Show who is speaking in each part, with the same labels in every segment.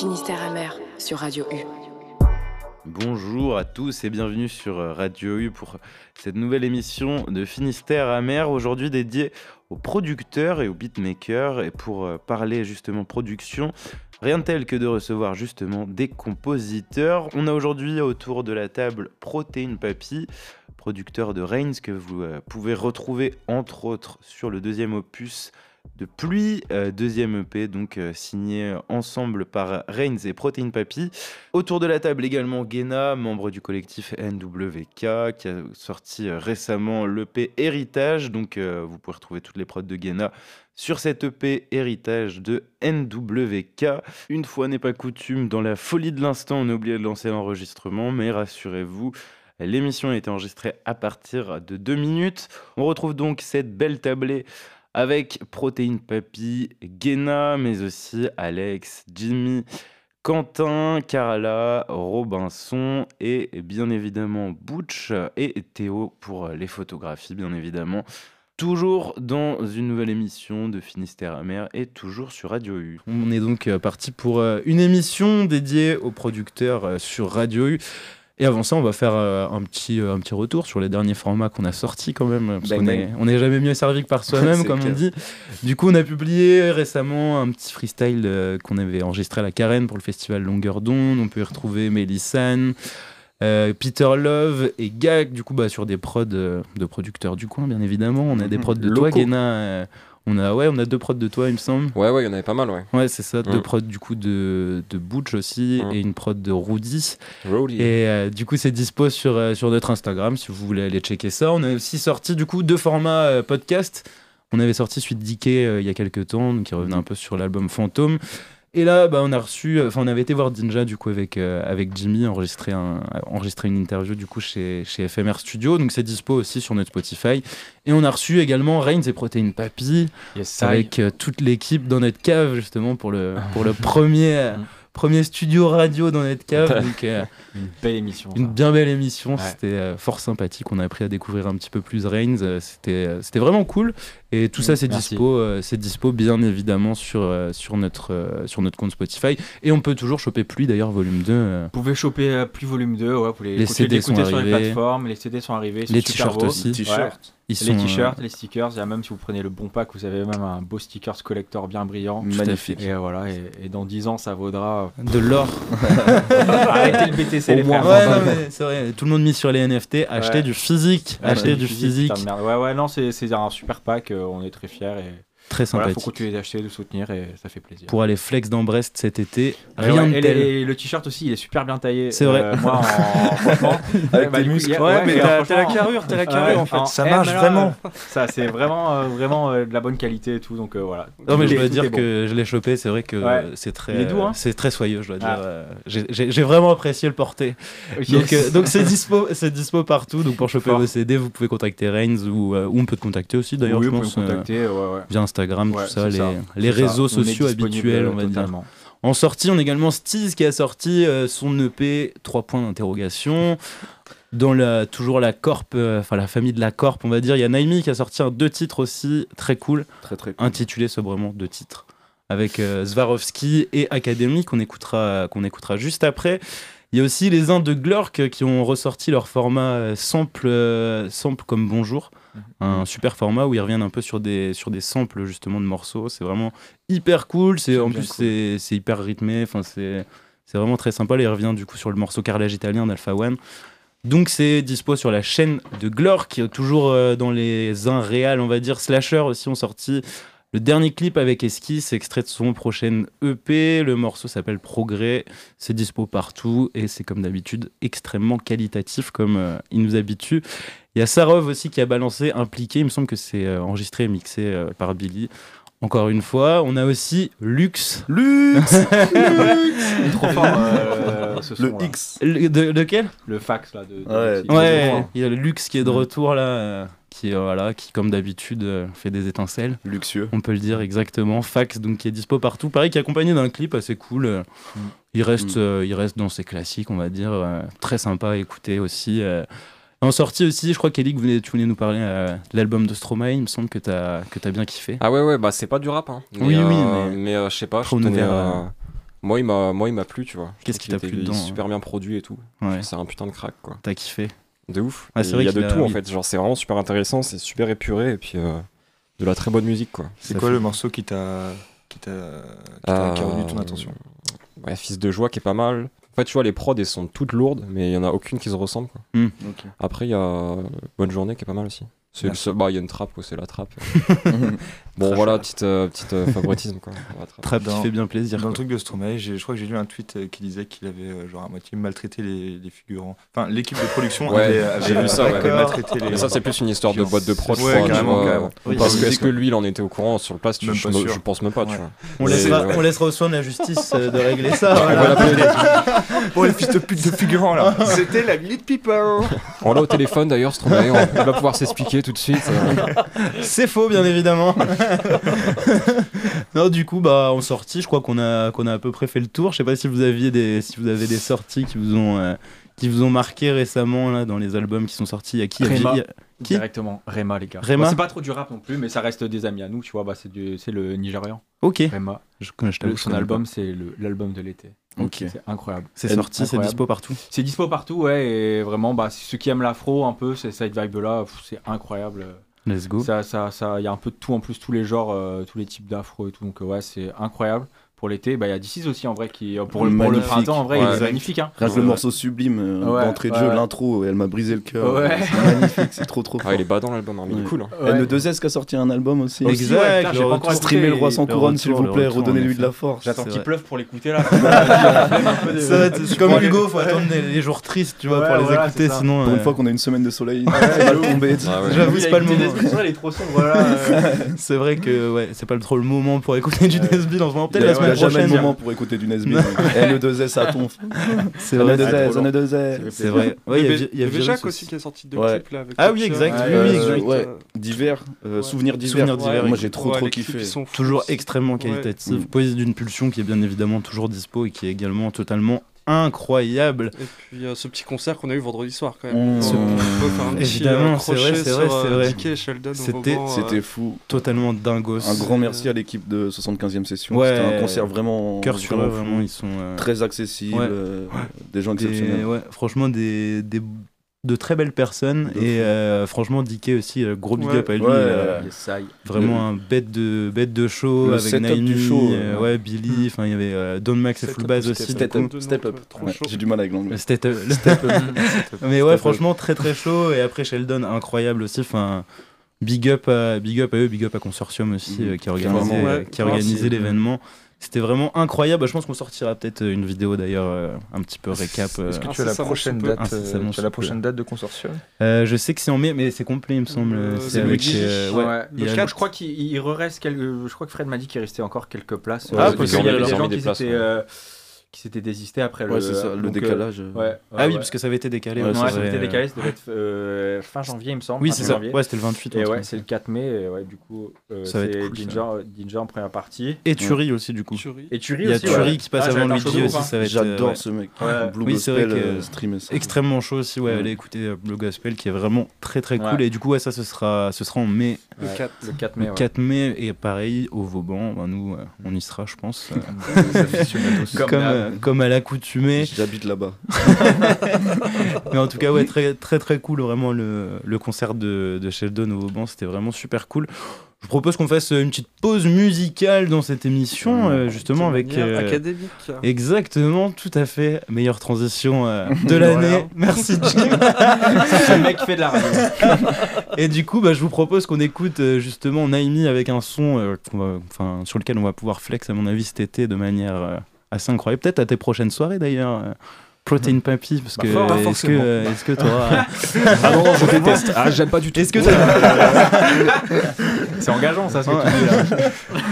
Speaker 1: Finistère amer sur Radio U.
Speaker 2: Bonjour à tous et bienvenue sur euh, Radio U pour cette nouvelle émission de Finistère amer, aujourd'hui dédiée aux producteurs et aux beatmakers et pour euh, parler justement production. Rien de tel que de recevoir justement des compositeurs. On a aujourd'hui autour de la table Protein Papy, producteur de Reigns que vous euh, pouvez retrouver entre autres sur le deuxième opus de Pluie, euh, deuxième EP, donc euh, signé ensemble par Reigns et Protein Papy. Autour de la table également Gena, membre du collectif NWK, qui a sorti euh, récemment l'EP Héritage, donc vous pouvez retrouver toutes les prods de Gena sur cette EP Héritage de NWK. Une fois n'est pas coutume, dans la folie de l'instant, on a oublié de lancer l'enregistrement, mais rassurez-vous, L'émission a été enregistrée à partir de deux minutes. On retrouve donc cette belle tablée avec Protéine Papy, Gena, mais aussi Alex, Jimmy, Quentin, Carla, Robinson et bien évidemment Butch et Théo pour les photographies, bien évidemment. Toujours dans une nouvelle émission de Finistère Amer et toujours sur Radio U. On est donc parti pour une émission dédiée aux producteurs sur Radio U. Et avant ça, on va faire euh, un, petit, euh, un petit retour sur les derniers formats qu'on a sortis quand même. Parce est, on n'est jamais mieux servi que par soi-même, comme on dit. Du coup, on a publié récemment un petit freestyle euh, qu'on avait enregistré à la Carène pour le festival Longueur d'onde. On peut y retrouver Mélisane. Peter Love et Gag, du coup, bah, sur des prods de producteurs du coin, bien évidemment. On a des mhm. prods de toi, Guéna, on a, ouais, on a deux prods de toi, il me semble.
Speaker 3: Ouais, ouais, il y en avait pas mal, ouais.
Speaker 2: Ouais, c'est ça. Deux mm. prods du coup de, de Butch aussi mm. et une prod de Rudy. Et euh, du coup, c'est dispo sur, euh, sur notre Instagram si vous voulez aller checker ça. On a aussi sorti du coup deux formats euh, podcast. On avait sorti Suite DK il y a quelques temps, qui revenait un peu sur l'album Fantôme. Et là, bah, on a reçu, enfin, on avait été voir Dinja du coup avec euh, avec Jimmy, enregistrer un, enregistrer une interview du coup chez chez FMR Studio, donc c'est dispo aussi sur notre Spotify. Et on a reçu également Reigns et Protein Papy avec euh, toute l'équipe dans notre cave justement pour le pour le premier. Mm premier studio radio dans notre cave. donc,
Speaker 4: euh, une belle émission.
Speaker 2: Une bien belle émission. C'était euh, fort sympathique. On a appris à découvrir un petit peu plus Reigns. Euh, c'était, c'était vraiment cool. Et tout ça, c'est dispo, c'est dispo bien évidemment sur, sur, notre, sur notre compte Spotify. Et on peut toujours choper Pluie d'ailleurs, volume 2.
Speaker 4: Vous pouvez choper Pluie volume 2. Ouais, vous les, CD sont sur les plateformes. Les CD sont arrivés.
Speaker 2: Les t-shirts aussi.
Speaker 4: T-shirts les t-shirts, euh, les stickers, il y a même si vous prenez le bon pack, vous avez même un beau stickers collector bien brillant.
Speaker 2: Magnifique.
Speaker 4: Et voilà, et, dans 10 ans, ça vaudra
Speaker 2: de l'or.
Speaker 4: Arrêtez le BTC, les
Speaker 2: frères. Ouais, c'est vrai, tout le monde mis sur les NFT, achetez du physique, achetez du, physique.
Speaker 4: ouais, ouais, non, c'est un super pack, euh, on est très fiers et
Speaker 2: Très sympathique.
Speaker 4: Il faut continuer d'acheter, de soutenir et ça fait plaisir.
Speaker 2: Pour aller flex dans Brest cet été, rien de tel.
Speaker 4: Et le t-shirt aussi, il est super bien taillé.
Speaker 2: C'est vrai.
Speaker 4: Euh, moi, en, franchement,
Speaker 5: avec bah, des muscles. ouais, mais t'as la carrure, t'as la carrure en fait. Ça marche vraiment.
Speaker 4: Ça, c'est vraiment, euh, vraiment euh, de la bonne qualité et tout. Donc voilà.
Speaker 2: Non, mais je dois dire que je l'ai chopé. C'est vrai que c'est très, hein. c'est très soyeux, je dois dire. Ah. J'ai vraiment apprécié le porter. Donc c'est dispo, c'est dispo partout. Donc pour choper vos CD, vous pouvez contacter Reigns ou on peut te contacter aussi d'ailleurs.
Speaker 4: Oui, je pense. Contacter,
Speaker 2: via Instagram, tout ça les, réseaux sociaux habituels, on va dire. En sortie, on a également Steez qui a sorti euh, son EP 3 points d'interrogation. Dans la, toujours la corp, euh, enfin la famille de la corp, on va dire, il y a Naimi qui a sorti un deux titres aussi très cool,
Speaker 4: très, très
Speaker 2: cool. intitulé sobrement deux titres, avec euh, Swarovski et Academy qu'on écoutera, qu'on écoutera juste après. Il y a aussi les uns de Glork qui ont ressorti leur format sample, sample comme Bonjour. Mhm. Un super format où ils reviennent un peu sur des, sur des samples justement de morceaux. C'est vraiment hyper cool. C'est, en plus, c'est, hyper rythmé. Enfin, c'est, c'est vraiment très sympa. Là, il revient du coup sur le morceau Carrelage italien d'Alpha One. Donc c'est dispo sur la chaîne de Glor qui est toujours euh, dans les uns réels, on va dire. Slasher aussi ont sorti le dernier clip avec Esquisse, extrait de son prochain EP. Le morceau s'appelle Progrès. C'est dispo partout et c'est comme d'habitude extrêmement qualitatif comme euh, il nous habitue. Il y a Sarov aussi qui a balancé Impliqué. Il me semble que c'est euh, enregistré et mixé euh, par Billy. Encore une fois, on a aussi Lux.
Speaker 5: Lux
Speaker 4: Il est trop fort ce
Speaker 5: Le X.
Speaker 2: Le, de, lequel
Speaker 4: Le fax là. De,
Speaker 2: ouais, il y a le Lux qui est de retour là qui, voilà, qui comme d'habitude euh, fait des étincelles.
Speaker 5: Luxueux.
Speaker 2: On peut le dire exactement. Fax, donc qui est dispo partout. Pareil, qui est accompagné d'un clip assez cool. Mm. Il, reste, mm. euh, il reste dans ses classiques, on va dire. Euh, très sympa à écouter aussi. En sortie aussi, je crois qu'Eli, tu voulais nous parler de l'album de Stromae. Il me semble que tu as, que as bien kiffé.
Speaker 3: Ah ouais, ouais, bah c'est pas du rap. Hein.
Speaker 2: oui, oui,
Speaker 3: mais, mais je sais pas, je tenais, Moi, il m'a, moi, il m'a plu, tu vois.
Speaker 2: Qu'est-ce qui t'a plu dedans
Speaker 3: Super bien produit et tout.
Speaker 2: Ouais.
Speaker 3: C'est un putain de crack, quoi.
Speaker 2: T'as kiffé
Speaker 3: De ouf.
Speaker 2: Ah, c'est vrai
Speaker 3: il y a de
Speaker 2: a-
Speaker 3: tout, en fait. Genre, c'est vraiment super intéressant, c'est super épuré, et puis euh, de la très bonne musique, quoi.
Speaker 5: C'est quoi
Speaker 2: fait-
Speaker 5: le morceau qui t'a qui t'a qui a retenu ton
Speaker 3: Euh,
Speaker 5: attention?
Speaker 3: Ouais, Fils de joie qui est pas mal. En fait, tu vois, les prods, elles sont toutes lourdes, mais il y en a aucune qui se ressemble, quoi.
Speaker 2: Ok.
Speaker 3: Après, il y a Bonne journée qui est pas mal aussi. Bah, il y a une trappe, quoi, c'est la trappe. bon, voilà, petite, euh, petite euh, favoritisme, quoi.
Speaker 2: Qui
Speaker 5: Dans-
Speaker 2: fait bien plaisir.
Speaker 5: Dans le truc de Stromae, je crois que j'ai lu un tweet euh, qui disait qu'il avait euh, genre à moitié maltraité les, les figurants. Enfin, l'équipe de production
Speaker 3: Ouais,
Speaker 5: avait, avait-
Speaker 3: vu ça, ouais.
Speaker 5: avait maltraité les.
Speaker 3: Mais ça, c'est plus une histoire de boîte de prod,
Speaker 5: Ouais,
Speaker 3: crois, tu
Speaker 5: carrément,
Speaker 3: vois.
Speaker 5: carrément.
Speaker 2: Oui,
Speaker 3: Parce que est-ce que lui, il en était au courant sur le place? Tu-
Speaker 5: Même
Speaker 3: je, je pense même pas, tu vois.
Speaker 2: On laissera,
Speaker 3: ouais.
Speaker 2: on laissera au soin de la justice euh, de régler ça.
Speaker 3: On
Speaker 2: voilà.
Speaker 3: va l'appeler.
Speaker 5: Oh, les fils de pute de figurants là
Speaker 6: C'était la minute people.
Speaker 3: On l'a au téléphone d'ailleurs, Stromae, on- il va pouvoir s'expliquer tout de suite.
Speaker 2: C'est faux, bien évidemment. non, du coup, bah, en sortie, je crois qu'on a, qu'on a à peu près fait le tour. Je sais pas si vous aviez des, si vous avez des sorties qui vous ont, euh, qui vous ont marqué récemment là dans les albums qui sont sortis. Il y a qui?
Speaker 4: Réma.
Speaker 2: il y a- Qui?
Speaker 4: Directement, Rema, les gars. Bon, c'est pas trop du rap non plus, mais ça reste des amis à nous, tu vois. Bah, c'est du- c'est le Nigérian.
Speaker 2: Ok.
Speaker 4: Rema.
Speaker 2: Je, je t'avoue,
Speaker 4: Le-
Speaker 2: je
Speaker 4: son album, c'est l'album de l'été.
Speaker 2: pas. Ok.
Speaker 4: C'est incroyable.
Speaker 2: C'est sorti, c'est dispo partout?
Speaker 4: C'est dispo partout, ouais, et vraiment, bah, ceux qui aiment l'afro un peu, c'est cette vibe-là, pff, c'est incroyable.
Speaker 2: Let's go.
Speaker 4: Ça, ça, ça, il y a un peu de tout en plus, tous les genres, euh, tous les types d'afro et tout, donc euh, ouais, c'est incroyable. Pour l'été, bah, il y a DC's aussi en vrai qui, euh, pour, le- pour le
Speaker 7: Magnifique.
Speaker 4: printemps, en vrai, il
Speaker 3: Ouais.
Speaker 4: est magnifique. Hein.
Speaker 7: Rien que le morceau sublime euh,
Speaker 4: Ouais,
Speaker 7: d'entrée de
Speaker 4: ouais,
Speaker 7: jeu, l'intro, elle m'a brisé le cœur.
Speaker 4: Ouais.
Speaker 7: C'est magnifique, c'est trop trop fort.
Speaker 3: Ah, il est badant l'album, hein, mais il est cool. hein.
Speaker 7: Et le 2S qui a sorti un album aussi.
Speaker 2: Exact,
Speaker 4: j'ai
Speaker 2: le
Speaker 4: pas encore.
Speaker 7: Streamer le roi sans couronne, s'il vous plaît, redonnez-lui de la force.
Speaker 4: J'attends qu'il pleuve pour l'écouter là.
Speaker 2: C'est comme. Hugo, faut attendre les, jours tristes, tu vois, pour les écouter, sinon.
Speaker 7: Pour une
Speaker 2: euh,
Speaker 7: fois qu'on a une semaine de soleil.
Speaker 3: Ah ouais.
Speaker 2: J'avoue, c'est pas le moment.
Speaker 4: Elle est trop sombre, voilà. euh.
Speaker 2: C'est vrai que ouais, c'est pas trop le moment pour écouter du Nesbill en ce moment. Peut-être la
Speaker 7: a, jamais le moment pour écouter du Nesbitt. Et le 2S à ton.
Speaker 2: C'est vrai.
Speaker 7: 2S,
Speaker 3: trop
Speaker 7: le 2S.
Speaker 2: C'est vrai. Il y
Speaker 6: avait Jacques
Speaker 2: aussi.
Speaker 6: qui a sorti
Speaker 7: Ouais.
Speaker 6: clips là
Speaker 2: Ah oui, exact,
Speaker 7: divers, souvenirs divers.
Speaker 2: Souvenirs divers,
Speaker 7: Moi j'ai trop trop kiffé.
Speaker 2: Toujours extrêmement
Speaker 6: Ouais.
Speaker 2: qualitative. Poésie d'une pulsion qui est bien évidemment toujours dispo et qui est également totalement incroyable.
Speaker 6: Et puis euh, ce petit concert qu'on a eu vendredi soir quand même.
Speaker 7: Mmh.
Speaker 6: Un petit
Speaker 2: Évidemment,
Speaker 6: euh,
Speaker 2: c'est vrai, c'est vrai, c'est
Speaker 6: euh,
Speaker 2: vrai. C'était-
Speaker 6: euh,
Speaker 7: fou.
Speaker 2: Totalement dingos.
Speaker 7: Un grand merci à l'équipe de 75e session.
Speaker 2: Ouais.
Speaker 7: C'était un concert vraiment.
Speaker 2: Cœur sur eux,
Speaker 7: vraiment
Speaker 2: ils sont. euh,
Speaker 7: Très accessible,
Speaker 2: Ouais.
Speaker 7: euh, des gens
Speaker 2: des-
Speaker 7: exceptionnels.
Speaker 2: ouais, franchement, des, des- de très belles personnes.
Speaker 7: De
Speaker 2: et euh, franchement, Dickey aussi, euh, gros big
Speaker 6: Ouais.
Speaker 2: up à lui.
Speaker 7: Ouais.
Speaker 2: euh, Vraiment
Speaker 7: Le-
Speaker 2: un bête de, bête de show
Speaker 7: Le
Speaker 2: avec
Speaker 7: show,
Speaker 2: euh,
Speaker 7: euh,
Speaker 2: ouais, Billy, enfin il y avait euh, Don Max et
Speaker 6: Step
Speaker 2: Full
Speaker 6: Up,
Speaker 2: Base
Speaker 6: Step
Speaker 2: aussi.
Speaker 7: Step up, step up.
Speaker 6: Trop
Speaker 7: Ouais,
Speaker 6: chaud.
Speaker 7: J'ai du mal avec l'anglais.
Speaker 2: Le step up. le step up. Mais ouais, franchement, très très chaud. Et après, Sheldon, incroyable aussi. Enfin, big up à, big up à eux, big up à Consortium aussi, qui a organisé,
Speaker 7: Carrément,
Speaker 6: ouais.
Speaker 2: qui a
Speaker 6: Ouais,
Speaker 2: organisé
Speaker 6: c'est-
Speaker 2: l'événement. C'était vraiment incroyable. Je pense qu'on sortira peut-être une vidéo d'ailleurs, euh, un petit peu récap. euh.
Speaker 5: Est-ce que tu as la prochaine
Speaker 6: peu.
Speaker 5: date euh,
Speaker 2: Incessamment
Speaker 5: tu as la
Speaker 2: sous peu.
Speaker 5: prochaine date de consortium?
Speaker 2: Euh, je sais que c'est en mai, mais c'est complet, il me semble.
Speaker 6: Euh,
Speaker 2: c'est avec.
Speaker 6: le
Speaker 2: euh,
Speaker 4: Ouais,
Speaker 2: ouais. il y a
Speaker 4: le
Speaker 2: le-
Speaker 4: 4, je crois qu'il il reste quelques. Je crois que Fred m'a dit qu'il restait encore quelques places.
Speaker 2: Ah,
Speaker 4: parce qu'il y avait
Speaker 2: alors.
Speaker 4: des gens qui euh, qui s'étaient désistés après le.
Speaker 7: Ouais, c'est ça, le
Speaker 4: donc, euh,
Speaker 7: décalage.
Speaker 4: Ouais, ouais,
Speaker 2: Ah oui, parce que ça avait été décalé.
Speaker 7: Ouais,
Speaker 2: ouais,
Speaker 4: Ouais,
Speaker 2: c'est
Speaker 4: ça avait été décalé, ça devait être euh, fin janvier, il me semble.
Speaker 2: Oui, c'est ça.
Speaker 4: janvier.
Speaker 2: Ouais, c'était le 28.
Speaker 4: Et ouais, c'est
Speaker 2: ça.
Speaker 4: le 4 mai, et ouais, du coup, euh,
Speaker 2: Ça va être
Speaker 4: c'est
Speaker 2: cool, ça.
Speaker 4: Ginger, Ginger en première partie.
Speaker 2: Et Thury aussi, du coup.
Speaker 4: Et Turi
Speaker 2: Il y a
Speaker 4: aussi.
Speaker 2: Thury
Speaker 4: ouais.
Speaker 2: qui passe
Speaker 4: Ah, ça va
Speaker 2: avant
Speaker 4: être show de
Speaker 2: aussi,
Speaker 4: hein.
Speaker 2: ça va être.
Speaker 7: J'adore ce mec. Blue
Speaker 2: Oui, c'est vrai
Speaker 7: Gospel, euh, streamer ça.
Speaker 2: Extrêmement chaud aussi, ouais, allez écouter euh, Blue Gospel qui est vraiment très très cool. Et du coup, ouais, ça ce sera, ce sera en mai,
Speaker 6: Le
Speaker 4: Ouais,
Speaker 6: 4.
Speaker 4: Le 4 mai.
Speaker 2: le
Speaker 4: ouais.
Speaker 2: 4 mai, et pareil au Vauban. Ben, nous, euh, on y sera, je pense, euh,
Speaker 4: Comme.
Speaker 2: Euh, comme à l'accoutumée.
Speaker 7: J'habite là-bas.
Speaker 2: Mais en tout cas, ouais, très très très cool, vraiment le, le concert de, de Sheldon au Vauban, c'était vraiment super cool. Je vous propose qu'on fasse une petite pause musicale dans cette émission, euh, justement avec. euh,
Speaker 6: académique.
Speaker 2: Exactement, tout à fait. Meilleure transition euh, de l'année. Merci Jim.
Speaker 4: C'est le mec qui fait de la radio.
Speaker 2: Et du coup, bah, je vous propose qu'on écoute euh, justement Naimi avec un son euh, enfin, sur lequel on va pouvoir flex, à mon avis, cet été de manière euh, assez incroyable. Peut-être à tes prochaines soirées d'ailleurs. euh, Protein Papy, parce
Speaker 4: Bah,
Speaker 2: que est-ce que euh, est-ce que t'auras
Speaker 3: Ah non, je déteste. Ah, j'aime pas du tout.
Speaker 2: est-ce que
Speaker 4: C'est engageant, ça, ce que
Speaker 2: Ouais.
Speaker 4: tu dis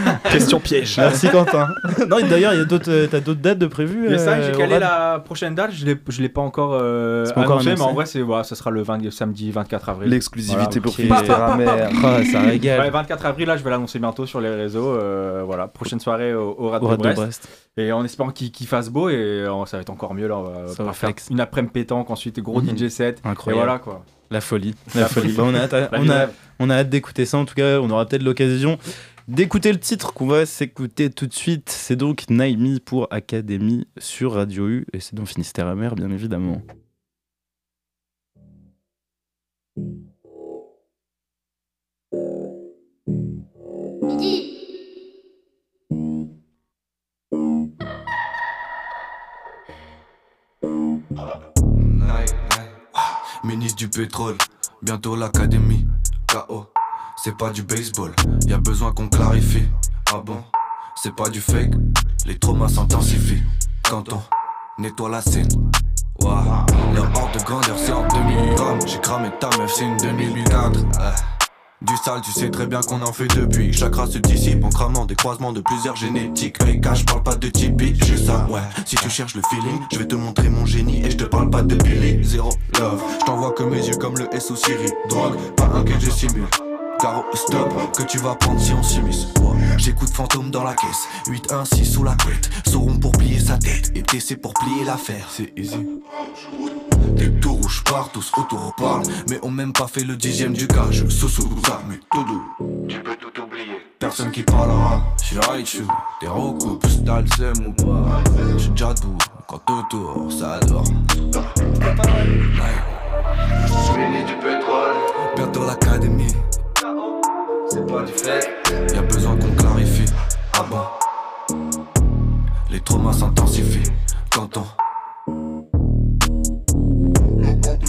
Speaker 4: là.
Speaker 3: Question piège.
Speaker 2: Merci Quentin. non, d'ailleurs, il y a d'autres euh, t'as d'autres dates de prévues
Speaker 4: Mais ça,
Speaker 2: euh,
Speaker 4: j'ai calé la prochaine date, je l'ai je l'ai pas encore, euh,
Speaker 2: pas encore
Speaker 4: annoncé, mais en vrai, c'est voilà, ça sera le 20 samedi 24 avril.
Speaker 7: L'exclusivité
Speaker 4: Voilà,
Speaker 7: pour.
Speaker 2: Ah, ça régale.
Speaker 4: Ouais, 24 avril, là, je vais l'annoncer bientôt sur les réseaux. euh, voilà, prochaine soirée au, au Rad
Speaker 2: Au
Speaker 4: de
Speaker 2: rad de
Speaker 4: Brest. Et en espérant qu'il fasse beau, et euh, ça va être encore mieux. Là,
Speaker 2: Ça va
Speaker 4: faire
Speaker 2: flex.
Speaker 4: une après-midi pétanque, ensuite gros
Speaker 2: Mhm.
Speaker 4: DJ set. Et
Speaker 2: Incroyable.
Speaker 4: voilà quoi.
Speaker 2: La folie.
Speaker 4: La
Speaker 2: La folie.
Speaker 4: folie.
Speaker 2: Bah, on a hâte, on a, on a hâte d'écouter ça. En tout cas, on aura peut-être l'occasion d'écouter le titre qu'on va s'écouter tout de suite. C'est donc Naimi pour Académie sur Radio U et c'est donc Finistère Amer bien évidemment.
Speaker 8: Ministre du pétrole, bientôt l'académie. KO, c'est pas du baseball, y a besoin qu'on clarifie. Ah bon, c'est pas du fake, les traumas s'intensifient. Quand on nettoie la scène, Ouah, leur hors de grandeur c'est en 2000 grammes. J'ai cramé ta meuf, c'est une 2004. Du sale, tu sais très bien qu'on en fait depuis. Chaque race se dissipe en cramant des croisements de plusieurs génétiques. Hey, je parle pas de Tipeee, j'ai ça, ouais. Si tu cherches le feeling, je vais te montrer mon génie et je te parle pas de Billy. Zéro love, je t'envoie que mes yeux comme le S Siri. Drogue, pas un que je simule. Caro, stop, que tu vas prendre si on s'immisce. J'écoute fantôme dans la caisse, 8-1-6 sous la couette. Sauront pour plier sa tête, et TC pour plier l'affaire. C'est easy. Des tout rouges partent, tous autour parlent. Mais ont même pas fait le dixième du cas. Je sous sous mais tout doux. Tu peux tout oublier. Personne qui parlera. J'suis right you. T'es recoupes, t'as le seum ou pas. J'suis déjà debout. Quand autour, ça adore. Mini du pétrole. Bientôt l'académie. C'est pas du fait. Y'a besoin qu'on clarifie. Ah bon. Les traumas s'intensifient. Quand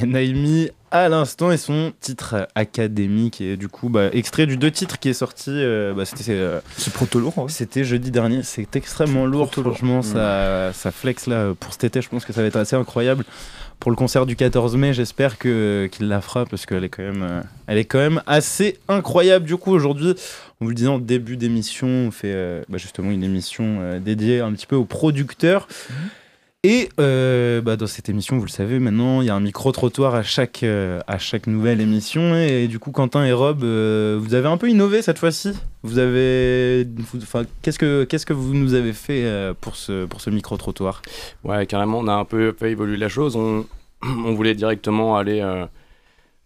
Speaker 2: Et Naimi à l'instant et son titre académique. Et du coup bah, extrait du deux titres qui est sorti euh, bah, c'était euh,
Speaker 5: C'est proto lourd. hein.
Speaker 2: c'était jeudi dernier. C'est extrêmement lourd franchement ça, ça flex là pour cet été. Je pense que ça va être assez incroyable. Pour le concert du 14 mai j'espère que qu'il la fera parce qu'elle est quand même euh, elle est quand même assez incroyable. Du coup aujourd'hui on vous le disait en début d'émission on fait bah, justement une émission dédiée un petit peu aux producteurs et euh, bah, dans cette émission, vous le savez maintenant, il y a un micro-trottoir à chaque, euh, à chaque nouvelle émission. Et, du coup, Quentin et Rob, euh, vous avez un peu innové cette fois-ci? Vous avez, enfin, qu'est-ce que qu'est-ce que vous nous avez fait pour ce pour ce micro-trottoir?
Speaker 9: Ouais, carrément, on a un peu fait évoluer la chose. On, voulait directement aller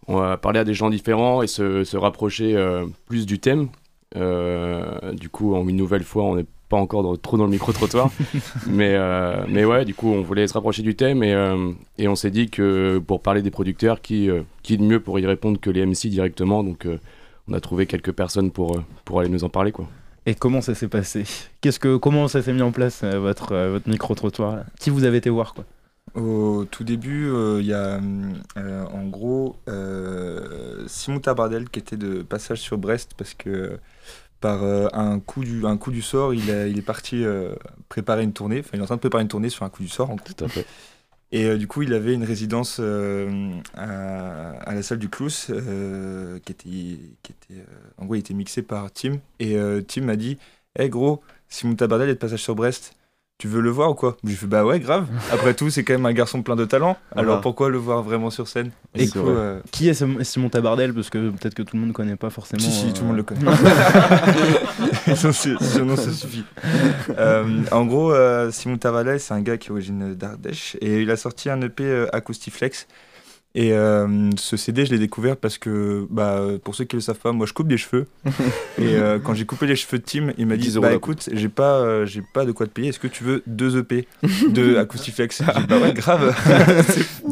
Speaker 9: on parler à des gens différents et se, se rapprocher plus du thème. Du coup, une nouvelle fois, on n'est pas encore dans- trop dans le micro-trottoir. mais, euh, mais ouais, du coup, on voulait se rapprocher du thème et, euh, et on s'est dit que pour parler des producteurs, qui, euh, qui de mieux pour y répondre que les MC directement. Donc, euh, on a trouvé quelques personnes pour, pour aller nous en parler. Quoi.
Speaker 2: Et comment ça s'est passé? Qu'est-ce que comment ça s'est mis en place euh, votre euh, votre micro-trottoir là? Qui vous avez été voir quoi
Speaker 5: Au tout début, euh, il y a euh, en gros euh, Simon Tabardel qui était de passage sur Brest parce que par euh, un, coup du, un coup du sort, il, a- il est parti euh, préparer une tournée. Enfin, il est en train de préparer une tournée sur un coup du sort. En.
Speaker 9: Tout à fait.
Speaker 5: Et euh, du coup, il avait une résidence à, à la salle du Clous qui était, qui était en gros, il était mixé par Tim. Et Tim m'a dit Hé gros, Simon Tabardel est de passage sur Brest. Tu veux le voir ou quoi J'ai fait bah ouais grave. Après tout c'est quand même un garçon plein de talent. Alors
Speaker 7: Voilà.
Speaker 5: pourquoi le voir vraiment sur scène
Speaker 2: Et
Speaker 5: coup, euh,
Speaker 2: Qui est Sim- Simon Tabardel Parce que peut-être que tout le monde ne connaît pas forcément.
Speaker 5: Si, si,
Speaker 2: euh,
Speaker 5: tout le monde le connaît. son, son nom, ça suffit. Euh, en gros, euh, Simon Tavalet, c'est un gars qui est originaire d'Ardèche et il a sorti un EP euh, Acoustiflex. Et euh, ce CD, je l'ai découvert parce que, bah, pour ceux qui ne le savent pas, moi je coupe des cheveux. et euh, quand j'ai coupé les cheveux de Tim, il m'a dit
Speaker 7: 10 euros
Speaker 5: Bah écoute, j'ai pas, euh, j'ai pas de quoi te payer, est-ce que tu veux deux EP de Acoustiflex J'ai dit Bah ouais, grave,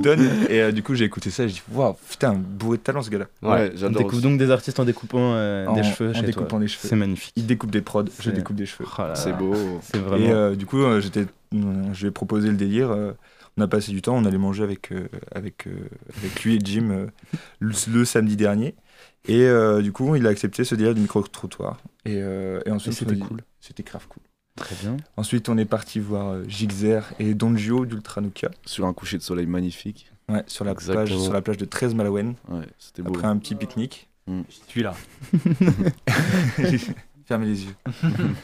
Speaker 5: donne. Et euh, du coup, j'ai écouté ça et j'ai dit Waouh, putain, bourré de talent ce gars-là.
Speaker 7: Ouais,
Speaker 2: On
Speaker 7: j'adore.
Speaker 2: découvre
Speaker 7: aussi.
Speaker 2: donc des artistes en découpant euh,
Speaker 5: En-
Speaker 2: des cheveux
Speaker 5: en
Speaker 2: chez
Speaker 5: découpant
Speaker 2: toi.
Speaker 5: des cheveux.
Speaker 2: C'est magnifique.
Speaker 5: Il découpe des prods, je découpe des cheveux.
Speaker 2: Oh
Speaker 7: C'est beau.
Speaker 2: C'est vraiment.
Speaker 5: Et euh, du coup, euh, j'étais, euh, je lui ai proposé le délire. On a passé du temps, on allait manger avec, euh, avec, euh, avec lui et Jim euh, le, le samedi dernier. Et euh, du coup, il a accepté ce délire du micro-trottoir. Et, euh, et ensuite,
Speaker 2: c'était cool.
Speaker 5: C'était grave cool.
Speaker 2: Très bien.
Speaker 5: Ensuite, on est parti voir Gixer et Don Gio d'Ultranuka
Speaker 7: Sur un coucher de soleil magnifique.
Speaker 5: ouais, sur, la plage, sur la plage de 13 Malawen,
Speaker 7: Ouais, c'était beau.
Speaker 5: après un petit pique-nique.
Speaker 4: Celui-là.
Speaker 5: Fermez les yeux.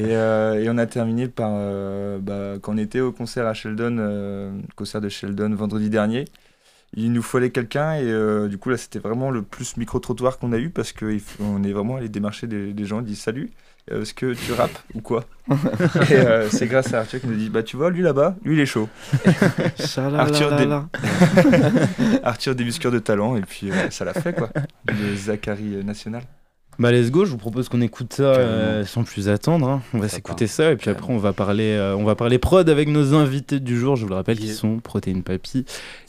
Speaker 5: et, euh, et on a terminé par. euh, bah, quand on était au concert à Sheldon, euh, concert de Sheldon vendredi dernier, il nous fallait quelqu'un et euh, du coup là c'était vraiment le plus micro-trottoir qu'on a eu parce qu'on est vraiment allé démarcher des, des gens, ils disent salut, est-ce que tu rappes ou quoi? Et c'est grâce à Arthur qui nous dit bah tu vois lui là-bas, lui il est chaud. Arthur. Arthur débusqueur de talent et puis ça l'a fait quoi, le Zachary national.
Speaker 2: Bah let's go, je vous propose qu'on écoute ça euh, sans plus attendre. hein. On va s'écouter ça et puis après on va parler, euh, on va parler prod avec nos invités du jour. Je vous le rappelle, qui
Speaker 4: Yeah.
Speaker 2: sont Protéine Papy,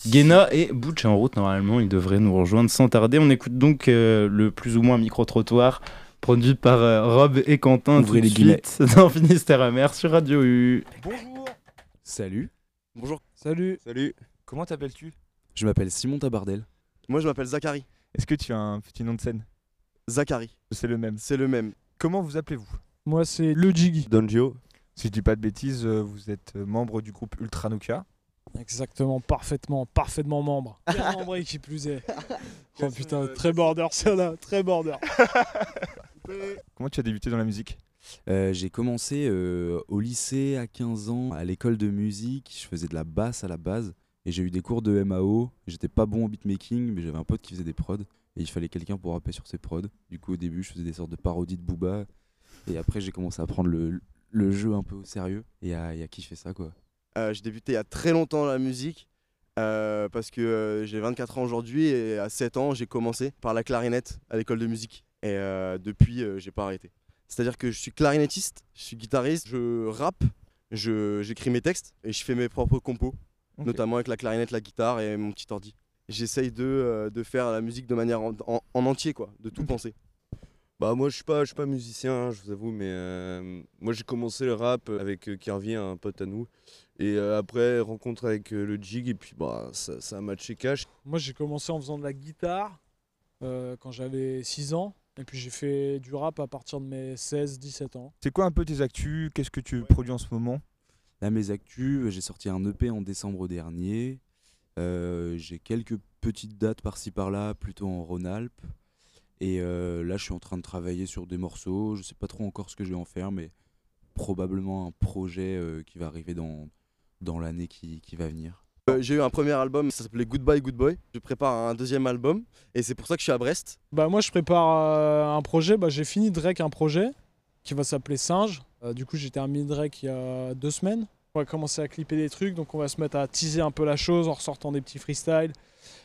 Speaker 2: Guéna et Butch en route. Normalement, ils devraient nous rejoindre sans tarder. On écoute donc euh, le plus ou moins micro trottoir produit par euh, Rob et Quentin
Speaker 7: Ouvrez
Speaker 2: tout de
Speaker 7: les
Speaker 2: suite dans Finistère amer sur Radio U.
Speaker 10: Bonjour
Speaker 7: Salut,
Speaker 10: Bonjour,
Speaker 6: Salut.
Speaker 10: salut.
Speaker 5: Comment t'appelles-tu?
Speaker 7: Je m'appelle Simon Tabardel.
Speaker 10: Moi je m'appelle Zachary.
Speaker 5: Est-ce que tu as un petit nom de scène?
Speaker 10: Zachary,
Speaker 5: C'est le même.
Speaker 10: c'est le même.
Speaker 5: Comment vous appelez-vous?
Speaker 6: Moi, c'est le Jiggy.
Speaker 10: Donjo.
Speaker 5: Si je dis pas de bêtises, euh, vous êtes euh, membre du groupe Ultra Nuka.
Speaker 6: Exactement, parfaitement, parfaitement membre. Bien membré qui plus est. Oh putain, très border celle-là, très border.
Speaker 5: Comment tu as débuté dans la musique?
Speaker 7: Euh, j'ai commencé euh, au lycée à 15 ans, à l'école de musique. Je faisais de la basse à la base. Et j'ai eu des cours de MAO. J'étais pas bon au beatmaking, mais j'avais un pote qui faisait des prods. Et il fallait quelqu'un pour rapper sur ses prods. Du coup, au début, je faisais des sortes de parodies de Booba. Et après, j'ai commencé à prendre le, le jeu un peu au sérieux. Et à, et à kiffer ça, quoi.
Speaker 10: Euh, j'ai débuté il y a très longtemps la musique euh, parce que euh, j'ai 24 ans aujourd'hui et à 7 ans j'ai commencé par la clarinette à l'école de musique. Et euh, depuis euh, j'ai pas arrêté. C'est-à-dire que je suis clarinettiste, je suis guitariste, je rappe, je- j'écris mes textes et je fais mes propres compos, notamment avec la clarinette, la guitare et mon petit ordi. J'essaye de, euh, de faire la musique de manière en, en- en entier, quoi, de tout penser.
Speaker 11: Bah moi je suis pas je suis pas musicien hein, je vous avoue mais euh, moi j'ai commencé le rap avec euh, Kervi un pote à nous et euh, après rencontre avec euh, le jig et puis bah ça, ça a matché cash.
Speaker 6: Moi, j'ai commencé en faisant de la guitare euh, quand j'avais 6 ans. Et puis j'ai fait du rap à partir de mes 16-17 ans.
Speaker 5: C'est quoi un peu tes actus? Qu'est-ce que tu produis en ce moment?
Speaker 7: Là, mes actus, j'ai sorti un EP en décembre dernier. Euh, j'ai quelques petites dates par-ci par-là, plutôt en Rhône-Alpes. Et euh, là, je suis en train de travailler sur des morceaux. Je sais pas trop encore ce que je vais en faire, mais probablement un projet euh, qui va arriver dans, dans l'année qui, qui va venir.
Speaker 10: Euh, j'ai eu un premier album, ça s'appelait Goodbye Good Boy. Je prépare un deuxième album et c'est pour ça que je suis à Brest.
Speaker 6: Bah moi, je prépare euh, un projet. Bah, j'ai fini Drake un projet qui va s'appeler Singe. Euh, du coup, j'ai terminé Drake il y a deux semaines. On va commencer à clipper des trucs, donc on va se mettre à teaser un peu la chose en ressortant des petits freestyles,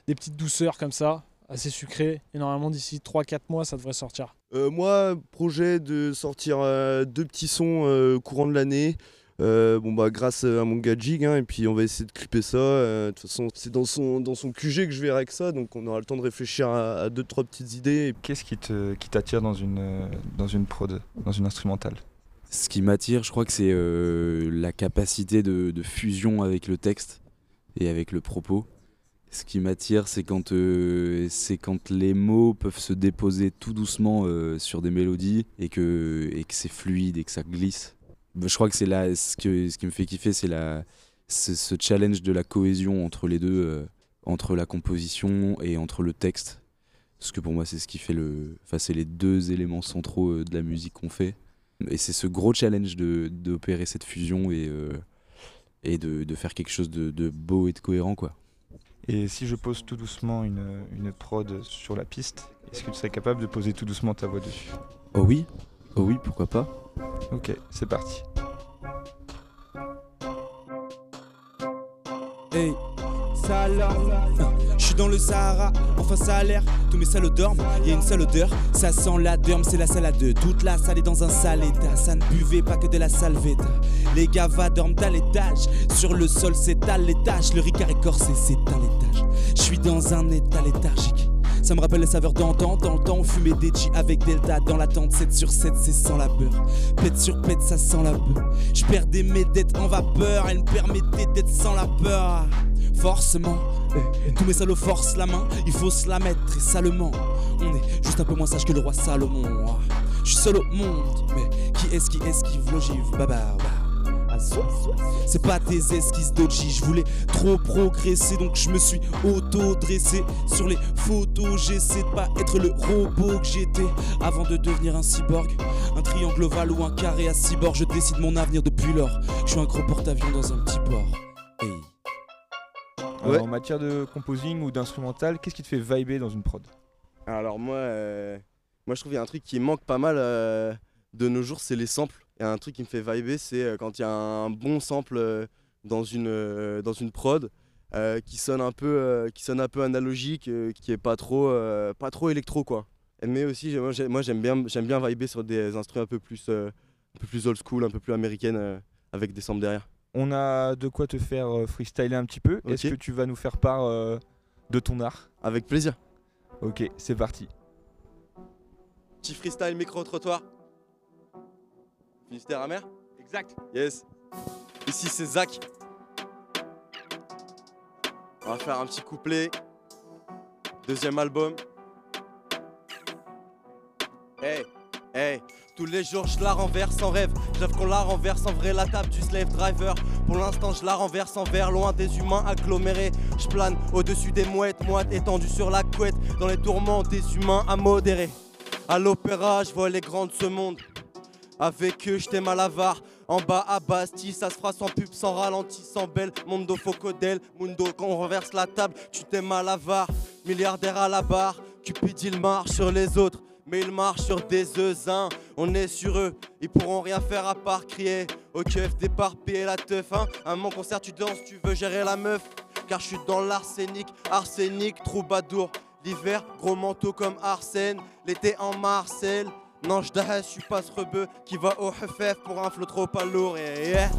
Speaker 6: des petites douceurs comme ça, assez sucrées. Et normalement, d'ici 3-4 mois, ça devrait sortir.
Speaker 11: Euh, moi projet de sortir euh, deux petits sons euh, courant de l'année. Euh, bon bah grâce à mon gars Jig hein, et puis on va essayer de clipper ça. Euh, De toute façon c'est dans son, dans son QG que je verrai avec ça donc on aura le temps de réfléchir à, à deux trois petites idées.
Speaker 5: Qu'est-ce qui te qui t'attire dans une dans une prod, dans une instrumentale?
Speaker 7: Ce qui m'attire, je crois que c'est euh, la capacité de, fusion avec le texte et avec le propos. Ce qui m'attire, c'est quand, euh, quand les mots peuvent se déposer tout doucement euh, sur des mélodies et que, et que c'est fluide et que ça glisse. Je crois que c'est là, ce, que, ce qui me fait kiffer, c'est ce challenge de la cohésion entre les deux, euh, entre la composition et entre le texte. Parce que pour moi, c'est ce qui fait le. Enfin, c'est les deux éléments centraux de la musique qu'on fait. Et c'est ce gros challenge de d'opérer cette fusion et, euh, et de, de faire quelque chose de, de beau et de cohérent, quoi.
Speaker 5: Et si je pose tout doucement une, une prod sur la piste, est-ce que tu serais capable de poser tout doucement ta voix dessus?
Speaker 7: Oh oui Oh oui, pourquoi pas
Speaker 5: Ok, c'est parti.
Speaker 12: Hey, Salah, je suis dans le Sahara, enfin ça a l'air, tous mes salauds dorment, y a une seule odeur, ça sent la derme, c'est la salade, toute la salle est dans un sale état, ça ne buvait pas que de la salvetta, les gavas dorment à l'étage, sur le sol s'étale taches, le ricard écorcé s'éteint l'étage, je suis dans un état léthargique. Ça me rappelle les saveurs d'antan, dans le temps on fumait des G avec Delta dans la tente 7 sur 7 c'est sans la beurre Pète sur pète ça sent la beurre Je perdais mes dettes en vapeur Elle me permettait d'être sans la peur Forcément eh, Tous mes salauds forcent la main Il faut se la mettre très salement. On est juste un peu moins sage que le roi Salomon. Je suis seul au monde Mais qui est-ce qui esquive l'ogive Bah bah bah c'est pas tes esquisses d'Oji, je voulais trop progresser donc je me suis auto-dressé sur les photos. J'essaie de pas être le robot que j'étais avant de devenir un cyborg. Un triangle ovale ou un carré à bords, je décide mon avenir depuis lors. Je suis un gros porte-avions dans un petit port. Hey.
Speaker 10: Ouais.
Speaker 5: En matière de composing ou d'instrumental, qu'est-ce qui te fait vibrer dans une prod?
Speaker 10: Alors moi, euh, moi je trouve qu'il y a un truc qui manque pas mal euh, de nos jours, c'est les samples. Il y a un truc qui me fait vibrer, c'est euh, quand il y a un bon sample euh, dans une, euh, dans une prod euh, qui, sonne un peu, euh, qui sonne un peu analogique, euh, qui est pas trop, euh, pas trop électro quoi. Mais aussi, moi j'ai- moi, j'aime bien, j'aime bien vibrer sur des instruments un peu plus, euh, un peu plus old school, un peu plus américaine, euh, avec des samples derrière.
Speaker 5: On a de quoi te faire freestyler un petit peu. Est-ce que tu vas nous faire part euh, de ton art?
Speaker 10: Avec plaisir.
Speaker 5: Ok, c'est parti.
Speaker 10: Petit freestyle micro-trottoir. Finistère amer Exact. Yes. Ici c'est Zach. On va faire un petit couplet. Deuxième album. Hey, hey. Tous les jours je la renverse en rêve. Je rêve qu'on la renverse en vrai la table du slave driver. Pour l'instant je la renverse en verre, loin des humains agglomérés. Je plane au-dessus des mouettes, moite étendue sur la couette. Dans les tourments des humains à modérer. À l'opéra, je vois les grands de ce monde. Avec eux, j'étais malavar. En bas à Bastille, ça se fera sans pub, sans ralenti, sans belle. Mondo Focodel, Mundo, quand on renverse la table, tu t'es malavar. Milliardaire à la barre, Cupid il marche sur les autres. Mais il marche sur des œufs, on est sur eux, ils pourront rien faire à part crier au keuf d'éparpiller la teuf. Hein. À mon concert, tu danses, tu veux gérer la meuf. Car je suis dans l'arsenic, arsenic, troubadour. L'hiver, gros manteau comme Arsène. L'été en Marcel. Non, je je suis pas ce rebeu qui va au FF pour un flot trop pas lourd. Et yeah.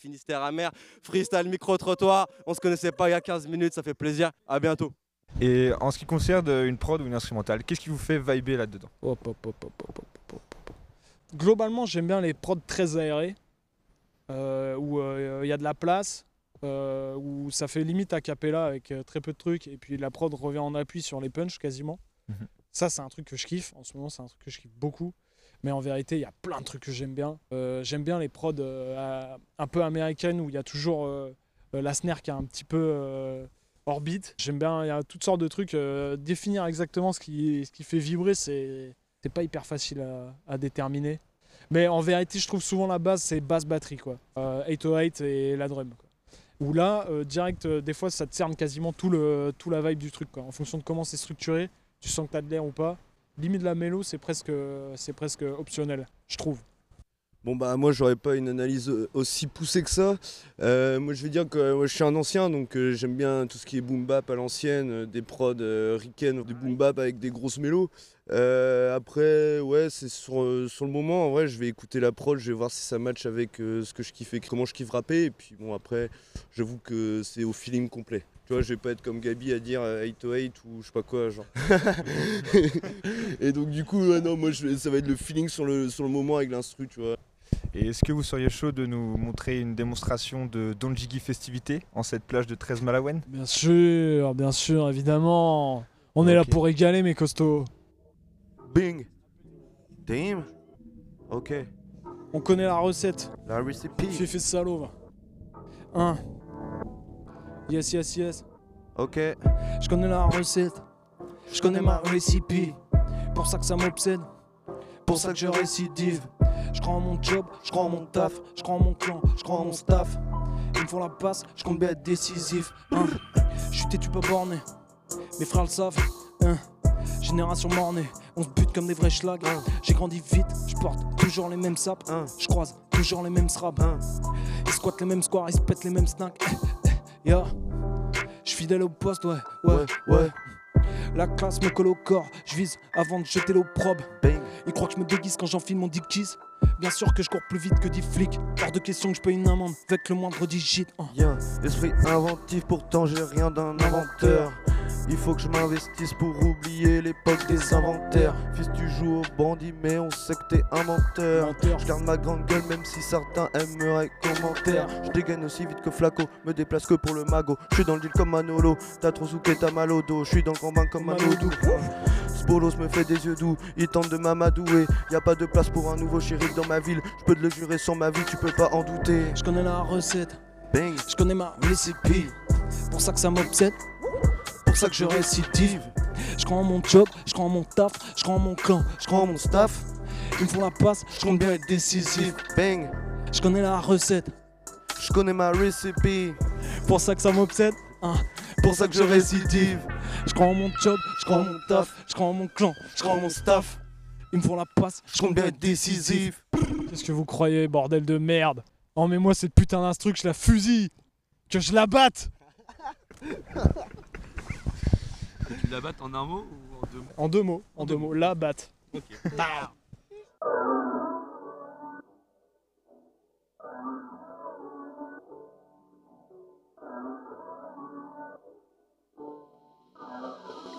Speaker 10: Finistère amer, freestyle micro-trottoir. On se connaissait pas il y a 15 minutes, ça fait plaisir. À bientôt.
Speaker 5: Et en ce qui concerne euh, une prod ou une instrumentale, qu'est-ce qui vous fait vibrer là-dedans?
Speaker 6: Hop, hop, hop, hop, hop, hop, hop, hop. Globalement, j'aime bien les prods très aérés, euh, où il y a de la place, euh, où ça fait limite a cappella avec euh, très peu de trucs, et puis la prod revient en appui sur les punchs quasiment.
Speaker 5: Mhm.
Speaker 6: Ça, c'est un truc que je kiffe. En ce moment, c'est un truc que je kiffe beaucoup. Mais en vérité, il y a plein de trucs que j'aime bien. Euh, j'aime bien les prods euh, un peu américaines où il y a toujours euh, la snare qui est un petit peu orbite. J'aime bien, il y a toutes sortes de trucs. définir exactement ce qui, ce qui fait vibrer, c'est pas hyper facile à, déterminer. Mais en vérité, je trouve souvent la base, c'est basse batterie, quoi. Euh, 808 et la drum, quoi. Où là, direct, des fois, ça te cerne quasiment tout, le, tout la vibe du truc, quoi. En fonction de comment c'est structuré, tu sens que t'as de l'air ou pas. Limite la mélo, c'est presque, c'est presque optionnel, je trouve.
Speaker 11: Bon bah moi j'aurais pas une analyse euh, aussi poussée que ça. Euh, moi je vais dire que euh, je suis un ancien donc j'aime bien tout ce qui est boom bap à l'ancienne, des prods ricaines, du boom bap avec des grosses mélos. Après ouais c'est sur, le moment en vrai je vais écouter la prod, je vais voir si ça match avec ce que je kiffe, et comment je kiffe rapper et puis bon après j'avoue que c'est au feeling complet. Tu vois, je vais pas être comme Gabi à dire euh, 808 ou je sais pas quoi, genre. et donc, du coup, ouais, non, moi, je ça va être le feeling sur le, sur le moment avec l'instru, tu vois.
Speaker 5: Et est-ce que vous seriez chaud de nous montrer une démonstration de Don Jiggy festivité en cette plage de 13 Malawen
Speaker 6: Bien sûr, bien sûr, évidemment. On est là pour régaler, mes costauds.
Speaker 13: Bing. Team. Ok.
Speaker 6: On connaît la recette.
Speaker 13: La recipe.
Speaker 6: Fais ce salaud, va. 1. Yes, yes, yes.
Speaker 13: Ok.
Speaker 6: Je connais la recette. Je connais ma recipe. Pour ça que ça m'obsède. Pour ça que je récidive. Je crois en mon job, je crois en mon taf, je crois en mon clan, je crois en mon staff. Ils me font la passe, je compte bien être décisif. Hein. Je suis têtu pas borné. Mes frères le savent. Hein. Génération mornée, on se bute comme des vrais schlags. J'ai grandi vite, je porte toujours les mêmes sapes. Je croise toujours les mêmes srabs. Ils squattent les mêmes squares, ils se pètent les mêmes snacks. Yo, je suis fidèle au poste, ouais, ouais, ouais. La classe me colle au corps, je vise avant de jeter l'opprobre. Ils croient que je me déguise quand j'enfile mon dick cheese. Bien sûr que je cours plus vite que 10 flics. Hors de question que je paye une amende avec le moindre digit.
Speaker 13: Y'a esprit inventif, pourtant j'ai rien d'un inventeur. Il faut que je m'investisse pour oublier l'époque des inventaires. Fils, tu joues au bandit, mais on sait que t'es un menteur. Je garde ma grande gueule, même si certains aimeraient commentaire. Je dégaine aussi vite que Flaco, me déplace que pour le mago. Je suis dans le deal comme Manolo, t'as trop souqué, t'as mal au dos. Je suis dans le combat comme Manodou. Spolos me fait des yeux doux, il tente de m'amadouer. Y a pas de place pour un nouveau shérif dans ma ville. Je peux te le jurer sur ma vie, tu peux pas en douter.
Speaker 6: Je connais la recette,
Speaker 13: Bang.
Speaker 6: je connais ma recipe. Pour ça que ça m'obsède, pour ça que je récidive. Je crois en mon job, je crois en mon taf, je crois en mon clan, je crois en mon staff. Ils me font la passe, je compte bien être décisif.
Speaker 13: Bang.
Speaker 6: Je connais la recette,
Speaker 13: Je connais ma recipe.
Speaker 6: pour ça que ça m'obsède,
Speaker 12: Hein, Pour ça que je récidive. Je crois en mon job, je crois en mon taf, je crois en mon clan, je crois en mon staff. Ils me font la passe, je compte bien être décisif.
Speaker 6: Qu'est-ce que vous croyez, bordel de merde? Oh, mais moi, cette putain d'instru, que je la fusille Que je la batte
Speaker 14: Tu la battes en un mot ou en deux mots
Speaker 6: En deux mots, en deux mots, la batte.
Speaker 14: Bah.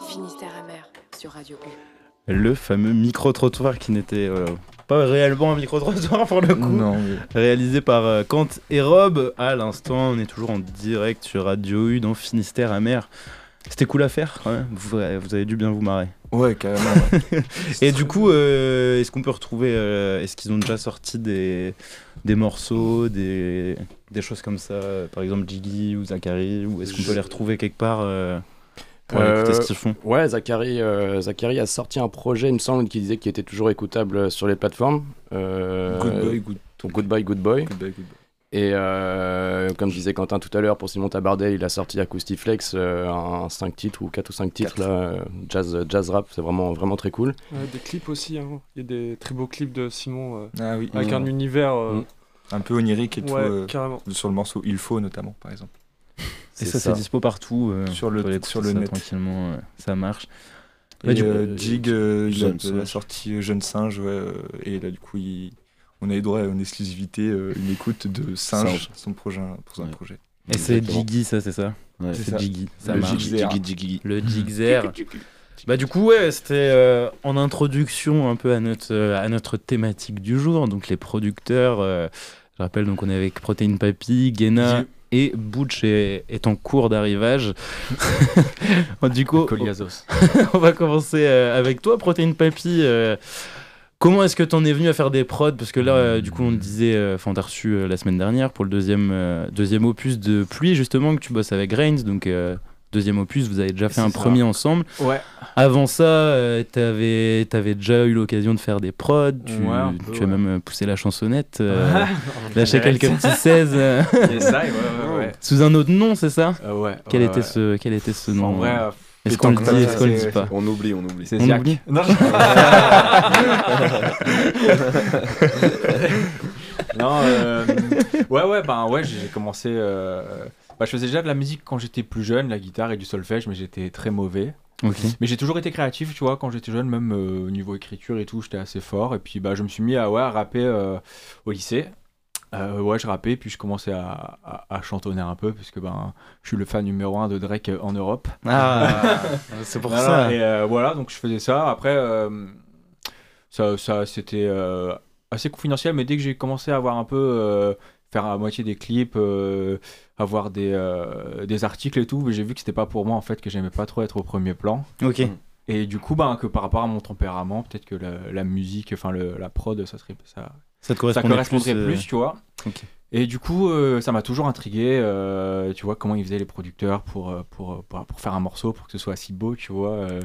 Speaker 1: Finistère amer sur Radio U.
Speaker 2: Le fameux micro-trottoir qui n'était euh, pas réellement un micro-trottoir pour le coup.
Speaker 5: Non,
Speaker 2: Réalisé par euh, Kant et Rob. À l'instant, on est toujours en direct sur Radio U dans Finistère amer. C'était cool à faire, quand même. Vous, vous avez dû bien vous marrer.
Speaker 5: Ouais, carrément. ouais.
Speaker 2: Et du coup, euh, est-ce qu'on peut retrouver. euh, est-ce qu'ils ont déjà sorti des, des morceaux, des, des choses comme ça euh, Par exemple, Jiggy ou Zachary Ou est-ce qu'on peut les retrouver quelque part euh, pour écouter ce qu'ils font?
Speaker 9: Ouais, Zachary, euh, Zachary a sorti un projet, il me semble, qui disait qu'il était toujours écoutable sur les plateformes. Euh,
Speaker 5: Good boy, good-
Speaker 9: Good boy, good boy.
Speaker 5: Good boy, good boy.
Speaker 9: Et euh, comme disait Quentin tout à l'heure, pour Simon Tabardet, il a sorti Acoustiflex, euh, un 5 titres ou 4 ou 5 titres, là, euh, jazz, jazz rap, c'est vraiment, vraiment très cool.
Speaker 15: Ouais, des clips aussi, hein. il y a des très beaux clips de Simon euh,
Speaker 5: Ah oui.
Speaker 15: avec
Speaker 5: Mm.
Speaker 15: un univers. euh,
Speaker 5: Un peu onirique et tout.
Speaker 15: Ouais,
Speaker 5: euh,
Speaker 15: carrément.
Speaker 5: Sur le morceau Il faut notamment, par exemple.
Speaker 2: Et ça, c'est dispo partout. euh,
Speaker 5: Sur le- sur le
Speaker 2: ça
Speaker 5: net.
Speaker 2: tranquillement, euh, ça marche.
Speaker 5: Et
Speaker 2: du coup,
Speaker 5: euh, Jig, euh, il, a, sorti euh, Jeune Singe, ouais, euh, et là, du coup, il- on a eu droit à une exclusivité, euh, une écoute de Singe,
Speaker 2: Singe.
Speaker 5: son projet, pour son projet.
Speaker 2: Et c'est Jiggy, ça, c'est ça
Speaker 5: Ouais,
Speaker 2: C'est. Jiggy, ça
Speaker 5: Le.
Speaker 2: Le Jigzer. Bah du coup ouais c'était euh, en introduction un peu à notre euh, à notre thématique du jour donc les producteurs euh, je rappelle donc on est avec Protein Papy, Gena et Butch est, est en cours d'arrivage. du coup on va commencer euh, avec toi Protein Papy. euh, Comment est-ce que tu en es venu à faire des prods? Parce que là, euh, du coup, on te disait, euh, enfin, on t'a reçu euh, la semaine dernière pour le deuxième, deuxième opus de Pluie, justement, que tu bosses avec Reigns. Donc, deuxième opus, vous avez déjà fait un
Speaker 4: ça.
Speaker 2: premier ensemble.
Speaker 4: Ouais.
Speaker 2: Avant ça, t'avais avais déjà eu l'occasion de faire des prods. Tu,
Speaker 4: Ouais, un peu,
Speaker 2: tu as même poussé la chansonnette, lâché quelques petits 16. euh,
Speaker 4: Yes, I, ouais, ouais, ouais.
Speaker 2: Sous un autre nom, c'est ça?
Speaker 4: Ouais,
Speaker 2: Quel, était. Ce, quel était ce nom?
Speaker 4: En vrai,
Speaker 2: Est-ce qu'on le dit Est-ce qu'on le dit pas
Speaker 16: On oublie, on oublie.
Speaker 4: C'est
Speaker 2: On oublie
Speaker 4: Non, non euh, ouais, ouais, ben ouais, j'ai commencé. euh, bah, je faisais déjà de la musique quand j'étais plus jeune, la guitare et du solfège, mais j'étais très mauvais.
Speaker 2: Ok.
Speaker 4: Mais j'ai toujours été créatif, tu vois, quand j'étais jeune, même euh, au niveau écriture et tout, j'étais assez fort. Et puis bah, je me suis mis à, ouais, à rapper euh, au lycée. Euh, ouais, je rappais, puis je commençais à, à- à chantonner un peu, puisque ben, je suis le fan numéro un de Drake en Europe.
Speaker 2: Ah, c'est pour
Speaker 4: Voilà,
Speaker 2: ça.
Speaker 4: Et euh, voilà, donc je faisais ça. Après, euh, ça, ça c'était assez confidentiel, mais dès que j'ai commencé à avoir un peu. faire à moitié des clips, avoir des, des articles et tout, j'ai vu que c'était pas pour moi en fait, que j'aimais pas trop être au premier plan.
Speaker 2: Ok.
Speaker 4: Et du coup, ben, que par rapport à mon tempérament, peut-être que la, la musique, enfin la prod, ça serait ça,
Speaker 2: Ça te
Speaker 4: correspondrait
Speaker 2: plus,
Speaker 4: plus,
Speaker 2: euh,
Speaker 4: tu vois. Et du coup, euh, ça m'a toujours intrigué, euh, tu vois, comment ils faisaient les producteurs pour, pour, pour, pour faire un morceau, pour que ce soit si beau, tu vois. euh.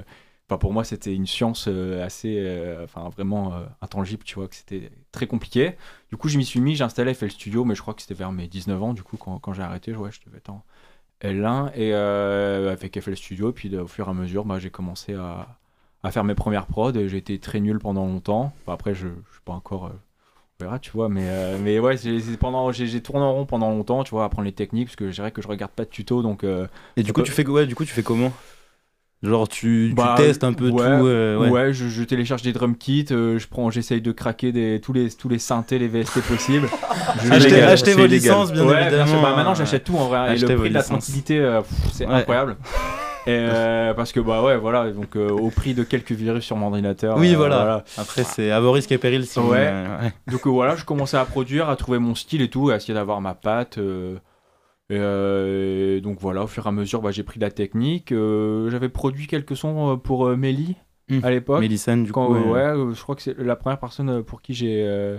Speaker 4: Enfin, pour moi, c'était une science assez, enfin, vraiment intangible, tu vois, que c'était très compliqué. Du coup, je m'y suis mis, j'ai installé FL Studio, mais je crois que c'était vers mes 19 ans, du coup, quand, quand j'ai arrêté, ouais, je devais être en L1, et avec FL Studio, puis au fur et à mesure, bah, j'ai commencé à, à faire mes premières prods, et j'ai été très nul pendant longtemps. Enfin, après, je, je suis pas encore... euh, on verra, tu vois, mais, euh, mais ouais, j'ai c'est pendant- j'ai j'ai tourné en rond pendant longtemps, tu vois, à apprendre les techniques, parce que je dirais que je regarde pas de tuto, donc... euh,
Speaker 2: Et du coup,
Speaker 4: peut-
Speaker 2: tu fais, ouais, du coup, tu fais comment? Genre, tu, tu
Speaker 4: Bah,
Speaker 2: testes un peu
Speaker 4: ouais,
Speaker 2: tout. euh, ouais.
Speaker 4: ouais, je, je télécharge des drum kits, euh, je prends, j'essaye de craquer des, tous les tous les synthés, les VST possibles. Je-
Speaker 2: Achetez- vos
Speaker 4: illégal.
Speaker 2: licences, bien
Speaker 4: Ouais,
Speaker 2: évidemment.
Speaker 4: sûr. Bah, maintenant, j'achète tout en vrai. Et le prix de la tranquillité, euh, c'est
Speaker 2: Ouais.
Speaker 4: incroyable. Et, euh, parce que bah ouais, voilà, donc euh, au prix de quelques virus sur mon ordinateur.
Speaker 2: Oui,
Speaker 4: euh,
Speaker 2: voilà. Après, c'est à vos risques et périls. Si vous-
Speaker 4: Ouais.
Speaker 2: ouais.
Speaker 4: Donc voilà, je commençais à produire, à trouver mon style et tout, à essayer d'avoir ma patte. et, et donc voilà, au fur et à mesure, bah, j'ai pris de la technique. J'avais produit quelques sons pour euh,
Speaker 2: Hmm.
Speaker 4: à l'époque.
Speaker 2: Mélissane, du
Speaker 4: Quand,
Speaker 2: coup,
Speaker 4: euh,
Speaker 2: ouais.
Speaker 4: euh, je crois que c'est la première personne euh, pour qui j'ai euh,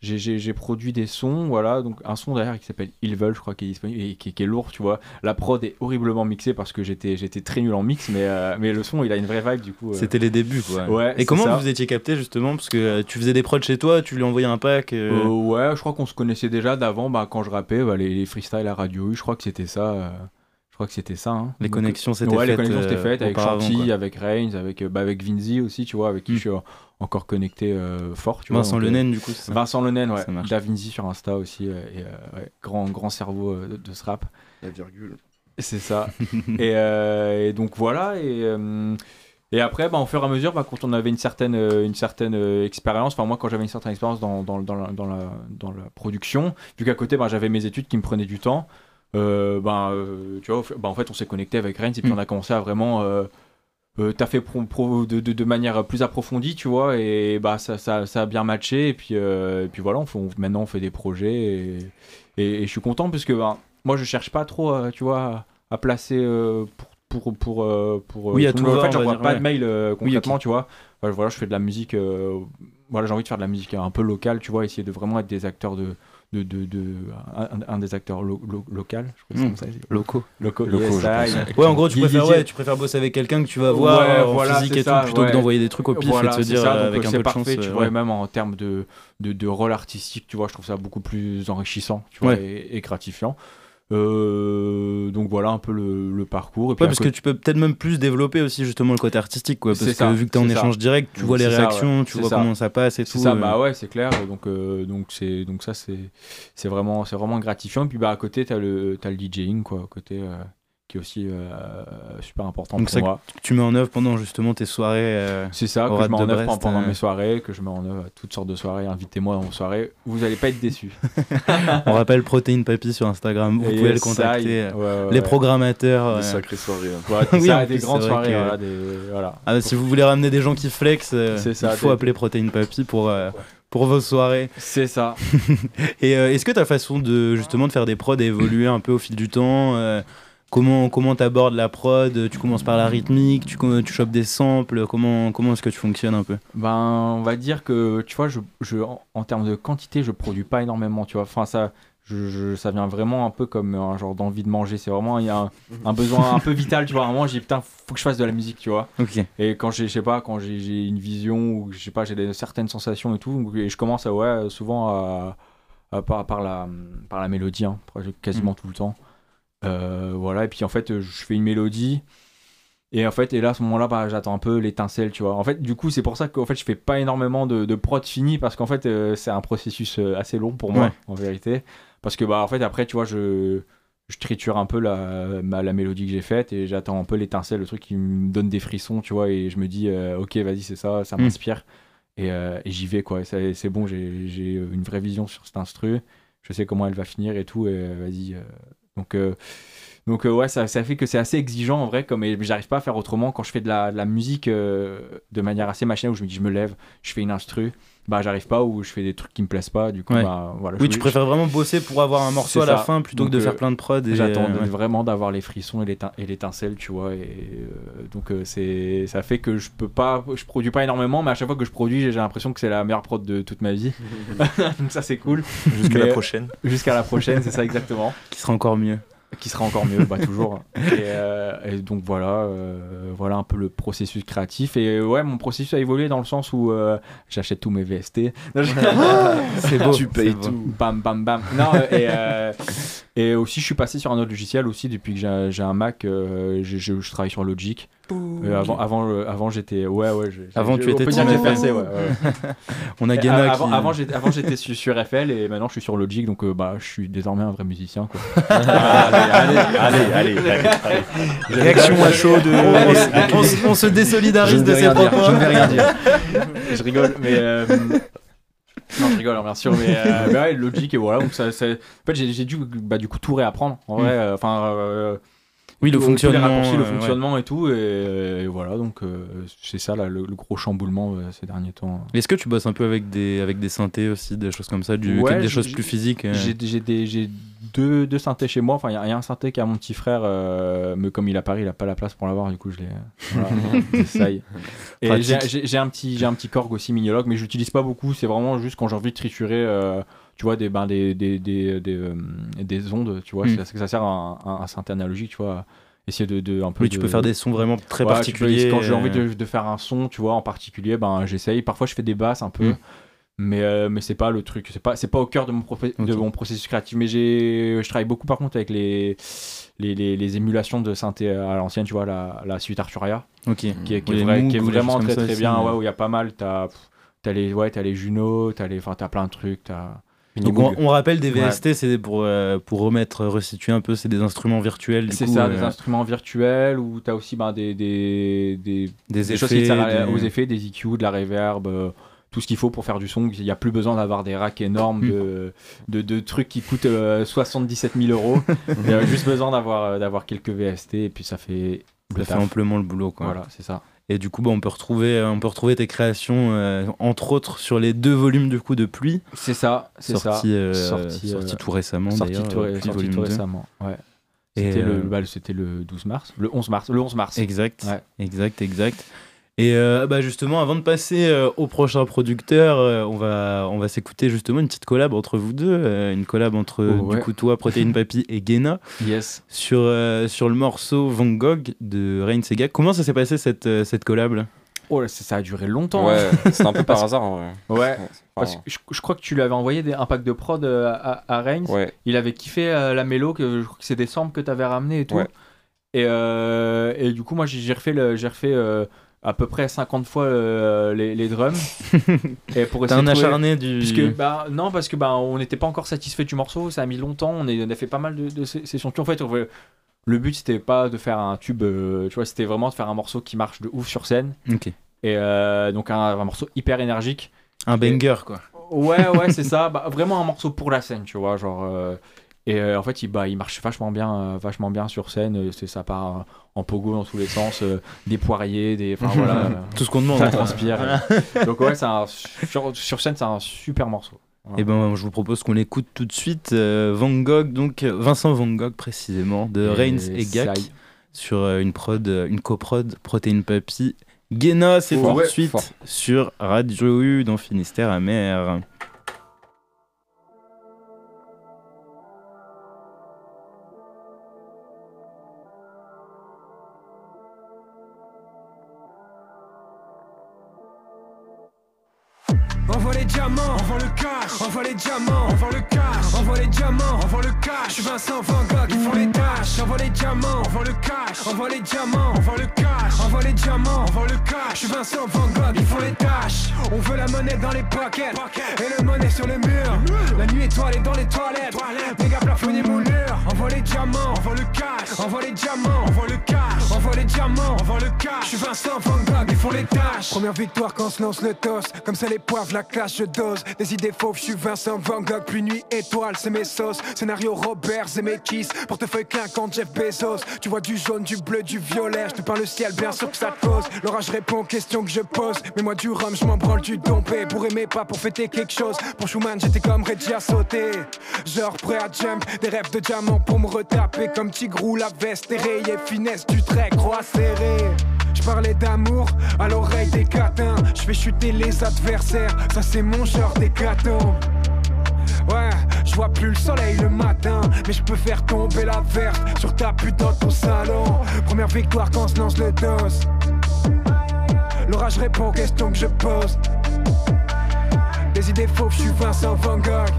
Speaker 4: j'ai- j'ai j'ai produit des sons. Voilà, donc un son d'ailleurs qui s'appelle Evil, je crois, qui est disponible et qui, qui est lourd, tu vois. La prod est horriblement mixée parce que j'étais j'étais très nul en mix, mais, euh, mais le son il a une vraie vibe du coup. euh.
Speaker 2: C'était les débuts, quoi.
Speaker 4: Ouais,
Speaker 2: Et comment
Speaker 4: ça.
Speaker 2: vous étiez capté, justement? Parce que tu faisais des prods chez toi, tu lui envoyais un pack.
Speaker 4: ouais, je crois qu'on se connaissait déjà d'avant, bah, quand je rappais, bah, les, les freestyles à Radio U, je crois que c'était ça. Euh, crois que c'était ça. hein.
Speaker 2: Les
Speaker 4: Donc,
Speaker 2: connexions s'étaient
Speaker 4: ouais, les
Speaker 2: faites,
Speaker 4: connexions s'étaient
Speaker 2: euh,
Speaker 4: faites avec Chanty,
Speaker 2: quoi.
Speaker 4: avec Reigns, avec, euh, bah, avec Vinzi aussi, tu vois, avec qui
Speaker 2: Mm.
Speaker 4: je suis euh, encore connecté euh, fort. Tu
Speaker 2: Vincent
Speaker 4: euh,
Speaker 2: du coup, c'est ça
Speaker 4: Vincent Lenaine, ouais.
Speaker 2: Ça
Speaker 4: Vinci sur Insta aussi, euh, et, euh, ouais, grand, grand cerveau euh, de, de ce rap.
Speaker 7: La virgule.
Speaker 4: C'est ça. et, euh, et donc voilà. Et, euh, et après, bah, au fur et à mesure, bah, quand on avait une certaine, euh, une certaine euh, expérience, enfin moi quand j'avais une certaine expérience dans, dans, dans, la, dans, la, dans la production, vu qu'à côté bah, j'avais mes études qui me prenaient du temps, euh, bah, euh, tu vois, fait- bah, en fait on s'est connecté avec Reigns et puis
Speaker 2: Mm.
Speaker 4: on a commencé à vraiment... Euh, euh, pro, pro- de, de, de manière plus approfondie, tu vois, et bah ça, ça, ça a bien matché, et puis, et puis voilà, on fait- on- maintenant on fait des projets, et, et, et je suis content parce que bah, moi je cherche pas trop, tu vois, à placer pour, pour, pour, euh, pour,
Speaker 2: Oui, à
Speaker 4: tout En fait,
Speaker 2: va
Speaker 4: j'envoie pas
Speaker 2: ouais.
Speaker 4: de mail euh,
Speaker 2: Oui,
Speaker 4: concrètement, tu vois. Voilà, voilà, je fais de la musique, euh, voilà, j'ai envie de faire de la musique un peu locale, tu vois, essayer de vraiment être des acteurs de. De, de, de- un, un des acteurs lo, lo- local, je crois
Speaker 2: Mm.
Speaker 4: ça. dis.
Speaker 2: Locaux.
Speaker 4: Locaux,
Speaker 2: Locaux,
Speaker 4: yes,
Speaker 2: pense. Ouais, en gros, tu préfères, ouais, tu préfères bosser avec quelqu'un que tu vas voir
Speaker 4: Ouais,
Speaker 2: en
Speaker 4: voilà,
Speaker 2: physique et
Speaker 4: ça,
Speaker 2: tout, plutôt
Speaker 4: ouais.
Speaker 2: que d'envoyer des trucs au pif
Speaker 4: Voilà,
Speaker 2: et de se dire
Speaker 4: ça,
Speaker 2: euh,
Speaker 4: donc,
Speaker 2: avec un
Speaker 4: c'est
Speaker 2: peu de
Speaker 4: parfait,
Speaker 2: chance.
Speaker 4: tu
Speaker 2: euh,
Speaker 4: vois, même en termes de, de, de rôle artistique, tu vois, je trouve ça beaucoup plus enrichissant, tu vois,
Speaker 2: Ouais.
Speaker 4: et, et gratifiant. Euh, donc voilà un peu le, le parcours. Et puis
Speaker 2: Ouais, parce que tu peux peut-être même plus développer aussi justement le côté artistique, quoi. Parce que vu que t'es en
Speaker 4: c'est ça.
Speaker 2: échange direct, tu vois les
Speaker 4: ça,
Speaker 2: réactions,
Speaker 4: ouais.
Speaker 2: tu vois comment ça passe et tout.
Speaker 4: ça,
Speaker 2: euh.
Speaker 4: bah ouais, c'est clair. Donc, euh, donc, c'est, donc ça, c'est, c'est, vraiment, c'est vraiment gratifiant. Et puis bah, à côté, tu as le, t'as le DJing, quoi, à côté, euh, qui est aussi euh, super important
Speaker 2: Donc
Speaker 4: pour
Speaker 2: ça
Speaker 4: moi.
Speaker 2: que tu mets en œuvre pendant justement tes soirées. euh,
Speaker 4: C'est ça, que je mets en œuvre
Speaker 2: Brest,
Speaker 4: pendant
Speaker 2: euh.
Speaker 4: mes soirées, que je mets en œuvre à toutes sortes de soirées. Invitez-moi dans vos soirées, vous allez pas être déçus.
Speaker 2: On rappelle Protéine Papy sur Instagram, vous
Speaker 4: Et
Speaker 2: pouvez le contacter.
Speaker 4: ça, ouais, ouais,
Speaker 2: les programmateurs.
Speaker 7: Des
Speaker 2: euh,
Speaker 7: sacrées soirées. hein.
Speaker 4: Ouais, c'est
Speaker 2: Oui,
Speaker 4: ça,
Speaker 2: en
Speaker 4: des grandes soirées,
Speaker 2: que-
Speaker 4: voilà, des- voilà.
Speaker 2: Ah, bah, si vous voulez ramener des gens qui flex, euh,
Speaker 4: C'est ça,
Speaker 2: il faut
Speaker 4: des-
Speaker 2: appeler Protéine Papy pour, euh, pour vos soirées.
Speaker 4: C'est ça.
Speaker 2: Et euh, est-ce que ta façon de justement de faire des prods a évolué un peu au fil du temps euh, Comment comment t'abordes la prod? Tu commences par la rythmique, tu tu chopes des samples. Comment comment est-ce que tu fonctionnes un peu?
Speaker 4: Ben, on va dire que, tu vois, je, je, en, en termes de quantité, je produis pas énormément, tu vois. Enfin, ça, je, je- ça vient vraiment un peu comme un genre d'envie de manger. C'est vraiment, il y a un, un besoin un peu vital, tu vois. À un moment, j'ai putain, faut que je fasse de la musique, tu vois. Et quand j'ai, je sais pas, quand j'ai, une vision ou je sais pas, j'ai certaines sensations et tout, et je commence à, ouais, souvent à, à- par, par la, par la mélodie, hein, quasiment tout le temps. Euh, voilà, et puis en fait, je fais une mélodie. Et en fait, et là, à ce moment-là, bah, j'attends un peu l'étincelle, tu vois. En fait, du coup, c'est pour ça qu'en fait, je fais pas énormément de, de prod fini parce qu'en fait, euh, c'est un processus euh, assez long pour moi,
Speaker 2: Ouais.
Speaker 4: en vérité. Parce que, bah, en fait, après, tu vois, je, je triture un peu la, ma- la mélodie que j'ai faite et j'attends un peu l'étincelle, le truc qui me donne des frissons, tu vois. Et je me dis, euh, ok, vas-y, c'est ça, ça
Speaker 2: Mm.
Speaker 4: m'inspire. Et, euh, et j'y vais, quoi. C'est bon, j'ai j'ai une vraie vision sur cet instru. Je sais comment elle va finir et tout. Et vas-y. Euh, donc. Donc euh, ouais, ça, ça fait que c'est assez exigeant en vrai, comme j'arrive pas à faire autrement quand je fais de la, de la musique euh, de manière assez machinale où je me dis je me lève, je fais une instru, bah j'arrive pas ou je fais des trucs qui me plaisent pas, du coup
Speaker 2: Ouais.
Speaker 4: bah voilà.
Speaker 2: Oui,
Speaker 4: je-
Speaker 2: tu préfères vraiment bosser pour avoir un morceau à la fin plutôt que de faire
Speaker 4: euh,
Speaker 2: plein de prod. et-
Speaker 4: J'attends
Speaker 2: ouais.
Speaker 4: vraiment d'avoir les frissons et l'étincelle, tu vois, et euh, donc euh, c'est ça fait que je peux pas, je produis pas énormément, mais à chaque fois que je produis, j'ai l'impression que c'est la meilleure prod de toute ma vie. donc ça c'est cool.
Speaker 5: Jusqu'à la prochaine.
Speaker 4: Jusqu'à la prochaine, c'est ça exactement
Speaker 2: Qui sera encore mieux.
Speaker 4: Qui sera encore mieux, bah toujours. Et, euh, et donc voilà, euh, voilà un peu le processus créatif. Et euh, ouais, mon processus a évolué dans le sens où euh, j'achète tous mes VST.
Speaker 2: C'est beau.
Speaker 7: Tu payes tout.
Speaker 4: Bam, bam, bam. Non, et, et aussi, je suis passé sur un autre logiciel aussi depuis que j'ai un Mac. je travaille sur Logic. Euh, avant, avant, euh, avant j'étais. Ouais, ouais. j'ai-
Speaker 2: Avant, tu étais Team FL.
Speaker 4: percé, ouais, ouais.
Speaker 2: On a Guéna
Speaker 4: avant,
Speaker 2: qui-
Speaker 4: avant, j'étais- avant, j'étais sur, sur FL et maintenant je suis sur Logic, donc euh, bah, je suis désormais un vrai musicien. Quoi.
Speaker 5: allez, allez, allez, allez, allez.
Speaker 2: Réaction à chaud de. On, se- on on se désolidarise de ces propos.
Speaker 3: Je ne vais rien dire.
Speaker 4: je rigole, mais. euh, Non, je rigole, hein, bien sûr, mais, euh, mais ouais, logique et voilà. Donc ça, ça- En fait, j'ai j'ai dû bah, du coup tout réapprendre. En vrai, euh, enfin.
Speaker 2: Oui, le fonctionnement,
Speaker 4: raccourcis, le
Speaker 2: euh,
Speaker 4: fonctionnement et tout, et, et voilà. Donc euh, c'est ça là, le, le gros chamboulement euh, ces derniers temps.
Speaker 2: Est-ce que tu bosses un peu avec des, avec des synthés aussi, des choses comme ça, du,
Speaker 4: Ouais,
Speaker 2: des choses plus physiques
Speaker 4: J'ai deux, deux synthés chez moi. Enfin, il y, a- y un synthé qui a mon petit frère, euh, mais comme il a Paris, il a pas la place pour l'avoir. Du coup, je l'ai. Voilà. Et
Speaker 2: Pratique.
Speaker 4: j'ai- un petit, j'ai un petit Korg aussi Minilogue, mais je l'utilise pas beaucoup. C'est vraiment juste quand j'ai envie de triturer. euh, tu vois, des, ben, des, des, des, des, euh, des ondes, tu vois,
Speaker 2: Mm.
Speaker 4: c'est- ça sert à un, un synthé analogique, tu vois, essayer de, de un peu
Speaker 2: Oui, tu peux faire des sons vraiment très
Speaker 4: Ouais, tu peux-
Speaker 2: particuliers,
Speaker 4: quand j'ai
Speaker 2: euh.
Speaker 4: envie de, de faire un son, tu vois, en particulier, ben j'essaye. Parfois, je fais des basses un peu.
Speaker 2: Mm.
Speaker 4: Mais, euh, mais c'est pas le truc, c'est pas, c'est pas au cœur de mon, de mon processus créatif. Mais j'ai, je travaille beaucoup par contre avec les, les, les, les émulations de synthé à l'ancienne, tu vois, la, la suite Arturia.
Speaker 2: Ok.
Speaker 4: Qui est, qui est vrai- est vraiment très
Speaker 2: ça
Speaker 4: très bien,
Speaker 2: ouais.
Speaker 4: où il y a pas mal. T'as, t'as les, ouais, t'as les Juno, t'as les, enfin, t'as plein de trucs. T'as...
Speaker 2: Donc on, on rappelle des
Speaker 4: Ouais.
Speaker 2: VST, c'est pour, euh, pour remettre, resituer un peu, c'est des instruments virtuels. du
Speaker 4: C'est ça,
Speaker 2: euh,
Speaker 4: des instruments virtuels où tu as aussi ben, des, des, des,
Speaker 2: Des
Speaker 4: choses
Speaker 2: effets,
Speaker 4: qui servent
Speaker 2: des-
Speaker 4: aux effets, des EQ, de la reverb, euh, tout ce qu'il faut pour faire du son. Il n'y a plus besoin d'avoir des racks énormes de, de, de trucs qui coûtent euh, 77 000 euros. Il y a juste besoin d'avoir euh, d'avoir quelques VST et puis ça fait
Speaker 2: Ça fait
Speaker 4: taf.
Speaker 2: amplement le boulot. Quoi.
Speaker 4: Voilà, c'est ça.
Speaker 2: Et du coup, bah, on, peut retrouver, on peut retrouver tes créations, euh, entre autres, sur les deux volumes du coup de Pluie.
Speaker 4: C'est ça, c'est ça.
Speaker 2: sorti, euh,
Speaker 4: Sorti,
Speaker 2: sorti
Speaker 4: euh,
Speaker 2: tout récemment.
Speaker 4: Sorti tout, ré- sorti tout
Speaker 2: 2.
Speaker 4: récemment, ouais. C'était le,
Speaker 2: euh,
Speaker 4: bah, le 12 mars, le 11 mars, le 11 mars.
Speaker 2: Exact,
Speaker 4: Ouais.
Speaker 2: exact, exact. Et euh, bah justement, avant de passer euh, au prochain producteur, euh, on va, on va s'écouter justement une petite collab entre vous deux, euh, une collab entre
Speaker 4: Oh,
Speaker 2: du
Speaker 4: ouais.
Speaker 2: coup toi, Protein Papy et Guéna.
Speaker 4: Yes.
Speaker 2: Sur, euh, sur le morceau Van Gogh de Rain Sega. Comment ça s'est passé cette, euh, cette collab là?
Speaker 4: Oh là, ça ça a duré longtemps.
Speaker 3: Ouais,
Speaker 4: hein.
Speaker 3: c'était un peu par hasard, en vrai.
Speaker 4: Ouais.
Speaker 3: Ouais,
Speaker 4: Parce que je, je crois que tu lui avais envoyé des, un pack de prod à, à Reigns.
Speaker 3: Ouais.
Speaker 4: Il avait kiffé euh, la mélo, que je crois que c'est des samples que tu avais ramené et tout.
Speaker 3: Ouais.
Speaker 4: Et, euh, et du coup, moi, j'ai refait, le, j'ai refait euh, à peu près 50 fois euh, les, les drums. et pour essayer
Speaker 2: un
Speaker 4: trouver-
Speaker 2: acharné du-
Speaker 4: Puisque, bah, non, parce que bah, on n'était pas encore satisfait du morceau. Ça a mis longtemps. On, est- on a fait pas mal de, de sessions. En fait, on le but, c'était pas de faire un tube. euh, tu vois, c'était vraiment de faire un morceau qui marche de ouf sur scène. Et euh, donc, un, un morceau hyper énergique.
Speaker 2: Un
Speaker 4: Et-
Speaker 2: banger quoi.
Speaker 4: Ouais, ouais, c'est ça. Bah, vraiment un morceau pour la scène, tu vois. Genre, et euh, en fait, il, bah, il marche vachement bien, euh, vachement bien sur scène. Euh, C'est ça part en pogo dans tous les sens, des poiriers, des. Enfin voilà.
Speaker 2: Tout ce qu'on demande,
Speaker 4: Ça
Speaker 2: quoi.
Speaker 4: transpire. Donc ouais, un, sur, sur scène, c'est un super morceau.
Speaker 2: Et ben, je vous propose qu'on l'écoute tout de suite. euh, Van Gogh, donc Vincent Van Gogh précisément, de
Speaker 4: Et
Speaker 2: Reigns et Gak,
Speaker 4: y-
Speaker 2: sur euh, une prod, une coprod Protein Papy. Guéna, c'est tout de suite
Speaker 4: fort.
Speaker 2: sur Radio U dans Finistère amer.
Speaker 16: Envoie les diamants, envoie le cash, envoie les diamants, envoie le cash. Je suis Vincent Van Gogh, ils font les tâches. On veut la monnaie dans les pockets et le monnaie sur le mur. La nuit étoilée dans les toilettes, méga plafonnier moulure. Envoie les diamants, envoie le cash, envoie les diamants, envoie le cash, envoie les diamants, envoie le cash. Je suis Vincent Van Gogh, ils font les tâches. Première victoire quand se lance le toss, comme ça les poivres, la clash, je dose. Des idées fauves, je suis Vincent Van Gogh, pluie nuit étoile, c'est mes sauces. Scénario Robert, c'est mes kisses, portefeuille clinquant Jeff Bezos. Tu vois du jaune, du bleu, du violet, je te parle le ciel, bien sûr que ça te cause. L'orage répond questions que je pose, mais moi du rhum, je m'en branle du dompé. Pour aimer pas, pour fêter quelque chose. Pour Schumann, j'étais comme Reggie à sauter. Genre prêt à jump, des rêves de diamant pour me retaper comme Tigrou, la veste est rayée, finesse du trait, croix serré. Je parlais d'amour à l'oreille des catins. Je fais chuter les adversaires, ça c'est mon genre d'hécatombe. Ouais, je vois plus le soleil le matin, mais je peux faire tomber la verte sur ta pute dans ton salon. Première victoire quand se lance le dos. L'orage répond aux questions que je pose? Des idées fauves, je suis Vincent Van Gogh.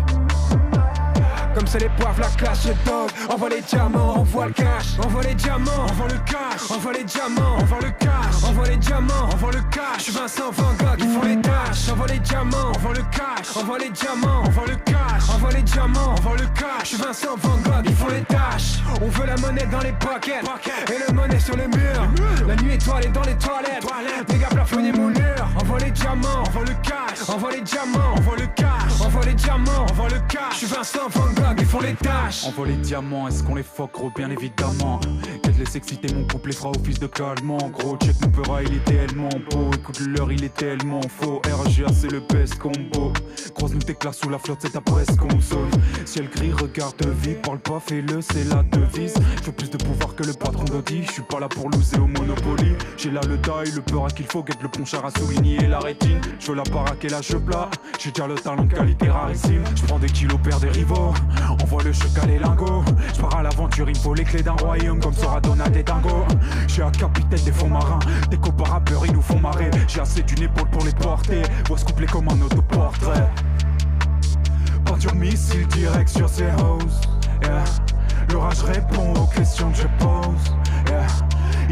Speaker 16: Comme c'est les poivres, la clash, je dog. Envoie les diamants, envoie le cash. Envoie les diamants, envoie le cash. Envoie les diamants, envoie le cash. Envoie les diamants, envoie le cash. Je suis Vincent Van Gogh, ils font les tâches. Envoie les diamants, envoie le cash. Envoie les diamants, envoie le cash. Envoie les diamants, envoie le cash. Je suis Vincent Van Gogh, ils font les tâches. On veut la monnaie dans les pockets. Et le monnaie sur le mur. La nuit étoilée dans les toilettes. Méga plafonnier moulure. Envoie les diamants, envoie le cash. Envoie les diamants, envoie le cash. Envoie les diamants, envoie le cash. Je suis Vincent Van Gogh, ils font les.
Speaker 17: Envoie les diamants, est-ce qu'on les fuck gros? Bien évidemment. Qu'elle laisse exciter mon couple fera office de calmant Gros check mon peur il est tellement beau. Écoute l'heure il est tellement faux. RGA c'est le best combo. Croise-nous tes classes sous la flotte c'est ta presse qu'on sonne Ciel gris regarde vie Parle pas fais-le c'est la devise. Je veux plus de pouvoir que le patron d'Audi. Je suis pas là pour loser au Monopoly. J'ai là le die, le peur à qu'il faut Guette le ponchard à souligner et la rétine. Je veux la baraque et la plat. J'ai déjà le talent qualité rarissime. Je prends des kilos perd des rivaux Envoie le checal et lingot Je pars à l'aventure il me faut les clés d'un royaume Comme Sora Donat et Dingo J'ai un capitaine des fonds marins. Des copains ils nous font marrer. J'ai assez d'une épaule pour les porter. Vois se coupler comme un autoportrait. Peinture missile direct sur ces hosts. Yeah. L'orage répond aux questions que je pose.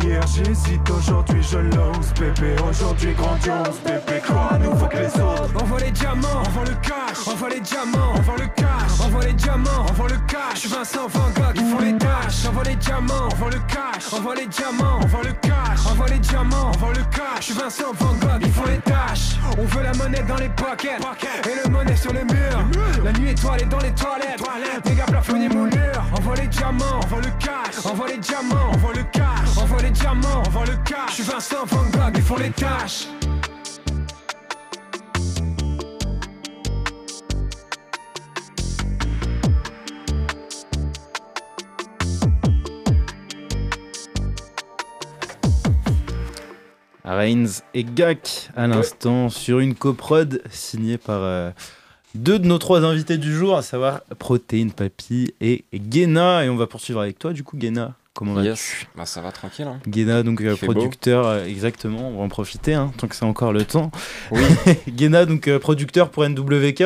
Speaker 17: Hier j'hésite, aujourd'hui je l'ose. Bébé, aujourd'hui grandiose. Bébé, crois à nouveau que les autres.
Speaker 16: Envoie les diamants, envoie le cash, envoie les diamants, envoie le cash, envoie les diamants, envoie le cash. Je suis Vincent Van Gogh, ils font les tâches. Envoie les diamants, envoie le cash, envoie les diamants, envoie le cash, envoie les diamants, envoie le cash. Je suis Vincent Van Gogh, ils font les tâches. On veut la monnaie dans les pockets et le monnaie sur le mur. La nuit étoilée dans les toilettes, des gars plafonnés moulures. Envoie les diamants, envoie le cash, envoie les diamants, envoie le cash, les diamants, envoie le. Je suis Vincent Van ils font les tâches.
Speaker 2: Reigns et Gak à l'instant sur une coprode signée par euh, deux de nos trois invités du jour, à savoir Protein Papy et Guéna. Et on va poursuivre avec toi, du coup, Guéna. Comment vas-tu
Speaker 3: Yes. Bah ça va tranquille. Hein.
Speaker 2: Guéna, donc euh, producteur, euh, exactement, on va en profiter, hein, tant que c'est encore le temps.
Speaker 3: Oui.
Speaker 2: Guéna, donc euh, producteur pour NWK,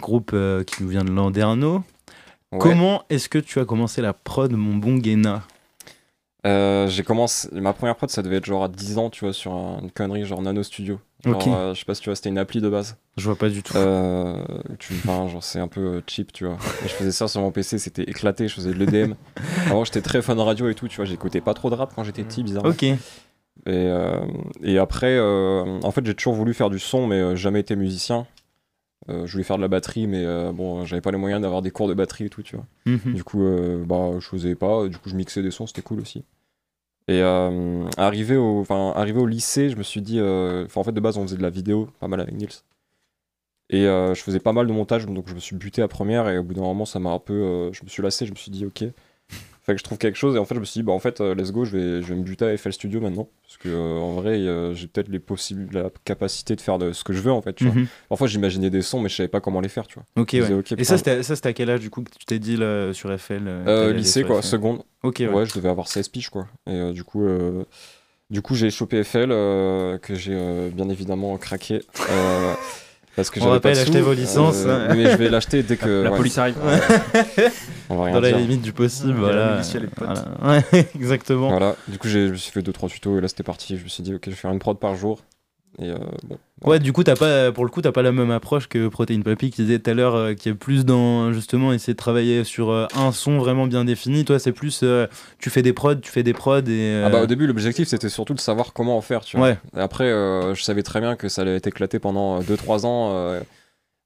Speaker 2: groupe qui nous vient de Landerneau.
Speaker 3: Ouais.
Speaker 2: Comment est-ce que tu as commencé la prod, mon bon Guéna?
Speaker 3: J'ai commencé ma première prod ça devait être genre à 10 ans tu vois sur un- une connerie genre Nano Studio genre, euh, je sais pas si tu vois c'était une appli de base
Speaker 2: Je vois pas du tout.
Speaker 3: euh, tu enfin, genre c'est un peu euh, cheap tu vois et je faisais ça sur mon PC c'était éclaté je faisais de l'EDM avant j'étais très fan de radio et tout tu vois j'écoutais pas trop de rap quand j'étais petit bizarrement
Speaker 2: Ok.
Speaker 3: et, euh, et après en fait j'ai toujours voulu faire du son mais jamais été musicien je voulais faire de la batterie mais bon j'avais pas les moyens d'avoir des cours de batterie et tout tu vois
Speaker 2: Mhm.
Speaker 3: du coup, bah, je faisais pas. Du coup, je mixais des sons, c'était cool aussi. Et euh, arrivé, au, lycée, je me suis dit. euh, en fait, de base, on faisait de la vidéo, pas mal avec Nils. Et euh, je faisais pas mal de montage, donc je me suis buté à première. Et au bout d'un moment, ça m'a un peu. euh, je me suis lassé, je me suis dit, ok. Fait que je trouve quelque chose. Et en fait, je me suis dit, bah, en fait, euh, let's go, je vais, je vais me buter à FL Studio maintenant. Parce que, euh, en vrai, euh, j'ai peut-être les possibles, la capacité de faire de ce que je veux, en fait. Tu vois.
Speaker 2: Mhm.
Speaker 3: Parfois, j'imaginais des sons, mais je savais pas comment les faire, tu vois.
Speaker 2: Ok, ouais.
Speaker 3: disais,
Speaker 2: Et ça, c'était ça, c'était à quel âge, du coup, que tu t'es dit là, sur FL euh,
Speaker 3: lycée
Speaker 2: sur
Speaker 3: quoi,
Speaker 2: FL?
Speaker 3: seconde.
Speaker 2: Ok, ouais.
Speaker 3: ouais. je devais avoir 16 piges quoi. Et du coup, du coup j'ai chopé FL que j'ai bien évidemment craqué. parce que
Speaker 2: On rappelle, achetez
Speaker 3: sous,
Speaker 2: vos licences, hein.
Speaker 3: mais je vais l'acheter dès que
Speaker 2: La
Speaker 3: ouais.
Speaker 2: police arrive.
Speaker 3: Ouais. On va rien
Speaker 2: Dans la
Speaker 3: dire.
Speaker 2: limite du possible, voilà.
Speaker 5: la les potes.
Speaker 2: Voilà. Ouais, exactement.
Speaker 3: Voilà. Du coup, j'ai- je me suis fait 2-3 tutos et là c'était parti. Je me suis dit, ok, je vais faire une prod par jour. Et euh, bon.
Speaker 2: Ouais, du coup, t'as pas, pour le coup, t'as pas la même approche que Protein Papy qui disait tout à l'heure, euh, qui est plus dans justement essayer de travailler sur euh, un son vraiment bien défini. Toi, c'est plus, euh, tu fais des prods, tu fais des prods et.
Speaker 3: Ah bah au début l'objectif c'était surtout de savoir comment en faire tu vois.
Speaker 2: Ouais.
Speaker 3: Et après euh, je savais très bien que ça allait être éclaté pendant 2-3 ans.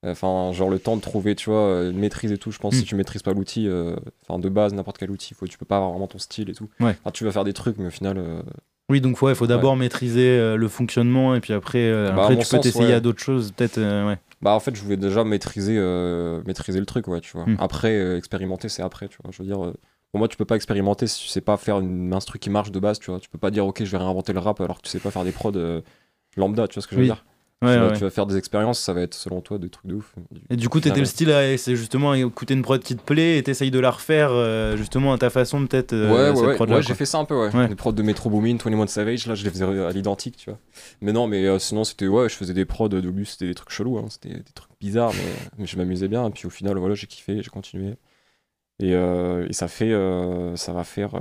Speaker 3: Enfin genre le temps de trouver tu vois euh, une maîtrise et tout. Je pense
Speaker 2: Mm.
Speaker 3: si tu maîtrises pas l'outil, euh, enfin de base n'importe quel outil, faut, tu peux pas avoir vraiment ton style et tout.
Speaker 2: Ouais.
Speaker 3: Enfin, tu vas faire des trucs mais au final. euh,
Speaker 2: Oui, donc ouais, il faut d'abord maîtriser le fonctionnement et puis après,
Speaker 3: Bah,
Speaker 2: après tu peux t'essayer
Speaker 3: ouais.
Speaker 2: à d'autres choses, peut-être. euh, ouais.
Speaker 3: Bah en fait je voulais déjà maîtriser euh, maîtriser le truc ouais tu vois.
Speaker 2: Mm.
Speaker 3: Après euh, expérimenter c'est après tu vois. Je veux dire. euh, pour moi, tu peux pas expérimenter si tu sais pas faire une instru qui marche de base, tu vois. Tu peux pas dire, ok, je vais réinventer le rap alors que tu sais pas faire des prods lambda, tu vois ce que je veux
Speaker 2: Oui.
Speaker 3: dire
Speaker 2: Ouais,
Speaker 3: tu, vas,
Speaker 2: ouais.
Speaker 3: tu vas faire des expériences, ça va être selon toi des trucs de ouf.
Speaker 2: Et du coup, t'étais le style à c'est justement écouter une prod qui te plaît et t'essayes de la refaire euh, justement à ta façon, peut-être. euh,
Speaker 3: ouais, ouais, ouais, j'ai fait ça un peu, ouais. Des prods de Metro Boomin, 21 Savage, là je les faisais à l'identique, tu vois. Mais non, mais euh, sinon c'était, ouais, je faisais des prods de lui, c'était des trucs chelous, hein, c'était des trucs bizarres, mais, mais je m'amusais bien. Et puis au final, voilà, j'ai kiffé, j'ai continué. Et, et ça fait, ça va faire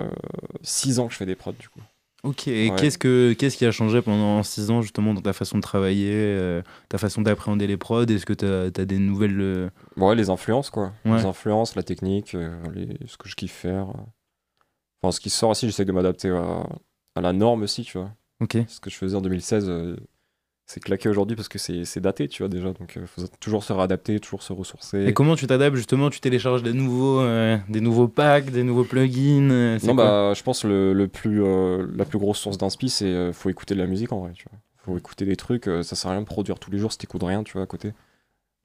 Speaker 3: 6 ans que je fais des prods, du coup.
Speaker 2: Ok, et
Speaker 3: Ouais.
Speaker 2: qu'est-ce, que, qu'est-ce qui a changé pendant 6 ans justement dans ta façon de travailler, euh, ta façon d'appréhender les prods? Est-ce que t'as as des nouvelles. euh,
Speaker 3: Ouais, les influences, quoi.
Speaker 2: Ouais.
Speaker 3: Les influences, la technique, euh, les- ce que je kiffe faire. Enfin, ce qui sort aussi, j'essaie de m'adapter à, à la norme aussi, tu vois.
Speaker 2: Ok.
Speaker 3: Ce que je faisais en 2016, euh, c'est claqué aujourd'hui parce que c'est daté, tu vois, déjà. Donc, il faut toujours se réadapter, toujours se ressourcer.
Speaker 2: Et comment tu t'adaptes justement Tu télécharges des nouveaux, euh, des nouveaux packs, des nouveaux plugins euh,
Speaker 3: Non, bah, je pense le, le plus, euh, la plus grosse source d'inspi, c'est euh, faut écouter de la musique en vrai, tu vois. Faut écouter des trucs, euh, ça sert à rien de produire tous les jours si t'écoutes rien, tu vois, à côté.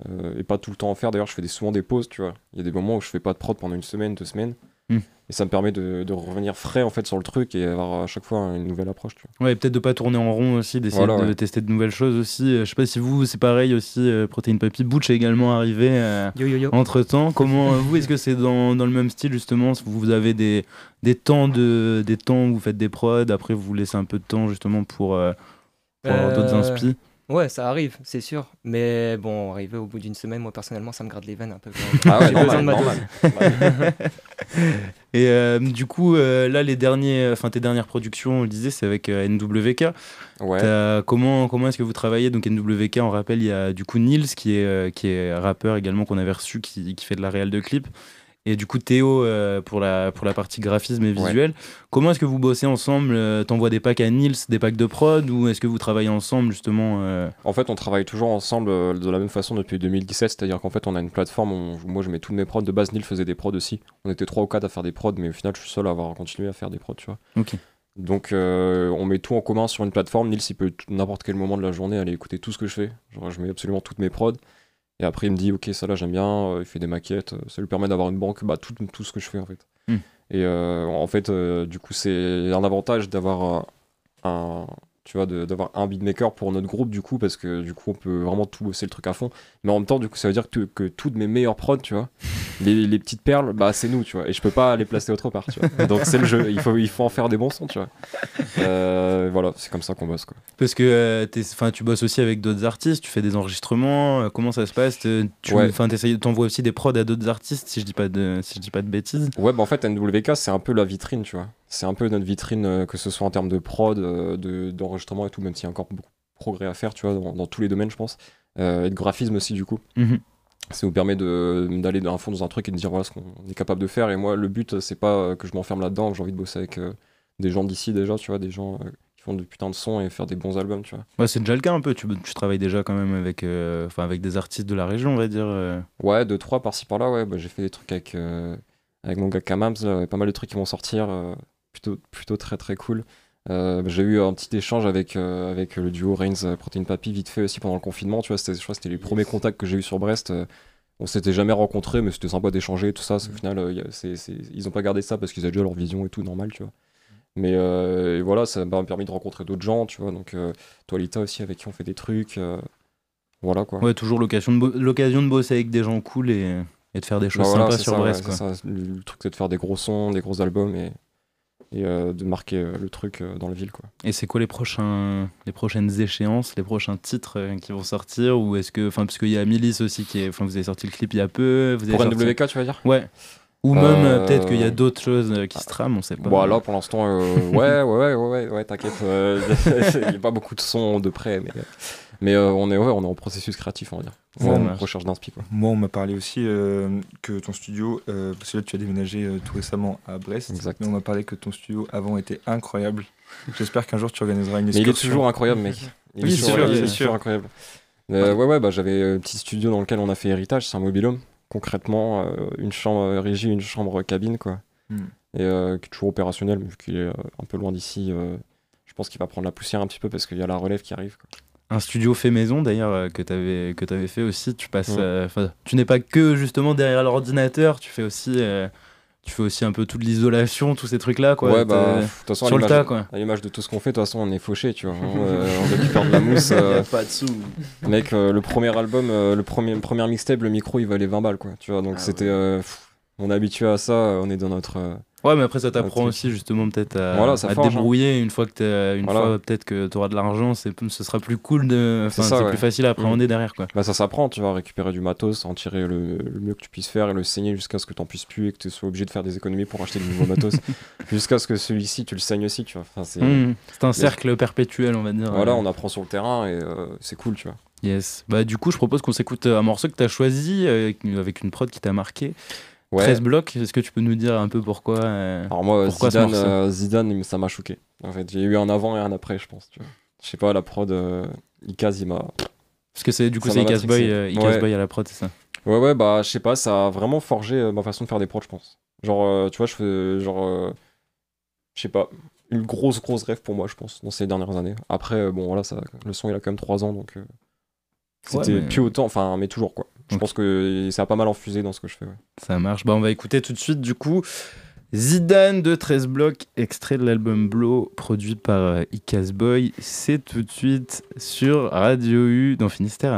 Speaker 3: Euh, et pas tout le temps en faire. D'ailleurs, je fais des, souvent des pauses, tu vois. Il y a des moments où je fais pas de prod pendant une semaine, deux semaines.
Speaker 2: Hmm.
Speaker 3: Et ça me permet de, de revenir frais en fait sur le truc et avoir à chaque fois une nouvelle approche. Tu vois.
Speaker 2: Ouais, et peut-être de pas tourner en rond aussi, d'essayer
Speaker 3: Voilà,
Speaker 2: de
Speaker 3: ouais.
Speaker 2: tester de nouvelles choses aussi. Euh, Je sais pas si vous, c'est pareil aussi, euh, Protein Papi. Butch est également arrivé
Speaker 18: Yo, yo, yo.
Speaker 2: entre temps. Comment, euh, vous, est-ce que c'est dans, dans le même style justement? Si Vous avez des, des, temps de, des temps où vous faites des prods, après vous vous laissez un peu de temps justement pour, euh, pour avoir d'autres
Speaker 18: Euh,
Speaker 2: inspi
Speaker 18: Ouais, ça arrive, c'est sûr. Mais bon, arrivé au bout d'une semaine, moi personnellement, ça me gratte les veines un peu.
Speaker 3: Ah ouais,
Speaker 18: J'ai besoin de
Speaker 3: normal,
Speaker 18: ma
Speaker 3: normal.
Speaker 18: dose.
Speaker 2: Et euh, du coup, euh, là, les derniers, enfin tes dernières productions, on le disait, c'est avec euh, NWK.
Speaker 3: Ouais.
Speaker 2: Comment, comment est-ce que vous travaillez? Donc NWK, on rappelle, il y a du coup Nils qui est, euh, qui est rappeur également qu'on avait reçu, qui, qui fait de la réal de clip. Et du coup Théo euh, pour, la, pour la partie graphisme et
Speaker 3: Ouais.
Speaker 2: visuel. Comment est-ce que vous bossez ensemble? Euh, T'envoies des packs à Nils, des packs de prod Ou est-ce que vous travaillez ensemble justement euh,
Speaker 3: En fait, on travaille toujours ensemble euh, de la même façon depuis 2017, c'est-à-dire qu'en fait, on a une plateforme où moi je mets tous mes prods. De base, Neil faisait des prods aussi. On était trois ou quatre à faire des prods, mais au final, je suis seul à avoir continué à faire des prods, tu vois.
Speaker 2: Ok.
Speaker 3: Donc, euh, on met tout en commun sur une plateforme. Nils, il peut n'importe quel moment de la journée aller écouter tout ce que je fais. Genre, je mets absolument toutes mes prods. Et après, il me dit, ok, ça là, j'aime bien. euh, il fait des maquettes. euh, Ça lui permet d'avoir une banque, bah, tout, tout ce que je fais en fait.
Speaker 2: Hmm.
Speaker 3: Et euh, en fait, euh, du coup, c'est un avantage d'avoir un, tu vois, d'avoir un beatmaker pour notre groupe, du coup, parce que du coup, on peut vraiment tout bosser le truc à fond. Mais en même temps, du coup, ça veut dire que, que toutes mes meilleures prods, tu vois, les, les petites perles, bah, c'est nous, tu vois. Et je peux pas les placer autre part, tu vois. Donc, c'est le jeu. Il faut, il faut en faire des bons sons, tu vois. Euh, voilà, c'est comme ça qu'on bosse, quoi.
Speaker 2: Parce que euh, tu bosses aussi avec d'autres artistes, tu fais des enregistrements, euh, comment ça se passe? Tu
Speaker 3: Ouais.
Speaker 2: t'envoies aussi des prods à d'autres artistes, si je dis pas de, si je dis pas de bêtises.
Speaker 3: Ouais, bah en fait, NWK, c'est un peu la vitrine, tu vois. C'est un peu notre vitrine, euh, que ce soit en termes de prod, euh, de- d'enregistrement et tout, même s'il y a encore beaucoup de progrès à faire, tu vois, dans, dans tous les domaines, je pense. Euh, et de graphisme aussi, du coup.
Speaker 2: Mhm.
Speaker 3: Ça nous permet de- d'aller d'un fond dans un truc et de dire voilà ce qu'on est capable de faire. Et moi, le but, c'est pas que je m'enferme là-dedans. J'ai envie de bosser avec euh, des gens d'ici déjà, tu vois, des gens euh, qui font de putain de sons et faire des bons albums, tu vois.
Speaker 2: Ouais, c'est déjà le cas un peu, tu, tu travailles déjà quand même avec, avec des artistes de la région, on va dire.
Speaker 3: Ouais, deux, trois par-ci par-là, ouais. Bah, j'ai fait des trucs avec, avec mon gars Kamams, là, pas mal de trucs qui vont sortir, plutôt, plutôt très très cool. Euh, j'ai eu un petit échange avec, euh, avec le duo Reigns euh, Protein Papi vite fait aussi pendant le confinement, tu vois. C'était, je crois que c'était les premiers contacts que j'ai eu sur Brest. euh, on s'était jamais rencontrés, mais c'était sympa d'échanger, tout ça. Au final, y a- c'est, c'est- ils ont pas gardé ça parce qu'ils avaient déjà leur vision et tout, normal, tu vois. Mais et voilà, ça m'a permis de rencontrer d'autres gens, tu vois. Donc, toi, Lita aussi, avec qui on fait des trucs. voilà quoi.
Speaker 2: Ouais, toujours l'occasion de, bo- l'occasion de bosser avec des gens cool et, et de faire des choses
Speaker 3: Bah voilà,
Speaker 2: sympas sur
Speaker 3: ça,
Speaker 2: Brest.
Speaker 3: ouais,
Speaker 2: quoi.
Speaker 3: c'est ça. Le, le truc, c'est de faire des gros sons, des gros albums et, et euh, de marquer euh, le truc euh, dans la ville. Quoi.
Speaker 2: Et c'est quoi les, prochains, les prochaines échéances, les prochains titres qui vont sortir Ou est-ce que. Enfin, parce qu'il y a Milice aussi qui est. Enfin, vous avez sorti le clip il y a peu. Vous avez
Speaker 3: Pour
Speaker 2: sorti-
Speaker 3: NWK, tu vas dire?
Speaker 2: Ouais. Ou même euh, peut-être qu'il y a d'autres choses qui se trament, on sait pas.
Speaker 3: Bon, là, pour l'instant, euh, ouais, ouais, ouais, ouais, ouais, ouais, t'inquiète. euh, Il n'y a pas beaucoup de sons de près, mais, mais euh, on, est, ouais, on est en processus créatif, on va dire.
Speaker 5: Ça
Speaker 3: On est en
Speaker 5: marche.
Speaker 3: recherche d'inspi. Quoi.
Speaker 5: Moi, on m'a parlé aussi euh, que ton studio, euh, parce que là, tu as déménagé euh, tout récemment à Brest, mais on m'a parlé que ton studio avant était incroyable. J'espère qu'un jour tu organiseras une
Speaker 3: Mais il est
Speaker 5: excursion.
Speaker 3: toujours incroyable, mec. Il
Speaker 5: Oui,
Speaker 3: est
Speaker 5: c'est
Speaker 3: toujours-
Speaker 5: sûr, c'est sûr.
Speaker 3: incroyable. Euh, ouais, ouais, bah, j'avais un petit studio dans lequel on a fait héritage, c'est un mobilhome. Concrètement, euh, une chambre euh, régie, une chambre cabine, quoi.
Speaker 5: Hmm.
Speaker 3: Et euh, qui est toujours opérationnel, vu qu'il est euh, un peu loin d'ici, euh, je pense qu'il va prendre la poussière un petit peu parce qu'il y a la relève qui arrive. Quoi.
Speaker 2: Un studio fait maison d'ailleurs euh, que tu avais, que avais fait aussi. Tu passes,
Speaker 3: Ouais.
Speaker 2: euh, tu n'es pas que justement derrière l'ordinateur, tu fais aussi, euh, tu fais aussi un peu toute l'isolation, tous ces trucs là quoi.
Speaker 3: ouais, bah,
Speaker 2: T'es-
Speaker 3: de toute façon, à
Speaker 2: sur le
Speaker 3: l'image-
Speaker 2: tas quoi.
Speaker 3: À l'image de tout ce qu'on fait, de toute façon, on est fauché, tu vois. hein, euh, on récupère de la mousse.
Speaker 2: Y a pas de sous.
Speaker 3: Mec, euh, le premier album, euh, le premier, première mixtape, le micro, il valait 20 balles, quoi. Tu vois, donc
Speaker 2: Ah
Speaker 3: c'était. euh, on est habitué à ça, on est dans notre.
Speaker 2: Ouais, mais après ça t'apprend aussi justement peut-être à,
Speaker 3: Voilà,
Speaker 2: à
Speaker 3: hein.
Speaker 2: débrouiller une fois que t'as- une
Speaker 3: Voilà.
Speaker 2: fois peut-être que tu auras de l'argent, c'est ce sera plus cool de, enfin, c'est
Speaker 3: ouais.
Speaker 2: plus facile à appréhender
Speaker 3: Mm.
Speaker 2: derrière quoi.
Speaker 3: Bah ça s'apprend, tu vas récupérer du matos, en tirer le, le mieux que tu puisses faire et le saigner jusqu'à ce que t'en puisses plus et que tu sois obligé de faire des économies pour acheter du nouveau matos. jusqu'à ce que celui-ci, tu le saignes aussi, tu vois. Enfin, c'est
Speaker 2: Mm, c'est un cercle perpétuel on va dire.
Speaker 3: Voilà,
Speaker 2: euh.
Speaker 3: on apprend sur le terrain et euh, c'est cool, tu vois.
Speaker 2: Yes. Bah du coup, je propose qu'on s'écoute euh, un morceau que tu as choisi euh, avec une prod qui t'a marqué.
Speaker 3: Ouais.
Speaker 2: 13 blocs, est-ce que tu peux nous dire un peu pourquoi euh,
Speaker 3: Alors moi,
Speaker 2: pourquoi
Speaker 3: Zidane, euh, Zidane, ça m'a choqué. En fait, j'ai eu un avant et un après, je pense. Je sais pas, la prod, euh, Ikaz, il m'a.
Speaker 2: Parce que c'est du coup c'est
Speaker 3: m'a
Speaker 2: Icas Boy, euh,
Speaker 3: Ouais.
Speaker 2: Boy à la prod, c'est ça.
Speaker 3: Ouais, ouais, bah, je sais pas, ça a vraiment forgé ma façon de faire des prods, je pense. Genre, tu vois, je fais, genre, je sais pas, une grosse, grosse rêve pour moi, je pense, dans ces dernières années. Après, bon, voilà, ça, le son, il a quand même 3 ans, donc c'était
Speaker 2: Ouais, mais-
Speaker 3: plus autant, enfin, mais toujours, quoi. Je pense que ça a pas mal infusé dans ce que je fais, ouais.
Speaker 2: Ça marche. Bah on va écouter tout de suite du coup Zidane de 13 blocs, extrait de l'album Blow, produit par euh, Icaz Boy. C'est tout de suite sur Radio U dans Finistère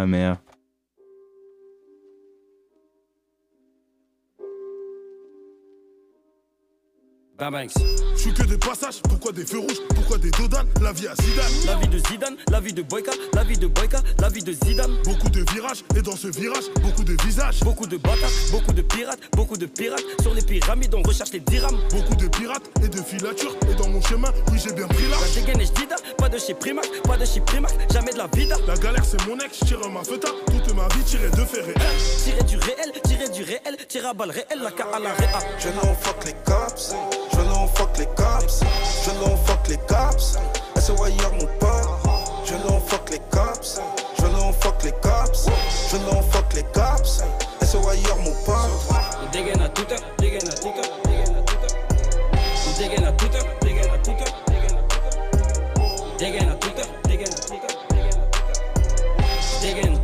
Speaker 19: Je suis que des passages, pourquoi des feux rouges, pourquoi des dodanes La vie à Zidane,
Speaker 20: La vie de Zidane, la vie de Boyka, la vie de Boyka, la vie de Zidane.
Speaker 19: beaucoup de virages, et dans ce virage, beaucoup de visages.
Speaker 20: Beaucoup de bâtards, beaucoup de pirates, beaucoup de pirates. Sur les pyramides, on recherche les dirhams.
Speaker 19: Beaucoup de pirates et de filatures, et dans mon chemin, oui j'ai bien pris
Speaker 20: La
Speaker 19: l'âge.
Speaker 20: dégaine est jdida, pas de chez Primac, pas de chez Primac, jamais de la vida.
Speaker 19: La galère c'est mon ex, tire ma feta, toute ma vie tirée de faits réels.
Speaker 20: Tirer du réel, tirer du réel, tirer à balle réel, la K à la réa.
Speaker 21: Je non fuck les cops, je non fuck les cops, je non fuck les cops, SOYR mon pote, je non fuck les cops, je non fuck les cops, je non fuck les cops, SOYR mon pote.
Speaker 20: On dégaine à toute heure, dégaine à toute heure, dégaine à heure. On dégaine à toute heure, dégaine à heure, dégaine à heure. Dégaine à toute heure, dégaine à heure, dégaine à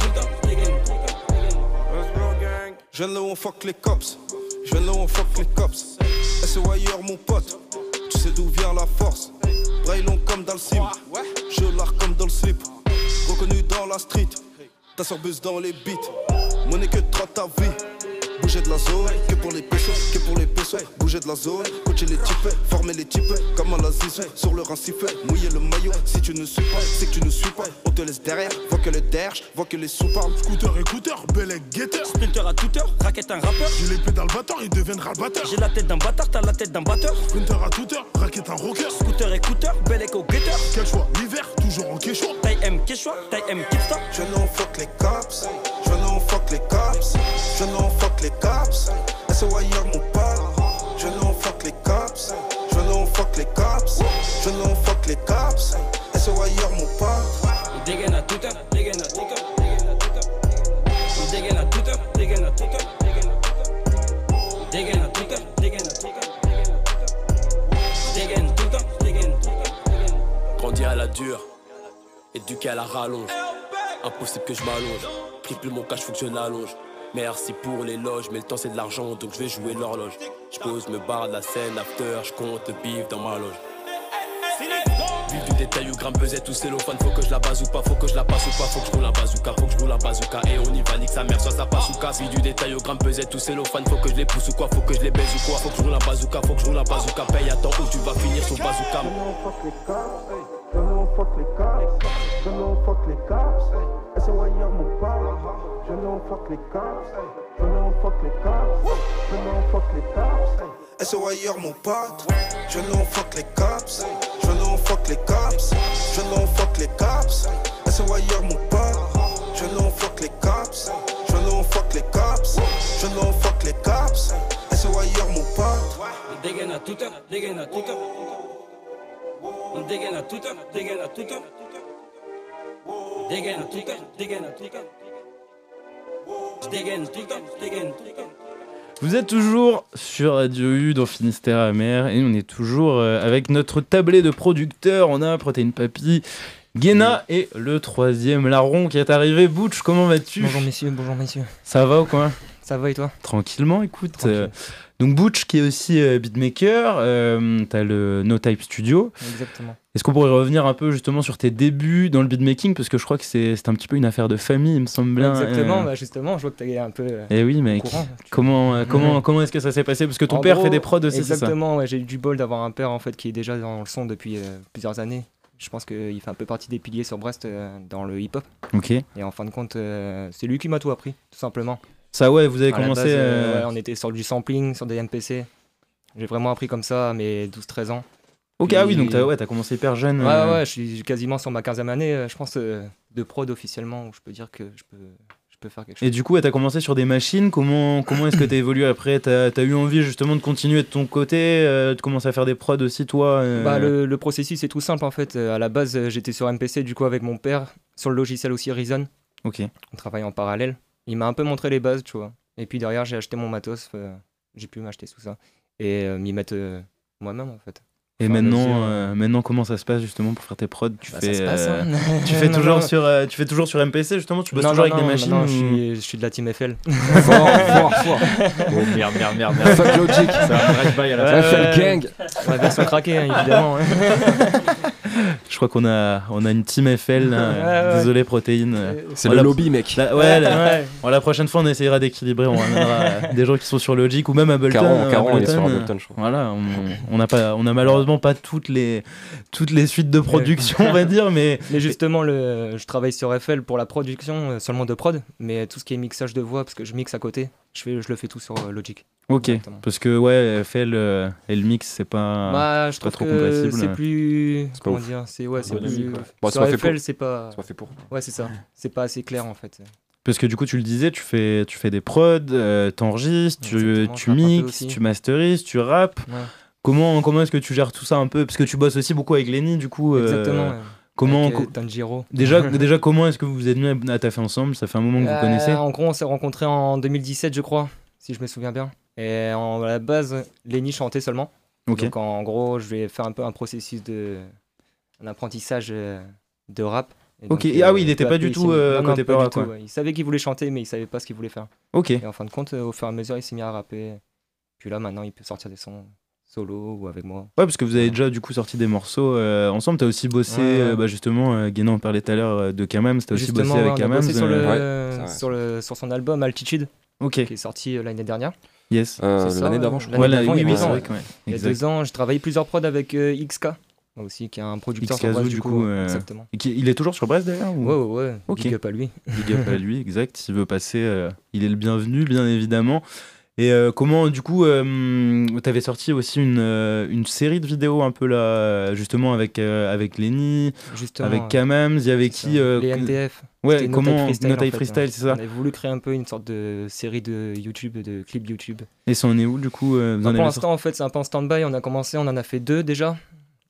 Speaker 20: heure, dégaine.
Speaker 21: Je non fuck les cops, je non fuck les cops, SOYR mon pote, tu sais d'où vient la force, braille long comme dans le sim, je l'art comme dans le slip, reconnu dans la street, ta sœur buzz dans les beats, monnaie que trop ta vie. Bouger de la zone, que pour les péchos, que pour les péchos, bouger de la zone, coacher les types, former les types, comme à la zizou, sur le rincifet, mouiller le maillot, si tu ne suis pas, c'est que tu ne suis pas, on te laisse derrière, vois que le derge, vois que les sous parlent.
Speaker 19: Scooter écouteur, bel guetteur.
Speaker 20: Sprinter à toute heure, raquette un rappeur.
Speaker 19: J'ai l'épée dans le batteur, il deviendra le batteur.
Speaker 20: J'ai la tête d'un bâtard, t'as la tête d'un batteur.
Speaker 19: Sprinter à toute heure, raquette un rocker.
Speaker 20: Scooter écouteur, bel écho guetteur.
Speaker 19: Quel choix, l'hiver, toujours en quechua.
Speaker 20: M Quechua, taille M Kipsta.
Speaker 21: Je non fuck les cops, je non fuck les cops, je non fuck les cops, SOYR mon pote, je non fuck les cops, je non fuck les cops, je non fuck les cops, SOYR mon pote.
Speaker 20: On dégaine à toute heure, dégaine à toute heure, dégaine à toute heure. On dégaine à toute heure, dégaine à toute heure, dégaine à toute heure. Dégaine à toute heure, dégaine à toute heure, dégaine tout temps, dégaine tout le temps, dégaine.
Speaker 22: Grandi à la dure, éduqué à la rallonge. Impossible que je m'allonge. Triple mon cash, faut que je. Merci pour les loges, mais le temps c'est de l'argent, donc je vais jouer l'horloge. Je pose, me barre de la scène, after, je compte le bif dans ma loge. Vif du détail ou gramme pesette ou cellophane Faut que je la base ou pas, faut que je la passe ou pas Faut que je roule un bazooka, faut que je roule un bazooka Et on y va, nique sa mère, soit ça passe ou casse Vif du détail au gramme pesette ou cellophane Faut que je les pousse ou quoi, faut que je les baise ou quoi Faut que je roule un bazooka, faut que je roule un bazooka Paye attends où tu vas finir sur bazooka
Speaker 21: fuck les cops, je non fuck les cops, SOYR mon pote, je non fuck les cops, je non fuck les cops, je non fuck les cops, SOYR mon pote, je non fuck les cops, je non fuck les cops, je non fuck les cops, SOYR mon pote, je non fuck les cops, je non fuck les cops, je non fuck les cops, SOYR mon pote.
Speaker 20: Dégaine à heure, dégaine à heure. On dégaine à toute heure, dégaine à toute heure. Dégaine à toute heure, dégaine à heure. Je dégaine tout le temps, dégaine tout le temps.
Speaker 2: Vous êtes toujours sur Radio U dans Finistère Amer et on est toujours euh, avec notre tablé de producteurs. On a Protéine Papy, Guéna et le troisième larron qui est arrivé. Butch, comment vas-tu?
Speaker 18: Bonjour messieurs, bonjour messieurs.
Speaker 2: Ça va ou quoi?
Speaker 18: Ça va et toi?
Speaker 2: Tranquillement, écoute. euh, donc Butch qui est aussi euh, beatmaker, euh, t'as le No Type Studio.
Speaker 18: Exactement.
Speaker 2: Est-ce qu'on pourrait revenir un peu justement sur tes débuts dans le beatmaking? Parce que je crois que c'est un petit peu une affaire de famille, il me semble bien.
Speaker 18: Exactement,
Speaker 2: euh,
Speaker 18: bah justement, je vois que tu es un peu. euh,
Speaker 2: Eh oui, mec.
Speaker 18: courant.
Speaker 2: Comment, comment, comment est-ce que ça s'est passé? Parce que ton
Speaker 18: En
Speaker 2: père
Speaker 18: gros,
Speaker 2: fait des prods aussi, c'est ça?
Speaker 18: Exactement, ouais, j'ai eu du bol d'avoir un père en fait qui est déjà dans le son depuis plusieurs années. Je pense qu'il fait un peu partie des piliers sur Brest euh, dans le hip-hop.
Speaker 2: Ok.
Speaker 18: Et en fin de compte, euh, c'est lui qui m'a tout appris, tout simplement.
Speaker 2: Ça, ouais, vous avez
Speaker 18: À
Speaker 2: commencé,
Speaker 18: base,
Speaker 2: euh,
Speaker 18: ouais, on était sur du sampling, sur des MPC. J'ai vraiment appris comme ça à mes 12-13 ans.
Speaker 2: Ok, ah oui, donc t'as ouais, commencé hyper jeune.
Speaker 18: Ouais,
Speaker 2: euh,
Speaker 18: ouais, je suis quasiment sur ma 15e année, euh, je pense, euh, de prod officiellement, où je peux dire que je peux, je peux faire quelque chose.
Speaker 2: Et du coup, t'as commencé sur des machines. Comment, comment est-ce que t'as évolué après? T'as as eu envie justement de continuer de ton côté, euh, de commencer à faire des prods aussi, toi euh,
Speaker 18: Bah, le, le processus est tout simple en fait. Euh, À la base, euh, j'étais sur MPC du coup avec mon père, sur le logiciel aussi Reason.
Speaker 2: Ok.
Speaker 18: On travaille en parallèle. Il m'a un peu montré les bases, tu vois. Et puis derrière, j'ai acheté mon matos. euh, j'ai pu m'acheter tout ça. Et euh, m'y mettre euh, moi-même en fait.
Speaker 2: Et
Speaker 18: Enfin,
Speaker 2: maintenant,
Speaker 18: mesure,
Speaker 2: euh, maintenant, comment ça se passe justement pour faire tes prods? Tu
Speaker 18: Bah, ça
Speaker 2: fais,
Speaker 18: se passe, hein.
Speaker 2: euh, tu fais
Speaker 18: Non,
Speaker 2: toujours
Speaker 18: non.
Speaker 2: sur, euh, tu fais toujours sur MPC justement. Tu bosses
Speaker 18: non,
Speaker 2: toujours
Speaker 18: non,
Speaker 2: avec des machines.
Speaker 18: Non,
Speaker 2: ou-
Speaker 18: je, suis, je suis de la team FL.
Speaker 2: Fort, fort, fort.
Speaker 4: Oh, merde, merde, merde, merde. Fuck Logic. C'est un à la FL gang.
Speaker 18: La version craquée, hein, évidemment. hein.
Speaker 2: Je crois qu'on a, on a une team FL. là.
Speaker 18: Ouais, ouais.
Speaker 2: Désolé, protéines.
Speaker 3: C'est le lobby, mec.
Speaker 2: La, ouais, la,
Speaker 18: Ouais.
Speaker 2: bon, la prochaine fois, on essayera d'équilibrer. On ramènera euh, des gens qui sont sur Logic ou même Ableton.
Speaker 3: Caron-
Speaker 2: hein,
Speaker 3: Caron, il est sur
Speaker 2: Ableton,
Speaker 3: Ableton,
Speaker 2: euh,
Speaker 3: je crois.
Speaker 2: Voilà, on, on n'a pas, on a malheureusement pas toutes les, toutes les suites de production, on va dire, mais.
Speaker 18: Mais justement, le, je travaille sur FL pour la production, euh, seulement de prod, mais tout ce qui est mixage de voix, parce que je mixe à côté, je, fais, je le fais tout sur euh, Logic.
Speaker 2: Ok, parce que ouais, FL euh, et le mix, c'est pas,
Speaker 18: Bah, je
Speaker 2: pas
Speaker 18: trouve
Speaker 2: trop
Speaker 18: que
Speaker 2: compatible.
Speaker 18: c'est plus.
Speaker 3: C'est pas
Speaker 18: comment
Speaker 3: ouf.
Speaker 18: dire C'est ouais, c'est plus.
Speaker 3: Bon, c'est
Speaker 18: sur
Speaker 3: pas fait
Speaker 18: FL,
Speaker 3: pour.
Speaker 18: c'est pas.
Speaker 3: C'est pas fait pour.
Speaker 18: Ouais, c'est ça. C'est pas assez clair en fait.
Speaker 2: Parce que du coup, tu le disais, tu fais, tu fais des prods, euh, t'enregistres, tu, tu mixes, tu masterises, tu rappes.
Speaker 18: Ouais.
Speaker 2: Comment, comment est-ce que tu gères tout ça un peu? Parce que tu bosses aussi beaucoup avec Lenny, du coup. euh,
Speaker 18: Exactement. ouais.
Speaker 2: Comment
Speaker 18: Avec, euh, Tanjiro.
Speaker 2: déjà, déjà, comment est-ce que vous vous êtes mis à taffer ensemble? Ça fait un moment que vous
Speaker 18: Euh,
Speaker 2: connaissez
Speaker 18: En gros, on s'est rencontrés en 2017, je crois, si je me souviens bien. Et en, à la base, Lenny chantait seulement.
Speaker 2: Ok.
Speaker 18: Donc en gros, je vais faire un peu un processus de un apprentissage de rap. Et
Speaker 2: Ok.
Speaker 18: donc,
Speaker 2: ah oui, il était
Speaker 18: peu à
Speaker 2: pas du tout, euh,
Speaker 18: Non, non,
Speaker 2: côté
Speaker 18: pas
Speaker 2: peur,
Speaker 18: du tout,
Speaker 2: quoi.
Speaker 18: ouais. Il savait qu'il voulait chanter, mais il savait pas ce qu'il voulait faire.
Speaker 2: Ok.
Speaker 18: Et en fin de compte, au fur et à mesure, il s'est mis à rapper. Puis là, maintenant, il peut sortir des sons solo ou avec moi.
Speaker 2: Ouais, parce que vous avez déjà du coup sorti des morceaux euh, ensemble. T'as aussi bossé,
Speaker 18: Ouais, ouais.
Speaker 2: euh, bah, justement, euh, Guénan en parlait tout à l'heure euh, de Kamams. T'as aussi
Speaker 18: Justement,
Speaker 2: bossé avec Kamams.
Speaker 18: bossé sur, le,
Speaker 2: euh,
Speaker 3: Ouais, c'est vrai.
Speaker 18: sur, le, sur son album Altitude, qui est sorti euh, l'année dernière.
Speaker 2: Yes.
Speaker 3: Euh, L'année d'avant, je crois.
Speaker 2: Ouais, oui,
Speaker 18: il y a
Speaker 2: oui, ouais,
Speaker 18: Il y a deux ans, j'ai travaillé plusieurs prods avec euh, XK, aussi, qui est un producteur sur
Speaker 2: Xkazoo,
Speaker 18: Brest,
Speaker 2: du coup. euh,
Speaker 18: Exactement.
Speaker 2: et qui- il est toujours sur Brest d'ailleurs ou-
Speaker 18: Ouais, ouais, ouais.
Speaker 2: Ok.
Speaker 18: Big up à lui.
Speaker 2: Big up à lui, exact. S'il veut passer, euh, il est le bienvenu, bien évidemment. Et euh, comment, du coup, tu avais sorti aussi une, euh, une série de vidéos un peu là, justement avec, euh, avec Lenny,
Speaker 18: Justement,
Speaker 2: avec. Kamams, il y avait qui euh,
Speaker 18: Les.
Speaker 2: Ouais, comment
Speaker 18: Freestyle, en fait,
Speaker 2: Freestyle, c'est ça
Speaker 18: On avait voulu créer un peu une sorte de série de YouTube, de clips YouTube.
Speaker 2: Et ça en est où, du coup euh, vous
Speaker 18: Bah,
Speaker 2: en
Speaker 18: pour l'instant, en fait, c'est un peu en stand-by. On a commencé, on en a fait deux déjà.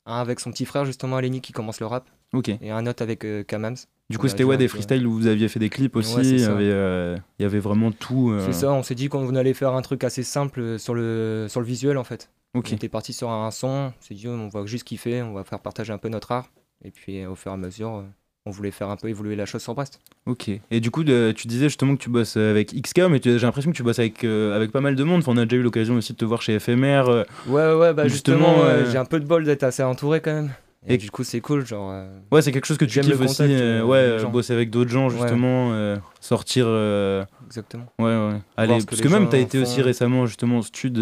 Speaker 18: Un avec son petit frère, justement, Aléni, qui commence le rap.
Speaker 2: Ok.
Speaker 18: Et un autre avec euh, Kamams.
Speaker 2: Du coup, c'était ouais, des freestyles où vous aviez fait des clips aussi.
Speaker 18: Ouais, c'est
Speaker 2: il, y
Speaker 18: ça.
Speaker 2: avait, euh, il y avait vraiment tout. euh,
Speaker 18: C'est ça, on s'est dit qu'on allait faire un truc assez simple sur le, sur le visuel, en fait. On était parti sur un son, on s'est dit, on va juste kiffer, on va faire partager un peu notre art. Et puis, au fur et à mesure, on voulait faire un peu évoluer la chose sur Brest.
Speaker 2: Ok. Et du coup, de- tu disais justement que tu bosses avec XK, mais j'ai l'impression que tu bosses avec, euh, avec pas mal de monde. Enfin, on a déjà eu l'occasion aussi de te voir chez FMR. euh,
Speaker 18: Ouais, ouais, bah justement,
Speaker 2: justement,
Speaker 18: euh, j'ai un peu de bol d'être assez entouré quand même. Et,
Speaker 2: Et-
Speaker 18: du coup, c'est cool, genre. euh,
Speaker 2: Ouais, c'est quelque chose que tu kiffes aussi. euh,
Speaker 18: euh,
Speaker 2: ouais, euh, bosser avec d'autres gens,
Speaker 18: Ouais.
Speaker 2: justement. euh, sortir.
Speaker 18: Exactement.
Speaker 2: Ouais, ouais. Allez,
Speaker 18: ce que
Speaker 2: parce que même, t'as été aussi récemment, justement, au stud.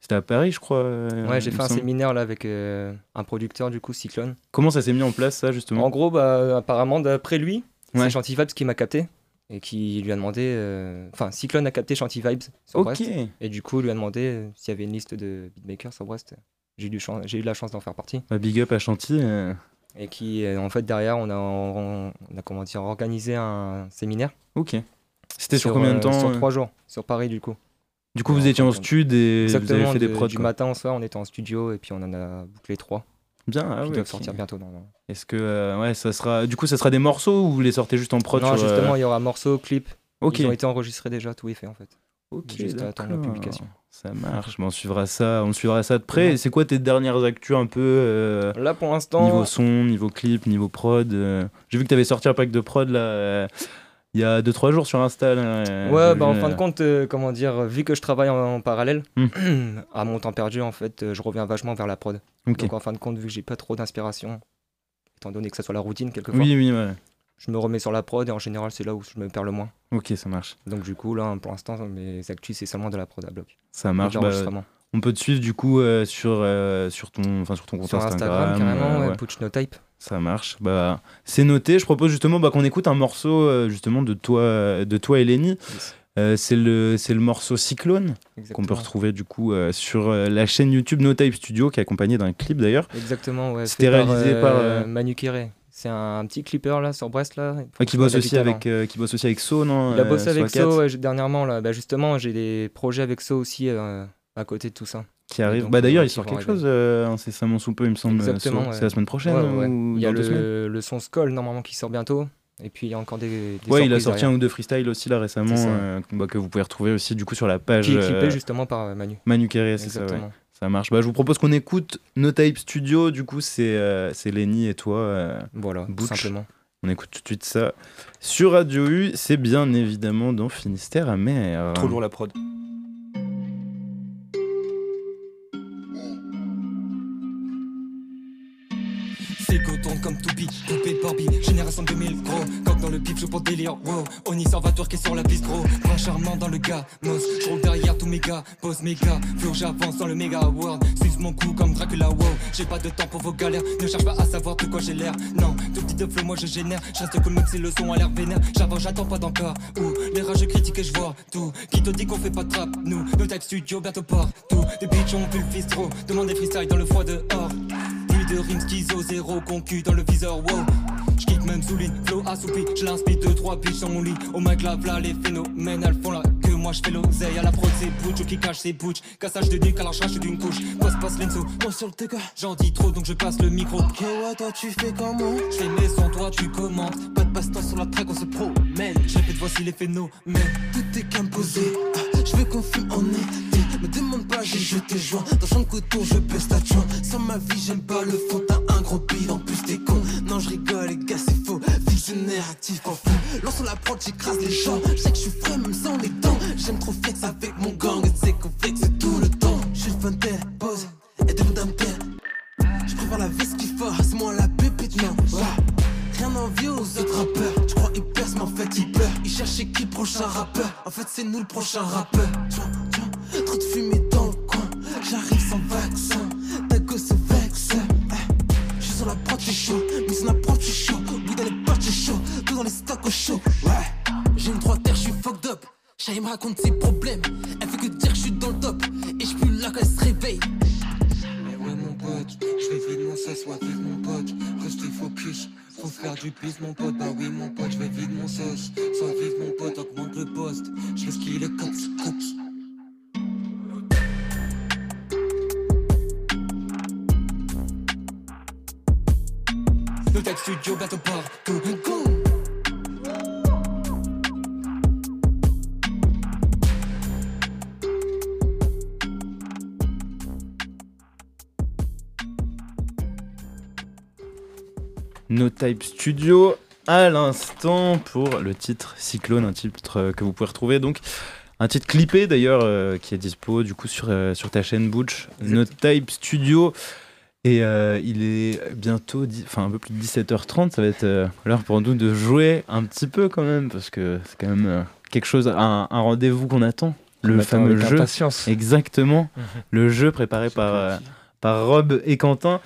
Speaker 2: C'était à Paris, je crois.
Speaker 18: Ouais, j'ai fait un séminaire là avec un producteur du coup, Cyclone.
Speaker 2: Comment ça s'est mis en place, ça, justement?
Speaker 18: En gros, bah, apparemment, d'après lui,
Speaker 2: Ouais.
Speaker 18: c'est Chanty Vibes qui m'a capté et qui lui a demandé. euh, Enfin, Cyclone a capté Chanty Vibes sur
Speaker 2: Ok.
Speaker 18: Brest. Et du coup, lui a demandé euh, s'il y avait une liste de beatmakers sur Brest. J'ai eu, la chance d'en faire partie.
Speaker 2: Bah, big up à Chanty. euh,
Speaker 18: Et qui, euh, en fait, derrière, on a, on, a comment dire, organisé un séminaire.
Speaker 2: Ok. C'était sur combien de
Speaker 18: euh,
Speaker 2: temps,
Speaker 18: Sur
Speaker 2: euh
Speaker 18: trois jours, sur Paris du coup.
Speaker 2: Du coup, vous étiez en stud et vous avez fait des
Speaker 18: de-
Speaker 2: prods.
Speaker 18: du
Speaker 2: quoi.
Speaker 18: matin au soir, on était en studio et puis on en a bouclé trois.
Speaker 2: Bien, ah ouais,
Speaker 18: doivent sortir bientôt.
Speaker 2: Est-ce que euh, ouais, ça sera du coup ça sera des morceaux ou vous les sortez juste en prod
Speaker 18: non,
Speaker 2: sur,
Speaker 18: justement, il y aura morceaux, clips.
Speaker 2: Ok.
Speaker 18: Ils ont été enregistrés déjà, tout est fait en fait.
Speaker 2: Ok,
Speaker 18: Juste à attendre la publication.
Speaker 2: Ça marche, mais on suivra ça, on suivra ça de près. C'est quoi tes dernières actus un peu euh,
Speaker 18: Là pour l'instant.
Speaker 2: Niveau son, niveau clip, niveau prod. euh, J'ai vu que t'avais sorti un pack de prod là euh, il y a 2-3 jours sur Insta. là,
Speaker 18: Ouais, bah en fin de compte, comment dire, vu que je travaille en, en parallèle,
Speaker 2: Hmm.
Speaker 18: à mon temps perdu, en fait, je reviens vachement vers la prod. Donc en fin de compte, vu que j'ai pas trop d'inspiration, étant donné que ça soit la routine quelquefois,
Speaker 2: Oui, oui, ouais.
Speaker 18: Je me remets sur la prod et en général, c'est là où je me perds le moins.
Speaker 2: Ok, ça marche.
Speaker 18: Donc du coup, là, pour l'instant, mes actus, c'est seulement de la prod à bloc.
Speaker 2: Ça marche. bah, on peut te suivre du coup euh, sur, euh, sur, ton, sur ton compte
Speaker 18: Sur Instagram,
Speaker 2: Instagram.
Speaker 18: carrément,
Speaker 2: euh,
Speaker 18: ouais, No Type.
Speaker 2: Ça marche. Bah, c'est noté. Je propose justement bah, qu'on écoute un morceau euh, justement de toi, de toi et Lenny. Euh, c'est le, morceau Cyclone qu'on peut retrouver du coup euh, sur euh, la chaîne YouTube No Type Studio qui est accompagnée d'un clip d'ailleurs.
Speaker 18: Exactement, ouais.
Speaker 2: C'était
Speaker 18: par,
Speaker 2: réalisé
Speaker 18: euh,
Speaker 2: par euh,
Speaker 18: Manu Kéré. C'est un petit clipper là sur Brest là.
Speaker 2: ouais, qui bosse aussi avec euh, qui bosse aussi avec So non
Speaker 18: Il a
Speaker 2: euh,
Speaker 18: bossé avec
Speaker 2: Swat Cat,
Speaker 18: So ouais, dernièrement là. Bah, justement, j'ai des projets avec So aussi euh, à côté de tout ça.
Speaker 2: qui arrive.
Speaker 18: donc,
Speaker 2: bah d'ailleurs
Speaker 18: euh,
Speaker 2: il
Speaker 18: qui
Speaker 2: sort quelque
Speaker 18: arriver.
Speaker 2: chose euh, incessamment sous peu il me semble. euh,
Speaker 18: Exactement.
Speaker 2: So.
Speaker 18: ouais.
Speaker 2: C'est la semaine prochaine ou
Speaker 18: Il y a le, le son Skull normalement qui sort bientôt. Et puis il y a encore des. des
Speaker 2: Ouais, il a sorti
Speaker 18: derrière.
Speaker 2: un ou deux freestyles aussi là récemment euh, bah, que vous pouvez retrouver aussi du coup sur la page.
Speaker 18: Qui est clippé
Speaker 2: euh,
Speaker 18: justement par euh, Manu.
Speaker 2: Manu Kéré, c'est ça. Ouais. Ça marche. Bah, je vous propose qu'on écoute No Type Studio. Du coup, c'est euh, Lenny et toi. euh,
Speaker 18: Voilà,
Speaker 2: Butch.
Speaker 18: simplement.
Speaker 2: On écoute tout de suite ça. Sur Radio U, c'est bien évidemment dans Finistère amer.
Speaker 5: Trop lourd la prod.
Speaker 23: C'est coton comme Toupi, poupée Barbie, génération 2000 gros. Coq dans le bif, je pour délire, wow. Oni s'en va tourquer sur la piste gros. Charmant dans le gars, mos. Je derrière tous mes gars, pose mes gars. J'avance dans le méga world. Suce mon coup comme Dracula, wow. J'ai pas de temps pour vos galères, ne cherche pas à savoir de quoi j'ai l'air. Non, tout petit de flow, moi je génère. Je reste cool même si le son a l'air vénère. J'avance, j'attends pas d'encore. Ouh, les rageux critiques et je vois tout. Qui te dit qu'on fait pas de trap, nous? Nos type studio bientôt partout. Des bitches ont vu le bistrot. Demande des freestyles dans le froid dehors. De rimes schizo, zéro concu dans le viseur, wow. J'kick même sous ligne, flow assoupi, je l'inspire deux, trois bitches dans mon lit. Oh my god, là les phénomènes, elles font là que moi je fais l'oseille. À la prod, c'est butch, qui cache ses butch. Cassage de nuque, alors je rachète d'une couche. Quoi se passe, Lenzo Moi sur le TK, j'en dis trop donc je passe le micro. Ok, ouais, toi tu fais comment? Je fais mes sons, toi tu commentes. Pas de passe-temps sur la track, on se promène. Je répète, voici les phénomènes. Tout est qu'imposé, ah, fume en été. Me demande pas, j'ai jeté joint. Dans de coton, je baisse ta joint. Sans ma vie, j'aime pas le fond. T'as un gros bide, en plus t'es con. Non, je rigole, les gars, c'est faux. Visionnaire, actif en fou. Lançons la prod, j'écrase les gens. Je sais que je suis frais, même sans les dents. J'aime trop flex avec mon gang. Sais qu'on flex tout le temps. Je suis le fun tel, pose. Et de d'un. Je préfère la veste qui fort, c'est moi la pépite, non. Ouais. Rien d'envie aux autres rappeurs. Tu crois ils percent, mais en fait pleurent. Ils cherchaient qui prochain rappeur. En fait, c'est nous le prochain rappeur. Tiens, tiens, trop de fumée dans le coin. J'arrive sans vaccin. Ta gosse se vexe. Eh, Je suis sur la prod, c'est chaud. Sur la prod, c'est chaud. Oui, dans les poches, c'est chaud. Tout dans les stocks au chaud. Ouais. J'ai une droite terre, je suis fucked up. Me raconte ses problèmes. Elle fait que dire que je suis dans le top. Et plus là quand elle se réveille. Mais ouais mon pote, je vais vite mon sauce, soit vive mon pote, restez focus, faut faire du plus mon pote, bah oui mon pote, je vais vite mon sauce, soit vive mon pote, augmente le poste, je fais ce qu'il est cops, cops. Le tech studio bientôt partout,
Speaker 2: No Type Studio à l'instant pour le titre Cyclone, un titre euh, que vous pouvez retrouver donc. Un titre clippé d'ailleurs euh, qui est dispo du coup sur, euh, sur ta chaîne Butch, No Type Studio. Et euh, il est bientôt, enfin un peu plus de 17h30, ça va être l'heure pour nous de jouer un petit peu quand même, parce que c'est quand même quelque chose, un, un rendez-vous qu'on attend. Le
Speaker 5: attend
Speaker 2: fameux jeu.
Speaker 5: impatience.
Speaker 2: Exactement.
Speaker 5: Mhm.
Speaker 2: Le jeu préparé par, par Rob et Quentin.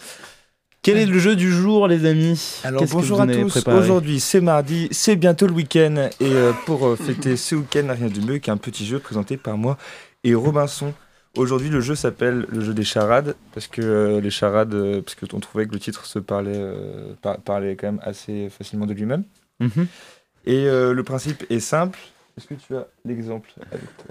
Speaker 2: Quel est le jeu du jour, les amis?
Speaker 5: Alors bonjour
Speaker 2: vous
Speaker 5: à tous. Aujourd'hui c'est mardi, c'est bientôt le week-end et euh, pour euh, fêter ce week-end, rien de mieux qu'un petit jeu présenté par moi et Robinson. Aujourd'hui le jeu s'appelle le jeu des charades parce que euh, les charades, euh, parce que on trouvait que le titre se parlait, euh, par- parlait quand même assez facilement de lui-même.
Speaker 2: Mhm.
Speaker 5: Et euh, le principe est simple. Est-ce que tu as l'exemple avec toi?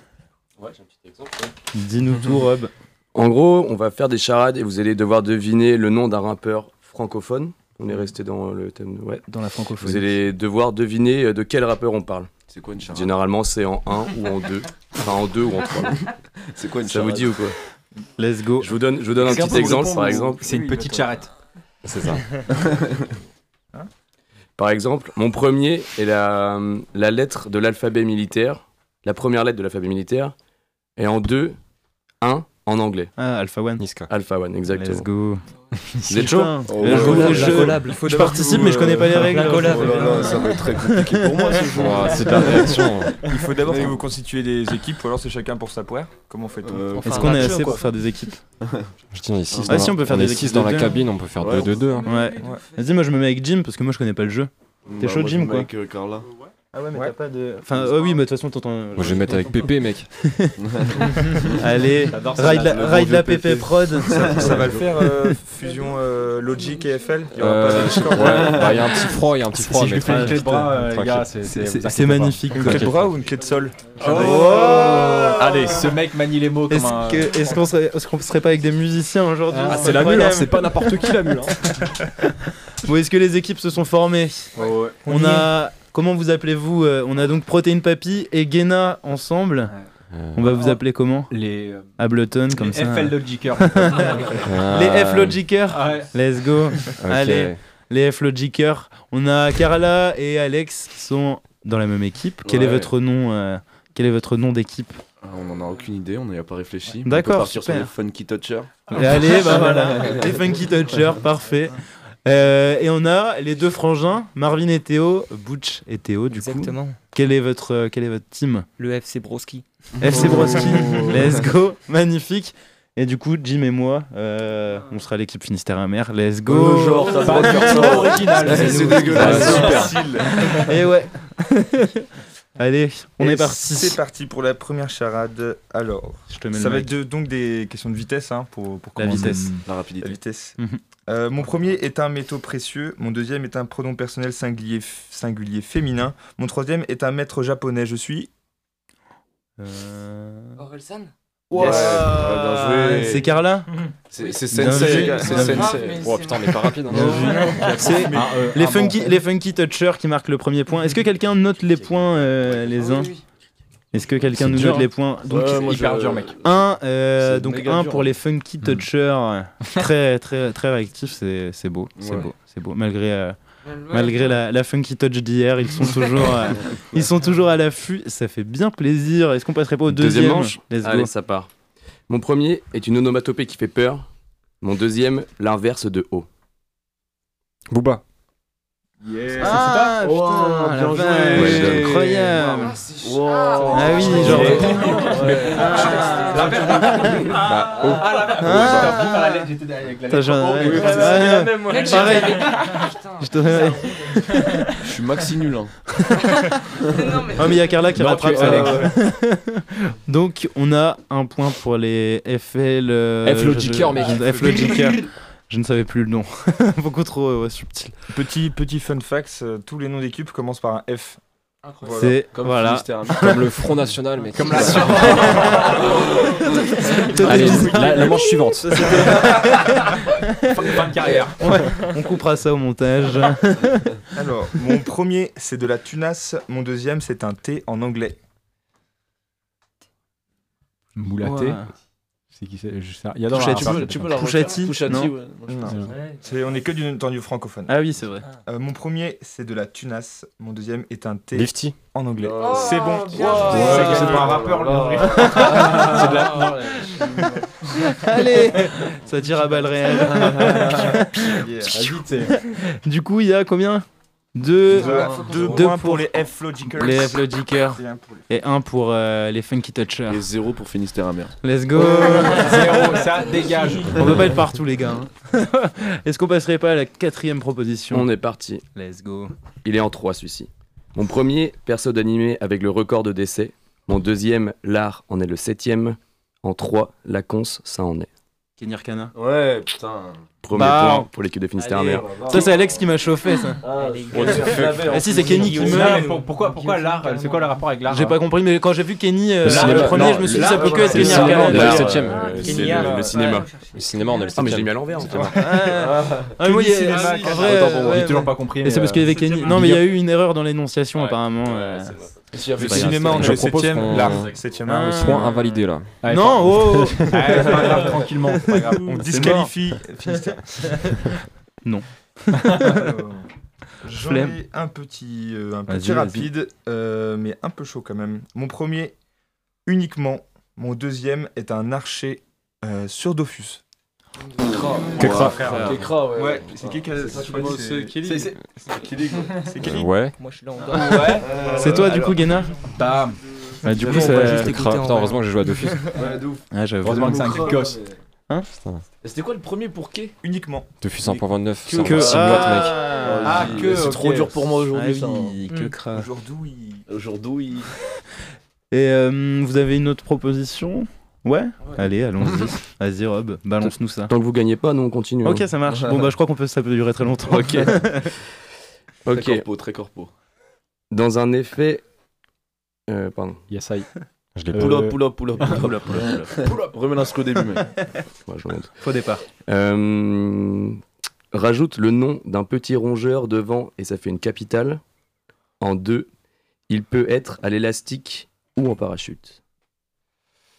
Speaker 9: Ouais, j'ai un petit exemple.
Speaker 2: Dis-nous tout, Rob.
Speaker 9: En gros, on va faire des charades et vous allez devoir deviner le nom d'un rappeur francophone. On est resté dans le thème. de- Ouais.
Speaker 2: Dans la francophonie.
Speaker 9: Vous allez devoir deviner euh, de quel rappeur on parle.
Speaker 14: C'est quoi une charade?
Speaker 9: Généralement, c'est en 1 ou en 2. Enfin, en 2 ou en 3.
Speaker 14: C'est quoi une
Speaker 9: Ça vous
Speaker 14: charade?
Speaker 9: dit ou quoi?
Speaker 2: Let's go.
Speaker 9: Je vous donne, je vous donne un petit exemple,
Speaker 4: répondre
Speaker 9: par exemple.
Speaker 4: C'est une petite charrette.
Speaker 9: C'est ça. Par exemple, mon premier est la, la lettre de l'alphabet militaire, la première lettre de l'alphabet militaire, et en deux, un en anglais.
Speaker 2: Ah, Alpha One.
Speaker 9: Alpha One, exactement.
Speaker 2: Let's go.
Speaker 9: Vous êtes chaud
Speaker 2: Oh, collab.
Speaker 5: Il faut
Speaker 2: Je
Speaker 5: d'abord
Speaker 2: participe,
Speaker 5: que
Speaker 2: mais
Speaker 5: vous,
Speaker 2: je connais pas les
Speaker 5: euh,
Speaker 2: règles. Oh là là, ça va être très compliqué pour moi, ce jeu.
Speaker 3: Ouah, c'est de la réaction.
Speaker 5: Il faut d'abord que vous constituez des équipes ou alors c'est chacun pour sa poire. Comment fait-on
Speaker 2: Euh, Est-ce qu'on est assez pour faire des équipes
Speaker 3: Je tiens, ici,
Speaker 2: Ah si, on peut faire
Speaker 3: on est
Speaker 2: des
Speaker 3: six
Speaker 2: équipes
Speaker 3: dans la
Speaker 2: deux,
Speaker 3: cabine,
Speaker 2: hein.
Speaker 3: on peut faire
Speaker 2: Ouais,
Speaker 3: 2-2-2. hein.
Speaker 2: Ouais. Vas-y, moi je me mets avec Jim parce que moi je connais pas le jeu. T'es
Speaker 14: Bah,
Speaker 2: chaud,
Speaker 14: moi, je
Speaker 2: Jim
Speaker 14: me
Speaker 2: quoi
Speaker 14: mets avec, euh, Carla.
Speaker 2: Ah ouais, mais t'as pas de. Enfin, oh oui, mais de toute façon, t'entends.
Speaker 3: Moi, je vais mettre avec Pépé, mec.
Speaker 2: Allez, ride
Speaker 5: la-
Speaker 2: ride la PP Prod.
Speaker 5: Ça, ça va le faire, euh, fusion euh, Logic et FL Il y aura
Speaker 3: Euh,
Speaker 5: pas de Discord
Speaker 3: ouais, bah, il y a un petit froid, il y a un petit
Speaker 4: Si
Speaker 3: froid.
Speaker 4: je lui
Speaker 3: mais
Speaker 4: fais une clé de bras, euh, les gars, c'est-
Speaker 2: magnifique,
Speaker 5: Une clé de bras ou une clé de sol?
Speaker 2: Oh
Speaker 4: Allez, ce mec manie les mots comme
Speaker 2: Est-ce
Speaker 4: un.
Speaker 2: est-ce qu'on serait, est-ce qu'on serait pas avec des musiciens aujourd'hui?
Speaker 4: Ah,
Speaker 2: C'est
Speaker 4: la mule, hein, c'est pas n'importe qui, la mule, hein.
Speaker 2: bon, est-ce que les équipes se sont formées?
Speaker 4: Ouais, ouais.
Speaker 2: On a. Comment vous appelez-vous Euh, On a donc Protéine Papy et Guéna ensemble. On va vous appeler comment
Speaker 4: Les, euh,
Speaker 2: Ableton, comme
Speaker 4: les
Speaker 2: ça.
Speaker 4: FL Logiker.
Speaker 2: les F Logiker
Speaker 4: Ah ouais.
Speaker 2: Let's go. Allez, les F Logiker. On a Carla et Alex qui sont dans la même équipe. Quel est votre nom euh, Quel est votre nom d'équipe?
Speaker 24: Ah, On n'en a aucune idée, on n'y a pas réfléchi.
Speaker 2: D'accord,
Speaker 24: On peut partir
Speaker 2: super.
Speaker 24: sur les Funky Touchers.
Speaker 2: Allez, bah voilà, les Funky Touchers, parfait. Euh, et on a les deux frangins, Marvin et Théo, Butch et Théo, du
Speaker 18: Exactement.
Speaker 2: coup. Quel est votre, euh, quel est votre team?
Speaker 18: Le FC Broski.
Speaker 2: FC
Speaker 18: Oh.
Speaker 2: Broski, let's go, magnifique. Et du coup, Jim et moi, euh, on sera l'équipe Finistère Amer, let's go.
Speaker 24: Oh, genre, ça.
Speaker 2: original,
Speaker 24: C'est dégueulasse.
Speaker 2: Super. Et ouais. Allez, on
Speaker 5: Et
Speaker 2: est parti.
Speaker 5: C'est parti pour la première charade. Alors,
Speaker 2: Je te mets
Speaker 5: ça
Speaker 2: le
Speaker 5: va
Speaker 2: mic.
Speaker 5: être de- donc des questions de vitesse hein, pour, pour
Speaker 2: La
Speaker 5: commencer.
Speaker 2: vitesse.
Speaker 24: La rapidité.
Speaker 5: La vitesse.
Speaker 2: Mhm.
Speaker 5: Euh, mon premier est un métaux précieux. Mon deuxième est un pronom personnel singulier, f- singulier féminin. Mon troisième est un maître japonais. Je suis.
Speaker 1: Orelsan?
Speaker 24: Ouais, ouais, bien joué.
Speaker 2: C'est Carla
Speaker 24: C'est c'est Sensei, c'est. Sensei. Oh putain, on est pas rapide. hein.
Speaker 2: C'est
Speaker 4: Ah, euh,
Speaker 2: les,
Speaker 4: ah,
Speaker 2: funky,
Speaker 4: bon.
Speaker 2: les funky touchers qui marquent le premier point. Est-ce que quelqu'un note les points euh, les uns? Est-ce que quelqu'un nous note les
Speaker 24: hein.
Speaker 2: points? Donc,
Speaker 24: Ouais, moi,
Speaker 4: hyper
Speaker 24: je-
Speaker 4: dur, mec.
Speaker 2: Un, euh, donc un
Speaker 24: dur,
Speaker 2: pour
Speaker 24: hein.
Speaker 2: les funky touchers, euh, très très très réactifs, c'est c'est beau, c'est
Speaker 24: Ouais.
Speaker 2: beau, c'est beau. Malgré euh, malgré la, la funky touch d'hier, ils sont toujours euh, ils sont toujours à l'affût. Ça fait bien plaisir. Est-ce qu'on passerait pas au deuxième,
Speaker 9: Deuxième manche
Speaker 2: Let's go.
Speaker 9: Allez, ça part. Mon premier est une onomatopée qui fait peur. Mon deuxième, l'inverse de haut.
Speaker 3: Booba.
Speaker 2: Ah
Speaker 24: Oh,
Speaker 2: putain, la
Speaker 24: bien joué.
Speaker 2: vache,
Speaker 9: Ouais,
Speaker 2: incroyable.
Speaker 24: Wow.
Speaker 2: Ah oui, genre.
Speaker 4: Ah. Ah,
Speaker 2: Ouais,
Speaker 24: c'est
Speaker 2: ouais.
Speaker 1: même, moi.
Speaker 2: Pareil. Je
Speaker 24: suis maxi nul. Hein.
Speaker 1: Non, mais.
Speaker 2: Mais il y a Carla qui rattrape. Donc on a un point pour les FL. euh,
Speaker 24: F Logiker,
Speaker 2: je-
Speaker 24: mec.
Speaker 2: je- F Logiker. Je ne savais plus le nom. Beaucoup trop ouais, subtil.
Speaker 5: Petit, petit fun fact euh, tous les noms d'équipes commencent par un F.
Speaker 2: C'est
Speaker 24: Comme
Speaker 2: voilà.
Speaker 24: Finistère.
Speaker 3: Comme le Front National, mais
Speaker 4: Comme la
Speaker 3: Allez, la, la manche suivante.
Speaker 4: fin de carrière.
Speaker 2: Ouais, on coupera ça au montage.
Speaker 5: Alors, mon premier, c'est de la tunasse. Mon deuxième, c'est un thé en anglais.
Speaker 4: Moulaté.
Speaker 2: Ouais.
Speaker 4: C'est qui c'est Je sais- Il y a dans
Speaker 2: Pouchati.
Speaker 4: la-
Speaker 24: Tu peux, tu peux la
Speaker 2: Pouchati,
Speaker 24: refaire Pouchati,
Speaker 2: non
Speaker 24: ouais. Moi, je pense.
Speaker 5: Non. C'est- on est que du tendu francophone.
Speaker 2: Ah oui c'est vrai.
Speaker 5: Euh, mon premier, c'est de la tunasse. Mon deuxième est un thé
Speaker 3: Lifty.
Speaker 5: en anglais.
Speaker 24: Oh,
Speaker 5: c'est bon.
Speaker 1: bien.
Speaker 4: Ouais,
Speaker 24: C'est
Speaker 4: pas un rappeur, le
Speaker 24: Oh
Speaker 4: vrai. C'est de la- non,
Speaker 2: Allez, ça tire à balles réelles. Du coup il y a combien? Deux.
Speaker 5: Deux,
Speaker 2: Deux
Speaker 5: points
Speaker 2: pour
Speaker 5: pour les F Logicers.
Speaker 2: Les F Logicers.
Speaker 5: Et un pour
Speaker 2: euh, les Funky Touchers.
Speaker 24: Et zéro pour Finistère amer.
Speaker 2: Let's go
Speaker 4: Zéro, ça dégage.
Speaker 2: On peut pas être partout les gars. hein. Est-ce qu'on passerait pas à la quatrième proposition
Speaker 9: On est parti.
Speaker 2: Let's go.
Speaker 9: Il est en trois celui-ci. Mon premier, perso d'animé avec le record de décès. Mon deuxième, l'art en est le septième. En trois, la cons, ça en est.
Speaker 2: Kenny Arcana.
Speaker 24: Ouais, putain.
Speaker 9: Premier
Speaker 2: Bah,
Speaker 9: point pour l'équipe de Finistère
Speaker 24: va
Speaker 2: Ça c'est Alex qui m'a chauffé ça.
Speaker 24: Ah,
Speaker 2: Ah si c'est Kenny qui meurt.
Speaker 4: mais pour- pourquoi, pourquoi l'art C'est quoi le rapport avec l'art
Speaker 2: J'ai pas compris mais quand j'ai vu Kenny euh,
Speaker 3: Le
Speaker 2: premier
Speaker 3: Non,
Speaker 2: je me suis dit ça peut que être Kenny
Speaker 3: le
Speaker 9: L'art,
Speaker 3: septième.
Speaker 9: euh,
Speaker 18: Kenny
Speaker 9: c'est le, cinéma.
Speaker 3: Le cinéma, on est le
Speaker 9: Ah mais j'ai mis à l'envers. en fait.
Speaker 2: Ah, ah, moi,
Speaker 4: j'ai toujours pas compris.
Speaker 2: C'est parce qu'il y avait Kenny. Non mais il y a eu une erreur dans l'énonciation apparemment. euh.
Speaker 24: S'il y avait
Speaker 5: Le
Speaker 2: grave,
Speaker 5: cinéma, on est le
Speaker 3: propose
Speaker 5: septième.
Speaker 3: qu'on-
Speaker 5: L'art, septième art
Speaker 2: Ah.
Speaker 5: aussi.
Speaker 3: Point invalidé là.
Speaker 2: Non, oh
Speaker 4: tranquillement.
Speaker 5: On disqualifie Finistère.
Speaker 2: Non.
Speaker 5: Alors, J'en ai un petit, euh, un petit
Speaker 2: vas-y.
Speaker 5: rapide, euh, mais un peu chaud quand même. Mon premier, uniquement. Mon deuxième est un archer euh, sur Dofus.
Speaker 3: Kekra.
Speaker 24: Kekra, ouais.
Speaker 5: Ouais, c'est qui qui a-
Speaker 24: Ça,
Speaker 5: je
Speaker 24: c'est
Speaker 5: c'est-
Speaker 24: Kelly.
Speaker 5: c'est- C'est Kelly, quoi. C'est Kelly
Speaker 3: Ouais.
Speaker 18: Moi, je suis là en
Speaker 4: Ouais.
Speaker 2: C'est toi du coup Guéna
Speaker 4: Bam.
Speaker 2: Bah, Du coup
Speaker 18: on va
Speaker 2: ça.
Speaker 18: juste écouter
Speaker 3: Kekra.
Speaker 18: en
Speaker 3: Putain,
Speaker 18: vrai.
Speaker 3: heureusement que j'ai joué à Dofus.
Speaker 24: Ouais, de ouf.
Speaker 2: Ah j'avoue.
Speaker 4: Heureusement que c'est un gosse.
Speaker 24: Et C'était quoi le premier pour Kay
Speaker 5: Uniquement.
Speaker 3: Dofus 1.29.
Speaker 24: Que-
Speaker 3: boîtes, mec.
Speaker 2: ah,
Speaker 4: Ah, que,
Speaker 24: C'est trop dur pour moi
Speaker 2: Ah
Speaker 24: aujourd'hui, ça. hein.
Speaker 2: que cra.
Speaker 5: Aujourd'hui.
Speaker 24: Aujourd'hui.
Speaker 2: Et euh, vous avez une autre proposition? Ouais? Allez, allons-y. Vas-y Rob, balance-nous ça.
Speaker 9: Tant que vous gagnez pas, nous on continue.
Speaker 2: Ok,
Speaker 9: hein.
Speaker 2: ça marche. Bon bah je crois qu'on peut ça peut durer très longtemps.
Speaker 9: Ok.
Speaker 24: Très
Speaker 9: Ok.
Speaker 24: corpo, très corpo.
Speaker 9: Dans un effet. Euh, pardon.
Speaker 4: Yes, I.
Speaker 3: Je l'ai
Speaker 4: Euh,
Speaker 24: Pull up, pull up, pull up, pull up, pull up, pull up. Pull up. Remets l'instru au début, mec.
Speaker 9: Ouais, je remonte.
Speaker 2: Faux départ.
Speaker 9: Euh, rajoute le nom d'un petit rongeur devant et ça fait une capitale. En deux, il peut être à l'élastique ou en parachute.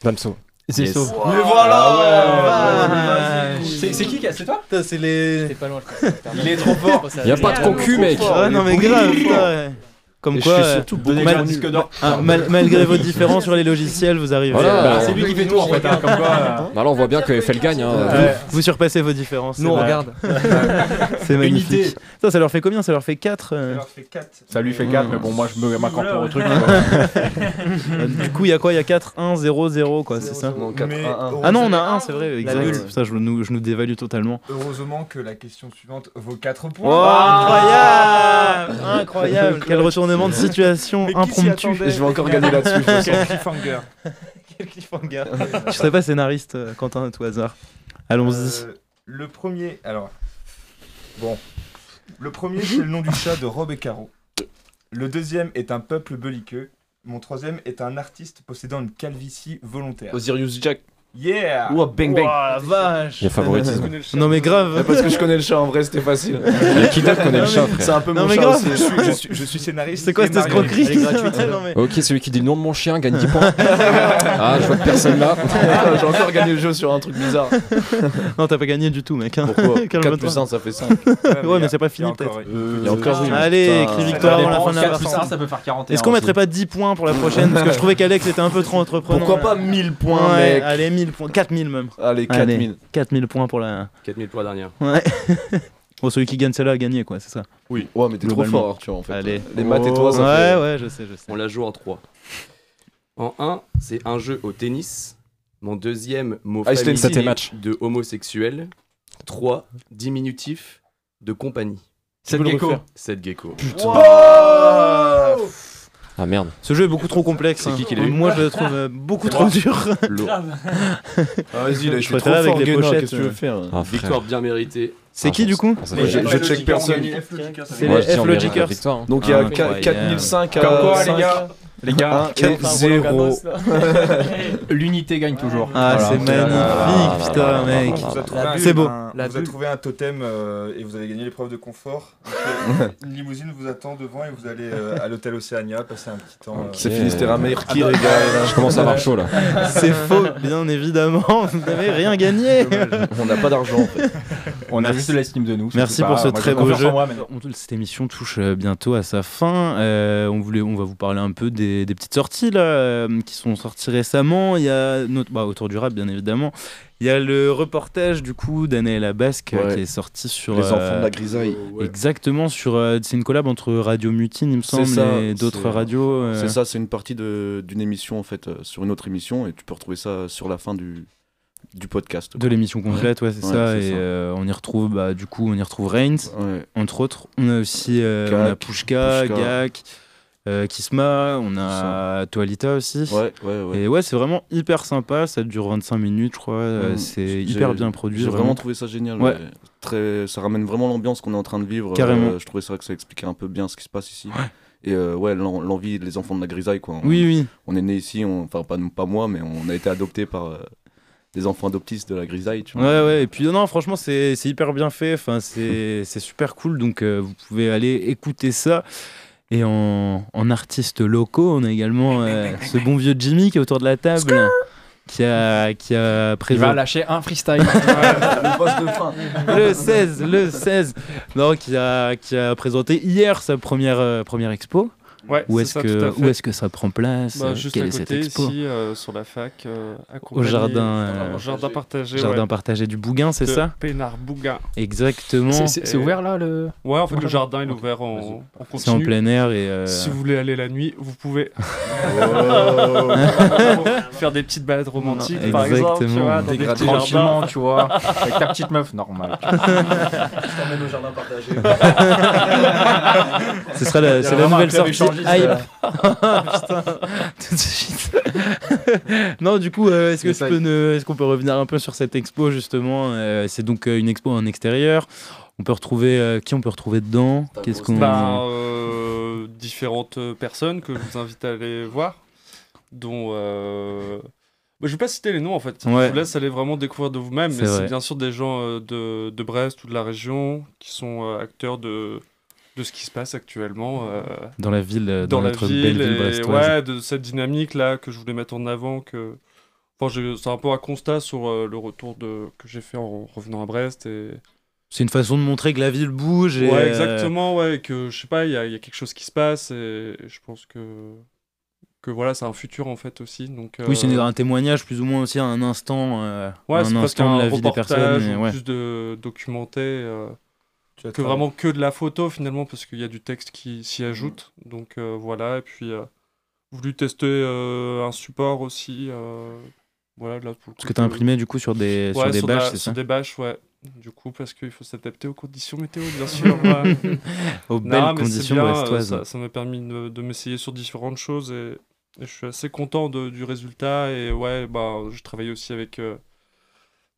Speaker 3: Damso.
Speaker 4: C'est
Speaker 2: Yes.
Speaker 4: ça.
Speaker 2: Mais voilà
Speaker 4: C'est c'est qui qui a- C'est toi
Speaker 2: c'est les.
Speaker 1: C'est pas loin, je crois.
Speaker 4: Il est trop fort.
Speaker 3: Y a pas de concu, mec.
Speaker 2: Ah non mais grave. Comme
Speaker 24: je
Speaker 2: quoi,
Speaker 24: suis
Speaker 2: euh,
Speaker 24: surtout
Speaker 2: mal-
Speaker 24: beaucoup
Speaker 4: disque d'or.
Speaker 2: ah, mal- malgré vos différences sur les logiciels, vous arrivez.
Speaker 3: Voilà.
Speaker 4: Bah, c'est lui qui fait tout en fait. hein, Comme quoi. euh,
Speaker 3: Bah là, on voit bien que FL gagne. Hein.
Speaker 2: Ouais. Vous surpassez vos différences.
Speaker 18: Nous, on regarde.
Speaker 2: C'est magnifique.
Speaker 4: Unité.
Speaker 2: Ça, ça leur fait combien? Ça leur fait 4
Speaker 5: Ça leur fait 4.
Speaker 4: Ça lui fait 4, mais bon, moi je me m'incorpore au truc.
Speaker 2: Du coup, il y a quoi? Il y a 4, 1, 0, 0, quoi, c'est ça?
Speaker 24: Non, 4
Speaker 5: Mais
Speaker 24: 1 1.
Speaker 2: Ah non, on a 1, c'est vrai, exact. Ça, je nous, je nous dévalue totalement.
Speaker 5: Heureusement que la question suivante vaut 4 points.
Speaker 2: Oh, incroyable Incroyable Quel retournement de situation
Speaker 5: Mais s'y
Speaker 2: impromptu.
Speaker 24: je vais encore gagner là-dessus.
Speaker 5: Quel cliffhanger.
Speaker 2: Quel cliffhanger Je serais pas scénariste, euh, Quentin, à tout hasard. Allons-y.
Speaker 5: Euh, le premier, alors. Bon. Le premier, c'est le nom du chat de Rob et Caro. Le deuxième est un peuple belliqueux. Mon troisième est un artiste possédant une calvitie volontaire.
Speaker 24: Osiris Jack.
Speaker 5: Yeah
Speaker 24: Ouah, bang bang.
Speaker 2: Ouah, la vache
Speaker 3: Il y a favoritisme.
Speaker 2: Non mais grave
Speaker 24: Parce que je connais le chat en vrai, c'était facile.
Speaker 3: Et qui d'autre connaît le chat,
Speaker 24: C'est un peu
Speaker 2: Non,
Speaker 24: mon
Speaker 2: mais
Speaker 24: chat
Speaker 2: grave.
Speaker 24: aussi.
Speaker 5: je suis, je, suis, je suis scénariste.
Speaker 2: C'est quoi
Speaker 5: et
Speaker 2: cette escroquerie mais-
Speaker 3: Ok, celui qui dit le nom de mon chien gagne 10 points. Ah, je vois que personne là.
Speaker 24: Ah, J'ai encore gagné le jeu sur un truc bizarre.
Speaker 2: Non, t'as pas gagné du tout, mec. hein.
Speaker 24: Pourquoi 4
Speaker 2: Calme-toi.
Speaker 24: plus 1, ça fait 5.
Speaker 2: Ouais, mais c'est pas fini,
Speaker 5: encore-
Speaker 2: peut-être.
Speaker 24: Il y a encore une.
Speaker 2: Allez, écris victoire avant la fin de la
Speaker 4: 4 plus
Speaker 2: partie.
Speaker 4: 1, ça peut faire 41.
Speaker 2: Est-ce qu'on mettrait pas 10 points pour la prochaine? Parce que je trouvais qu'Alex était un peu trop entreprenant.
Speaker 24: Pourquoi pas 1000 points, mec?
Speaker 2: Allez, 1000 points. 4000 même.
Speaker 24: Allez,
Speaker 2: Allez,
Speaker 24: 4000.
Speaker 2: 4000 points pour la.
Speaker 9: 4000 pour la dernière.
Speaker 2: Ouais. bon, celui qui gagne celle-là a gagné, quoi, c'est ça.
Speaker 24: Oui, ouais, mais t'es trop fort, Arthur, en fait.
Speaker 2: Allez.
Speaker 24: Les maths et toi, ça
Speaker 2: Ouais,
Speaker 24: fait.
Speaker 2: ouais, je sais, je sais.
Speaker 9: On la joue en 3. En 1, c'est un jeu au tennis. Mon deuxième mot
Speaker 24: Ah,
Speaker 3: match.
Speaker 9: de homosexuel. 3. Diminutif de compagnie.
Speaker 4: C'est
Speaker 24: peux le
Speaker 4: gecko.
Speaker 24: refaire.
Speaker 9: 7 gecko.
Speaker 3: Ah merde.
Speaker 2: Ce jeu est beaucoup trop complexe.
Speaker 24: C'est
Speaker 2: hein.
Speaker 24: qui qui l'a eu
Speaker 2: Moi, je le trouve euh, beaucoup trop dur.
Speaker 24: Ah, vas-y, là, je
Speaker 2: Je
Speaker 24: suis trop
Speaker 2: avec
Speaker 24: fort,
Speaker 2: les pochettes,
Speaker 24: qu'est-ce que tu veux
Speaker 2: euh.
Speaker 24: faire
Speaker 3: Ah.
Speaker 9: Victoire bien méritée.
Speaker 2: C'est
Speaker 3: Ah,
Speaker 2: qui du coup
Speaker 3: ah,
Speaker 24: je, je check personne.
Speaker 5: Ça
Speaker 2: C'est les
Speaker 3: je dis,
Speaker 2: F
Speaker 3: on mérite
Speaker 2: Logickers.
Speaker 3: la victoire. hein.
Speaker 24: Donc il y a
Speaker 2: Ah,
Speaker 24: qua-
Speaker 2: incroyable.
Speaker 24: 4005
Speaker 4: Comme quoi,
Speaker 24: à
Speaker 4: les gars Les gars,
Speaker 24: 1 et 0.
Speaker 4: l'unité gagne toujours.
Speaker 2: Ah,
Speaker 4: Voilà.
Speaker 2: c'est magnifique, putain, mec. C'est beau.
Speaker 5: un-
Speaker 1: La
Speaker 5: Vous avez trouvé un totem euh, et vous avez gagné l'épreuve de confort. Une limousine vous attend devant et vous allez euh, à l'hôtel Océania passer un petit temps. euh,
Speaker 24: C'est Finistère Meir qui régale.
Speaker 3: Je commence à avoir chaud là.
Speaker 2: C'est faux, bien évidemment. Vous n'avez rien gagné.
Speaker 24: On n'a pas d'argent en fait.
Speaker 4: On a juste l'estime de nous.
Speaker 2: Merci pour ce très beau jeu. Cette émission touche bientôt à sa fin. On, voulait, on va vous parler un peu des, des petites sorties là, euh, qui sont sorties récemment. Il y a notre, bah, autour du rap, bien évidemment. Il y a le reportage du coup d'Anaël Basque euh,
Speaker 24: Ouais.
Speaker 2: qui est sorti sur.
Speaker 24: Les enfants
Speaker 2: euh,
Speaker 24: de la grisaille.
Speaker 2: Exactement, sur, euh, c'est une collab entre Radio Mutine, il me semble,
Speaker 24: ça,
Speaker 2: et d'autres radios. euh,
Speaker 24: C'est ça, c'est une partie de- d'une émission en fait, euh, sur une autre émission et tu peux retrouver ça sur la fin du, du podcast.
Speaker 2: De l'émission complète, ouais, c'est
Speaker 24: Ouais,
Speaker 2: ça.
Speaker 24: c'est
Speaker 2: et
Speaker 24: ça.
Speaker 2: euh, on y retrouve, bah, du coup, on y retrouve Reigns,
Speaker 24: Ouais.
Speaker 2: entre autres. On a aussi euh, on a
Speaker 24: Gak,
Speaker 2: Pushka,
Speaker 24: Pushka.
Speaker 2: Gak, euh, Kisma, on a Toalita aussi.
Speaker 24: Ouais, ouais, ouais.
Speaker 2: Et ouais, c'est vraiment hyper sympa. Ça dure 25 minutes, je crois. euh,
Speaker 24: Mm.
Speaker 2: C'est hyper bien produit.
Speaker 24: J'ai vraiment trouvé ça génial.
Speaker 2: Ouais.
Speaker 24: ouais. Très, ça ramène vraiment l'ambiance qu'on est en train de vivre.
Speaker 2: Carrément.
Speaker 24: Euh, je trouvais ça que ça expliquait un peu bien ce qui se passe ici. Et euh, ouais, l'en- l'envie des enfants de la grisaille quoi. On-
Speaker 2: Oui, oui.
Speaker 24: On est né ici, enfin pas, pas moi, mais on a été adopté par euh, des enfants adoptistes de la grisaille. Tu vois.
Speaker 2: Ouais, ouais, et puis non, franchement, c'est hyper bien fait, enfin, c'est c'est super cool, donc euh, vous pouvez aller écouter ça. Et en, en artistes locaux, on a également euh, ce bon vieux Jimmy qui est autour de la table, qui a, qui a
Speaker 4: Il va
Speaker 2: présenté
Speaker 4: lâcher un freestyle.
Speaker 24: Le boss de fin.
Speaker 2: le 16, le 16, non, qui a, qui a présenté hier sa première, euh, première expo.
Speaker 15: Ouais,
Speaker 2: où est-ce que, où est-ce que ça prend place
Speaker 15: Bah, juste
Speaker 2: Quelle
Speaker 15: à
Speaker 2: est cette expo
Speaker 15: ici, euh, sur la fac, euh,
Speaker 2: Au jardin, euh,
Speaker 15: au jardin partagé.
Speaker 2: jardin
Speaker 15: ouais.
Speaker 2: partagé du Bougain, c'est ça
Speaker 15: Pénard Bougain.
Speaker 2: Exactement.
Speaker 4: C'est- ouvert là le.
Speaker 15: Ouais, en fait, le jardin il est ouvert en, en
Speaker 2: C'est en plein air et. euh,
Speaker 15: Si vous voulez aller la nuit, vous pouvez
Speaker 2: Oh.
Speaker 15: faire des petites balades romantiques, par exemple. Tu
Speaker 2: Exactement.
Speaker 15: vois, dans des
Speaker 4: tranquillement,
Speaker 15: jardins.
Speaker 4: tu vois, avec ta petite meuf, normal.
Speaker 24: Je t'emmène au jardin partagé.
Speaker 2: Ce sera la, c'est la nouvelle sortie hype. Putain, tout de suite. non, du coup, euh, est-ce que
Speaker 4: Le
Speaker 2: tu peux ne- est-ce qu'on peut revenir un peu sur cette expo justement Euh, C'est donc euh, une expo en extérieur. On peut retrouver euh, qui on peut retrouver dedans? Qu'est-ce qu'on
Speaker 15: Ben, euh, différentes personnes que je vous invite à aller voir, dont. euh, bah, je vais pas citer les noms en fait.
Speaker 2: Ouais.
Speaker 15: Je vous laisse aller vraiment découvrir de vous-même,
Speaker 2: C'est
Speaker 15: mais c'est bien sûr des gens euh, de, de Brest ou de la région qui sont euh, acteurs de, de ce qui se passe actuellement. euh,
Speaker 2: Dans la ville,
Speaker 15: dans,
Speaker 2: dans notre
Speaker 15: ville,
Speaker 2: belle ville brestoise.
Speaker 15: ouais, de cette dynamique là que je voulais mettre en avant que enfin, c'est un peu un constat sur euh, le retour de, que j'ai fait en revenant à Brest. Et...
Speaker 2: C'est une façon de montrer que la ville bouge. Et,
Speaker 15: Ouais,
Speaker 2: euh,
Speaker 15: exactement, ouais, que je sais pas, il y a, il y a quelque chose qui se passe et, et je pense que, que voilà, c'est un futur en fait aussi. Donc,
Speaker 2: Oui, c'est un témoignage plus ou moins aussi à un instant, euh,
Speaker 15: Ouais,
Speaker 2: un instant de la vie des personnes.
Speaker 15: ou
Speaker 2: ouais.
Speaker 15: plus de documenté euh, que
Speaker 5: travaillé.
Speaker 15: vraiment que de la photo finalement parce qu'il y a du texte qui s'y ajoute. Donc euh, voilà, et puis euh, voulu tester euh, un support aussi. euh, voilà, là, pour le
Speaker 2: Ce
Speaker 15: coup,
Speaker 2: que tu as imprimé du coup sur des, sur des
Speaker 15: sur
Speaker 2: bâches, c'est
Speaker 15: sur
Speaker 2: ça
Speaker 15: des bâches, ouais. Du coup, parce qu'il faut s'adapter aux conditions météo, bien sûr. ouais.
Speaker 2: Aux
Speaker 15: Non,
Speaker 2: belles conditions
Speaker 15: bien, euh. Ça ça m'a permis de, de m'essayer sur différentes choses et, et je suis assez content de- du résultat. Et ouais, bah, je travaille aussi avec euh,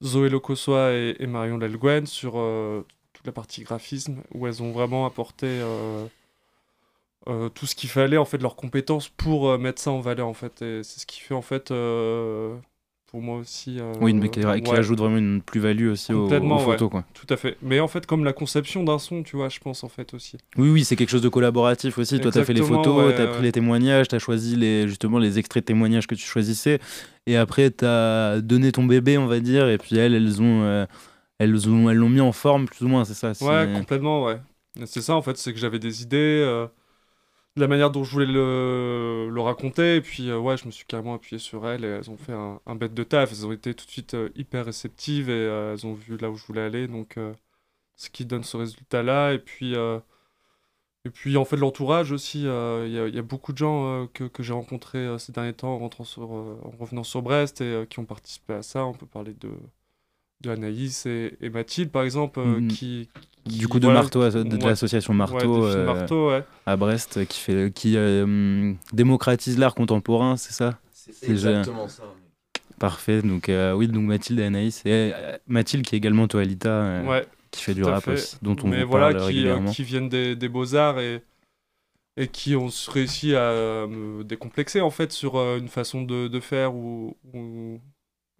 Speaker 15: Zoé Locossois et, et Marion Lelguen sur euh, toute la partie graphisme où elles ont vraiment apporté euh, euh, tout ce qu'il fallait, en fait, leurs compétences pour euh, mettre ça en valeur, en fait. Et c'est ce qui fait, en fait, pour moi aussi.
Speaker 2: Oui, mais qui, qui
Speaker 15: ouais.
Speaker 2: ajoute vraiment une plus-value aussi aux, photos.
Speaker 15: ouais.
Speaker 2: Quoi.
Speaker 15: Tout à fait. Mais en fait, comme la conception d'un son, tu vois, je pense, en fait, aussi.
Speaker 2: Oui, oui, c'est quelque chose de collaboratif aussi. Toi, tu as fait les
Speaker 15: Exactement,
Speaker 2: photos,
Speaker 15: ouais,
Speaker 2: tu as
Speaker 15: ouais.
Speaker 2: pris les témoignages, tu as choisi les, justement les extraits de témoignages que tu choisissais. Et après, tu as donné ton bébé, on va dire. Et puis elles, elles ont. Elles ont elles l'ont mis en forme plus ou moins c'est ça
Speaker 15: Ouais, complètement, ouais. C'est ça, en fait, c'est que j'avais des idées, euh, la manière dont je voulais le, le raconter, et puis, euh, ouais, je me suis carrément appuyé sur elles, et elles ont fait un, un bête de taf. Elles ont été tout de suite euh, hyper réceptives, et elles ont vu là où je voulais aller, donc, ce qui donne ce résultat-là. Et puis, et puis, en fait, l'entourage aussi, il y, y a beaucoup de gens que, que j'ai rencontrés ces derniers temps en, rentrant sur, en revenant sur Brest, et qui ont participé à ça. On peut parler de de Anaïs et, et Mathilde par exemple euh,
Speaker 2: Mhm.
Speaker 15: qui,
Speaker 2: du coup de
Speaker 15: voilà,
Speaker 2: Marteau de, de
Speaker 15: ouais.
Speaker 2: l'association Marteau, euh,
Speaker 15: Marteau, ouais.
Speaker 2: à Brest qui fait qui euh, démocratise l'art contemporain c'est ça?
Speaker 14: C'est exactement ça.
Speaker 2: parfait donc euh, oui donc Mathilde et Anaïs et Mathilde qui est également Toalita euh,
Speaker 15: Ouais,
Speaker 2: qui fait du rap
Speaker 15: fait.
Speaker 2: aussi, dont on
Speaker 15: mais
Speaker 2: vous
Speaker 15: voilà
Speaker 2: parle
Speaker 15: qui, euh,
Speaker 2: régulièrement
Speaker 15: qui viennent des, des beaux-arts et, et qui ont réussi à me décomplexer en fait sur euh, une façon de, de faire ou, ou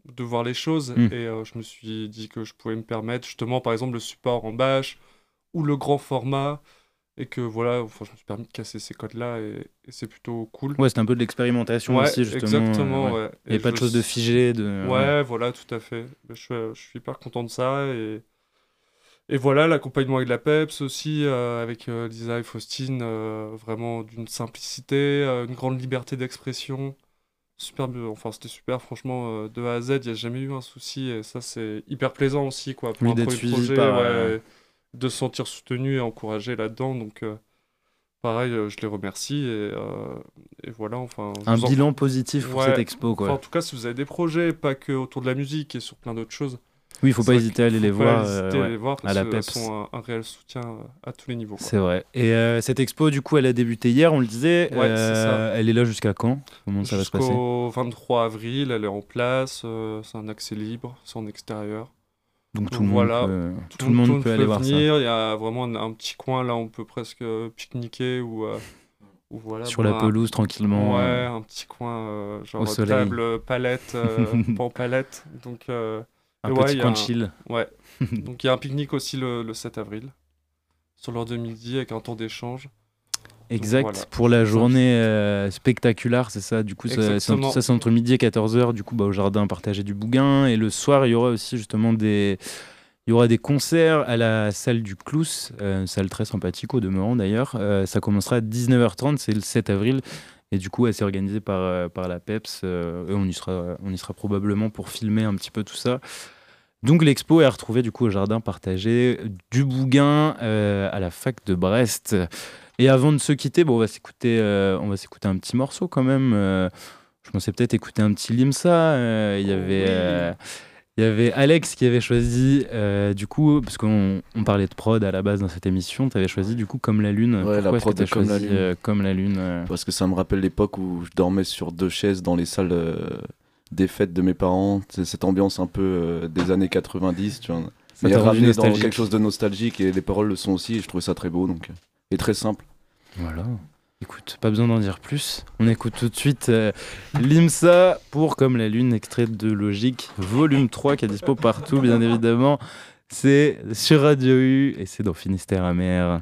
Speaker 15: de voir les choses
Speaker 2: Mm.
Speaker 15: et euh, je me suis dit que je pouvais me permettre justement par exemple le support en bâche ou le grand format et que voilà enfin je me suis permis de casser ces codes là et, et c'est plutôt cool
Speaker 2: Ouais, c'est un peu de l'expérimentation
Speaker 15: Ouais,
Speaker 2: aussi, justement.
Speaker 15: exactement
Speaker 2: euh, ouais. Il y a
Speaker 15: Et
Speaker 2: pas de
Speaker 15: je
Speaker 2: chose de
Speaker 15: s-
Speaker 2: figé, de-
Speaker 15: ouais, voilà tout à fait je suis, je suis hyper content de ça et et voilà, l'accompagnement avec la PEPS aussi, euh, avec euh, Lisa et Faustine, euh, vraiment d'une simplicité, euh, une grande liberté d'expression. Super, bien- enfin c'était super, franchement, euh, de A à Z, il n'y a jamais eu un souci, et ça c'est hyper plaisant aussi, quoi, pour
Speaker 2: Oui,
Speaker 15: un premier projet,
Speaker 2: par,
Speaker 15: ouais,
Speaker 2: euh,
Speaker 15: de se sentir soutenu et encouragé là-dedans, donc euh, pareil, euh, je les remercie, et, euh, et voilà, enfin...
Speaker 2: Un
Speaker 15: en-
Speaker 2: bilan positif pour cette expo, quoi.
Speaker 15: Enfin, en tout cas, si vous avez des projets, pas que autour de la musique, et sur plein d'autres choses,
Speaker 2: Oui, il faut
Speaker 15: c'est
Speaker 2: pas hésiter à aller les
Speaker 15: faut
Speaker 2: voir,
Speaker 15: hésiter
Speaker 2: euh,
Speaker 15: à les
Speaker 2: ouais,
Speaker 15: voir
Speaker 2: à
Speaker 15: parce
Speaker 2: la
Speaker 15: qu'elles
Speaker 2: PEPS.
Speaker 15: sont un, un réel soutien euh, à tous les niveaux.
Speaker 2: C'est vrai. Et euh, cette expo, du coup, elle a débuté hier, on le disait.
Speaker 15: Ouais, c'est
Speaker 2: Euh,
Speaker 15: ça.
Speaker 2: Elle est là jusqu'à quand? Comment ça va se passer?
Speaker 15: Jusqu'au 23 avril, elle est en place, euh, c'est un accès libre, c'est en extérieur.
Speaker 2: Donc tout le monde peut- tout le monde peut aller voir ça.
Speaker 15: venir, Il y a vraiment un, un petit coin là, on peut presque euh, pique-niquer ou, euh, ou voilà.
Speaker 2: Sur la pelouse, tranquillement,
Speaker 15: Ouais,
Speaker 2: euh,
Speaker 15: un petit coin, euh, genre table, euh, palette, euh, en palette. Donc, euh,
Speaker 2: Un
Speaker 15: ouais,
Speaker 2: petit coin de chill.
Speaker 15: Ouais. donc il y a un pique-nique aussi le, le 7 avril, sur l'heure de midi avec un temps d'échange.
Speaker 2: Exact,
Speaker 15: Donc, voilà.
Speaker 2: pour la journée euh, spectaculaire, c'est ça. Du coup, ça, c'est entre,
Speaker 15: Exactement.
Speaker 2: ça, c'est entre midi et 14h, du coup, bah, au jardin, partager du bougain. Et le soir, il y aura aussi justement des. Il y aura des concerts à la salle du Clous, euh, salle très sympathique au demeurant d'ailleurs. Euh, ça commencera à 19h30, c'est le 7 avril. Et du coup, elle s'est organisée par, euh, par la PEPS. euh, et on y, sera, on y sera probablement pour filmer un petit peu tout ça. Donc l'expo est à retrouver du coup au jardin partagé du Bougain euh, à la fac de Brest. Et avant de se quitter, bon, on va s'écouter, euh, on va s'écouter un petit morceau quand même. euh, je pensais peut-être écouter un petit Limsa. Il y avait, il y avait Alex qui avait choisi euh, du coup parce qu'on on parlait de prod à la base dans cette émission. Tu avais choisi du coup comme la lune.
Speaker 24: Ouais, la
Speaker 2: Pourquoi que
Speaker 24: prod de Comme la
Speaker 2: choisi,
Speaker 24: Lune.
Speaker 2: euh, comme la lune. euh
Speaker 24: Parce que ça me rappelle l'époque où je dormais sur deux chaises dans les salles des fêtes de mes parents. C'est cette ambiance un peu des années 90, tu vois.
Speaker 2: Ça
Speaker 24: Mais ramené dans quelque chose de nostalgique et les paroles le sont aussi. Et je trouvais ça très beau donc et très simple.
Speaker 2: Voilà. Écoute, pas besoin d'en dire plus. On écoute tout de suite euh, Limsa pour Comme la Lune, extrait de Logique, volume 3 qui est dispo partout, bien évidemment. C'est sur Radio U et c'est dans Finistère amer.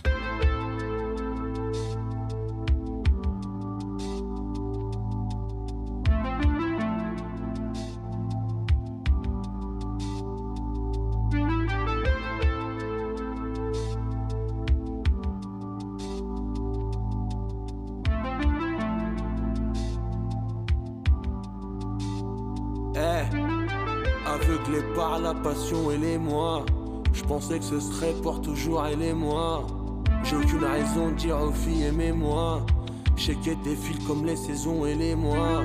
Speaker 13: Pensais que ce serait pour toujours elle et moi. J'ai aucune raison de dire aux filles aimez-moi. Je sais qu'elle défile comme les saisons et les mois.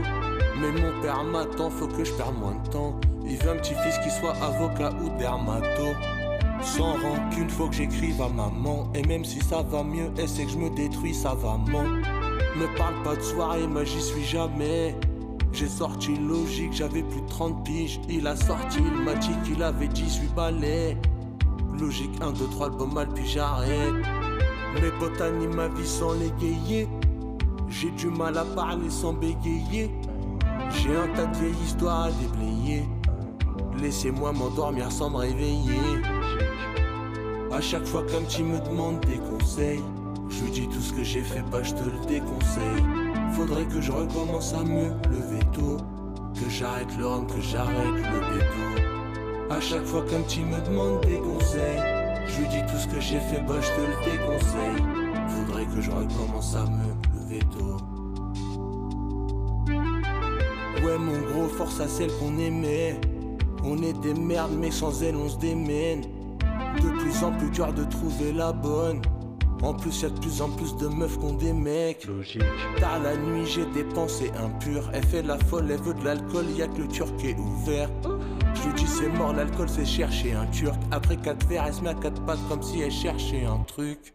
Speaker 13: Mais mon père m'attend, faut que je perde moins de temps. Il veut un petit-fils qui soit avocat ou dermato. Sans rancune, faut que j'écrive à maman. Et même si ça va mieux, elle sait que je me détruis savamment. Me parle pas de soirée, moi j'y suis jamais. J'ai sorti logique, j'avais plus de 30 piges. Il a sorti, il m'a dit qu'il avait 18 balais. Logique 1, 2, 3, album mal, puis j'arrête. Mes potes animent ma vie sans l'égayer. J'ai du mal à parler sans bégayer. J'ai un tas de vieilles histoires à déblayer. Laissez-moi m'endormir sans me réveiller. À chaque fois qu'un petit me demande des conseils, je lui dis tout ce que j'ai fait, pas je te le déconseille. Faudrait que je recommence à me lever tôt. Que j'arrête le rhum, que j'arrête le béto. À chaque fois qu'un petit me demande des conseils, je lui dis tout ce que j'ai fait, bah je te le déconseille. Faudrait que je recommence à me lever tôt. Ouais, mon gros, force à celle qu'on aimait. On est des merdes, mais sans elle, on se démène. De plus en plus dur de trouver la bonne. En plus, y'a de plus en plus de meufs qu'on des mecs. Logique. Tard la nuit, j'ai des pensées impures. Elle fait la folle, elle veut de l'alcool, y'a que le turc qui est ouvert. C'est mort, l'alcool c'est chercher un turc. Après quatre verres, elle se met à quatre pattes comme si elle cherchait un truc.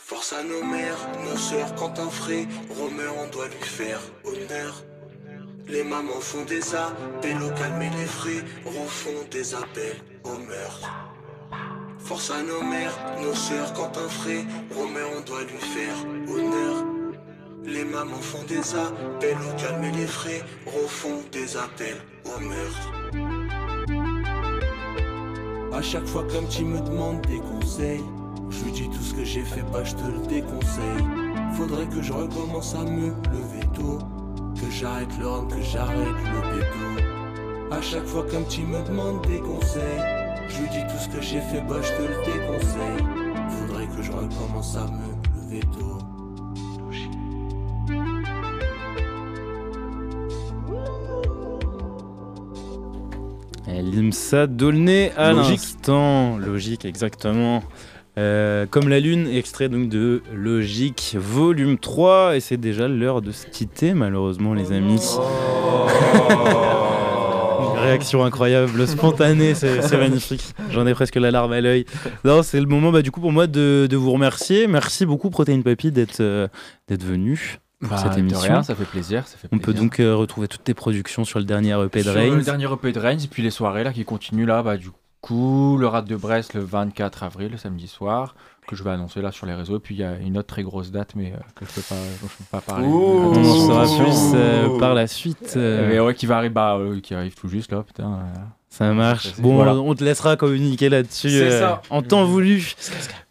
Speaker 13: Force à nos mères, nos sœurs, quand un frais, Romer, on doit lui faire honneur. Les mamans font des appels au calme et les frais, refont des appels au meurtre. Force à nos mères, nos sœurs, quand un frais, Romer, on doit lui faire honneur. Les mamans font des appels au calme et les frais, refont des appels au meurtre. À chaque fois qu'un petit me demande des conseils, je lui dis tout ce que j'ai fait, pas je te le déconseille. Faudrait que je recommence à me lever tôt. Que j'arrête rhum, que j'arrête le béto. À chaque fois qu'un petit me demande des conseils, je lui dis tout ce que j'ai fait, bah je te le déconseille. Faudrait que je recommence à me lever tôt.
Speaker 2: Et Limsa Dolné à l'instant. Logique, exactement. Euh, comme la lune, extrait donc de Logique volume 3. Et c'est déjà l'heure de se quitter, malheureusement, les amis. Une réaction incroyable, spontanée, c'est c'est magnifique. J'en ai presque la larme à l'œil. Non, c'est le moment, bah, du coup, pour moi de, de vous remercier. Merci beaucoup, Protein Papy, d'être euh, d'être venu.
Speaker 4: Bah,
Speaker 2: cette
Speaker 4: de
Speaker 2: émission.
Speaker 4: rien, ça fait plaisir, ça fait
Speaker 2: On peut donc euh, retrouver toutes tes productions sur le dernier EP de
Speaker 4: Sur
Speaker 2: Reigns.
Speaker 4: le dernier EP de Reigns, et puis les soirées là qui continuent là, bah du coup, le Rat de Brest le 24 avril, le samedi soir, que je vais annoncer là sur les réseaux. Et puis il y a une autre très grosse date, mais euh, que je peux pas, dont je peux pas parler.
Speaker 2: Ouh. On en saura plus, euh, par la suite, euh.
Speaker 4: Mais ouais, qui va arriver, bah, euh, qui arrive tout juste là, putain. euh,
Speaker 2: Ça marche. Bon,
Speaker 4: voilà.
Speaker 2: on te laissera communiquer là-dessus
Speaker 4: C'est
Speaker 2: euh,
Speaker 4: ça.
Speaker 2: en temps voulu.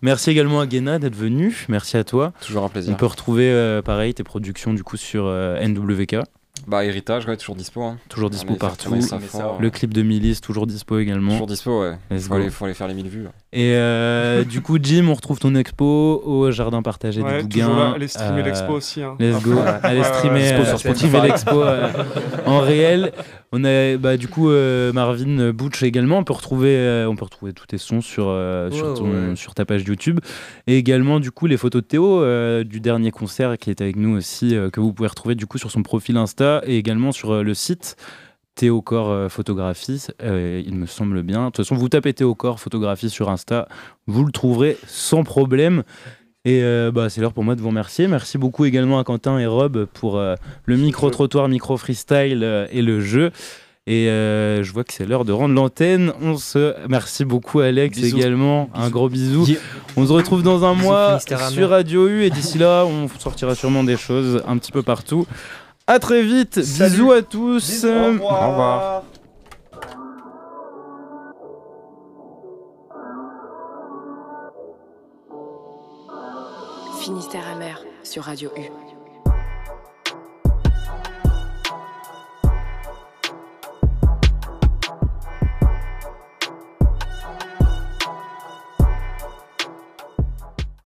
Speaker 2: Merci également à Guéna d'être venu. Merci à toi.
Speaker 3: Toujours un plaisir.
Speaker 2: On peut retrouver euh, pareil tes productions du coup sur euh, NWK.
Speaker 3: Bah, Héritage, ouais, toujours dispo. hein.
Speaker 2: Toujours dispo partout.
Speaker 3: ça.
Speaker 2: Le clip de Milice toujours dispo également.
Speaker 3: Toujours dispo, ouais.
Speaker 2: Let's
Speaker 3: Faut
Speaker 2: go.
Speaker 3: aller, faut aller faire les 1000 vues. là.
Speaker 2: Et euh, du coup, Jim, on retrouve ton expo au jardin partagé
Speaker 15: Ouais,
Speaker 2: Bougains.
Speaker 15: là. Allez streamer l'expo aussi, hein.
Speaker 2: Let's go. Allez streamer, euh, l'expo euh, en réel. On a bah, du coup euh, Marvin Butch également. On peut retrouver, euh, on peut retrouver tous tes sons sur, euh, sur, ton- ta page YouTube. Et également du coup les photos de Théo du dernier concert qui est avec nous aussi, que vous pouvez retrouver du coup sur son profil Insta et également sur le site. Photographie, euh, il me semble bien. De toute façon, vous tapez Théocor photographie sur Insta, vous le trouverez sans problème. Et euh, bah, c'est l'heure pour moi de vous remercier. Merci beaucoup également à Quentin et Rob pour euh, le micro-trottoir, micro-freestyle euh, et le jeu. Et euh, je vois que c'est l'heure de rendre l'antenne. On se merci beaucoup Alex
Speaker 18: Bisous.
Speaker 2: également. Un gros bisou.
Speaker 18: Yeah.
Speaker 2: On se retrouve dans un
Speaker 18: Bisous,
Speaker 2: mois sur Radio U et d'ici là, on sortira sûrement des choses un petit peu partout. À très vite. Bisous à tous.
Speaker 3: Au revoir.
Speaker 25: Finistère amer sur Radio U.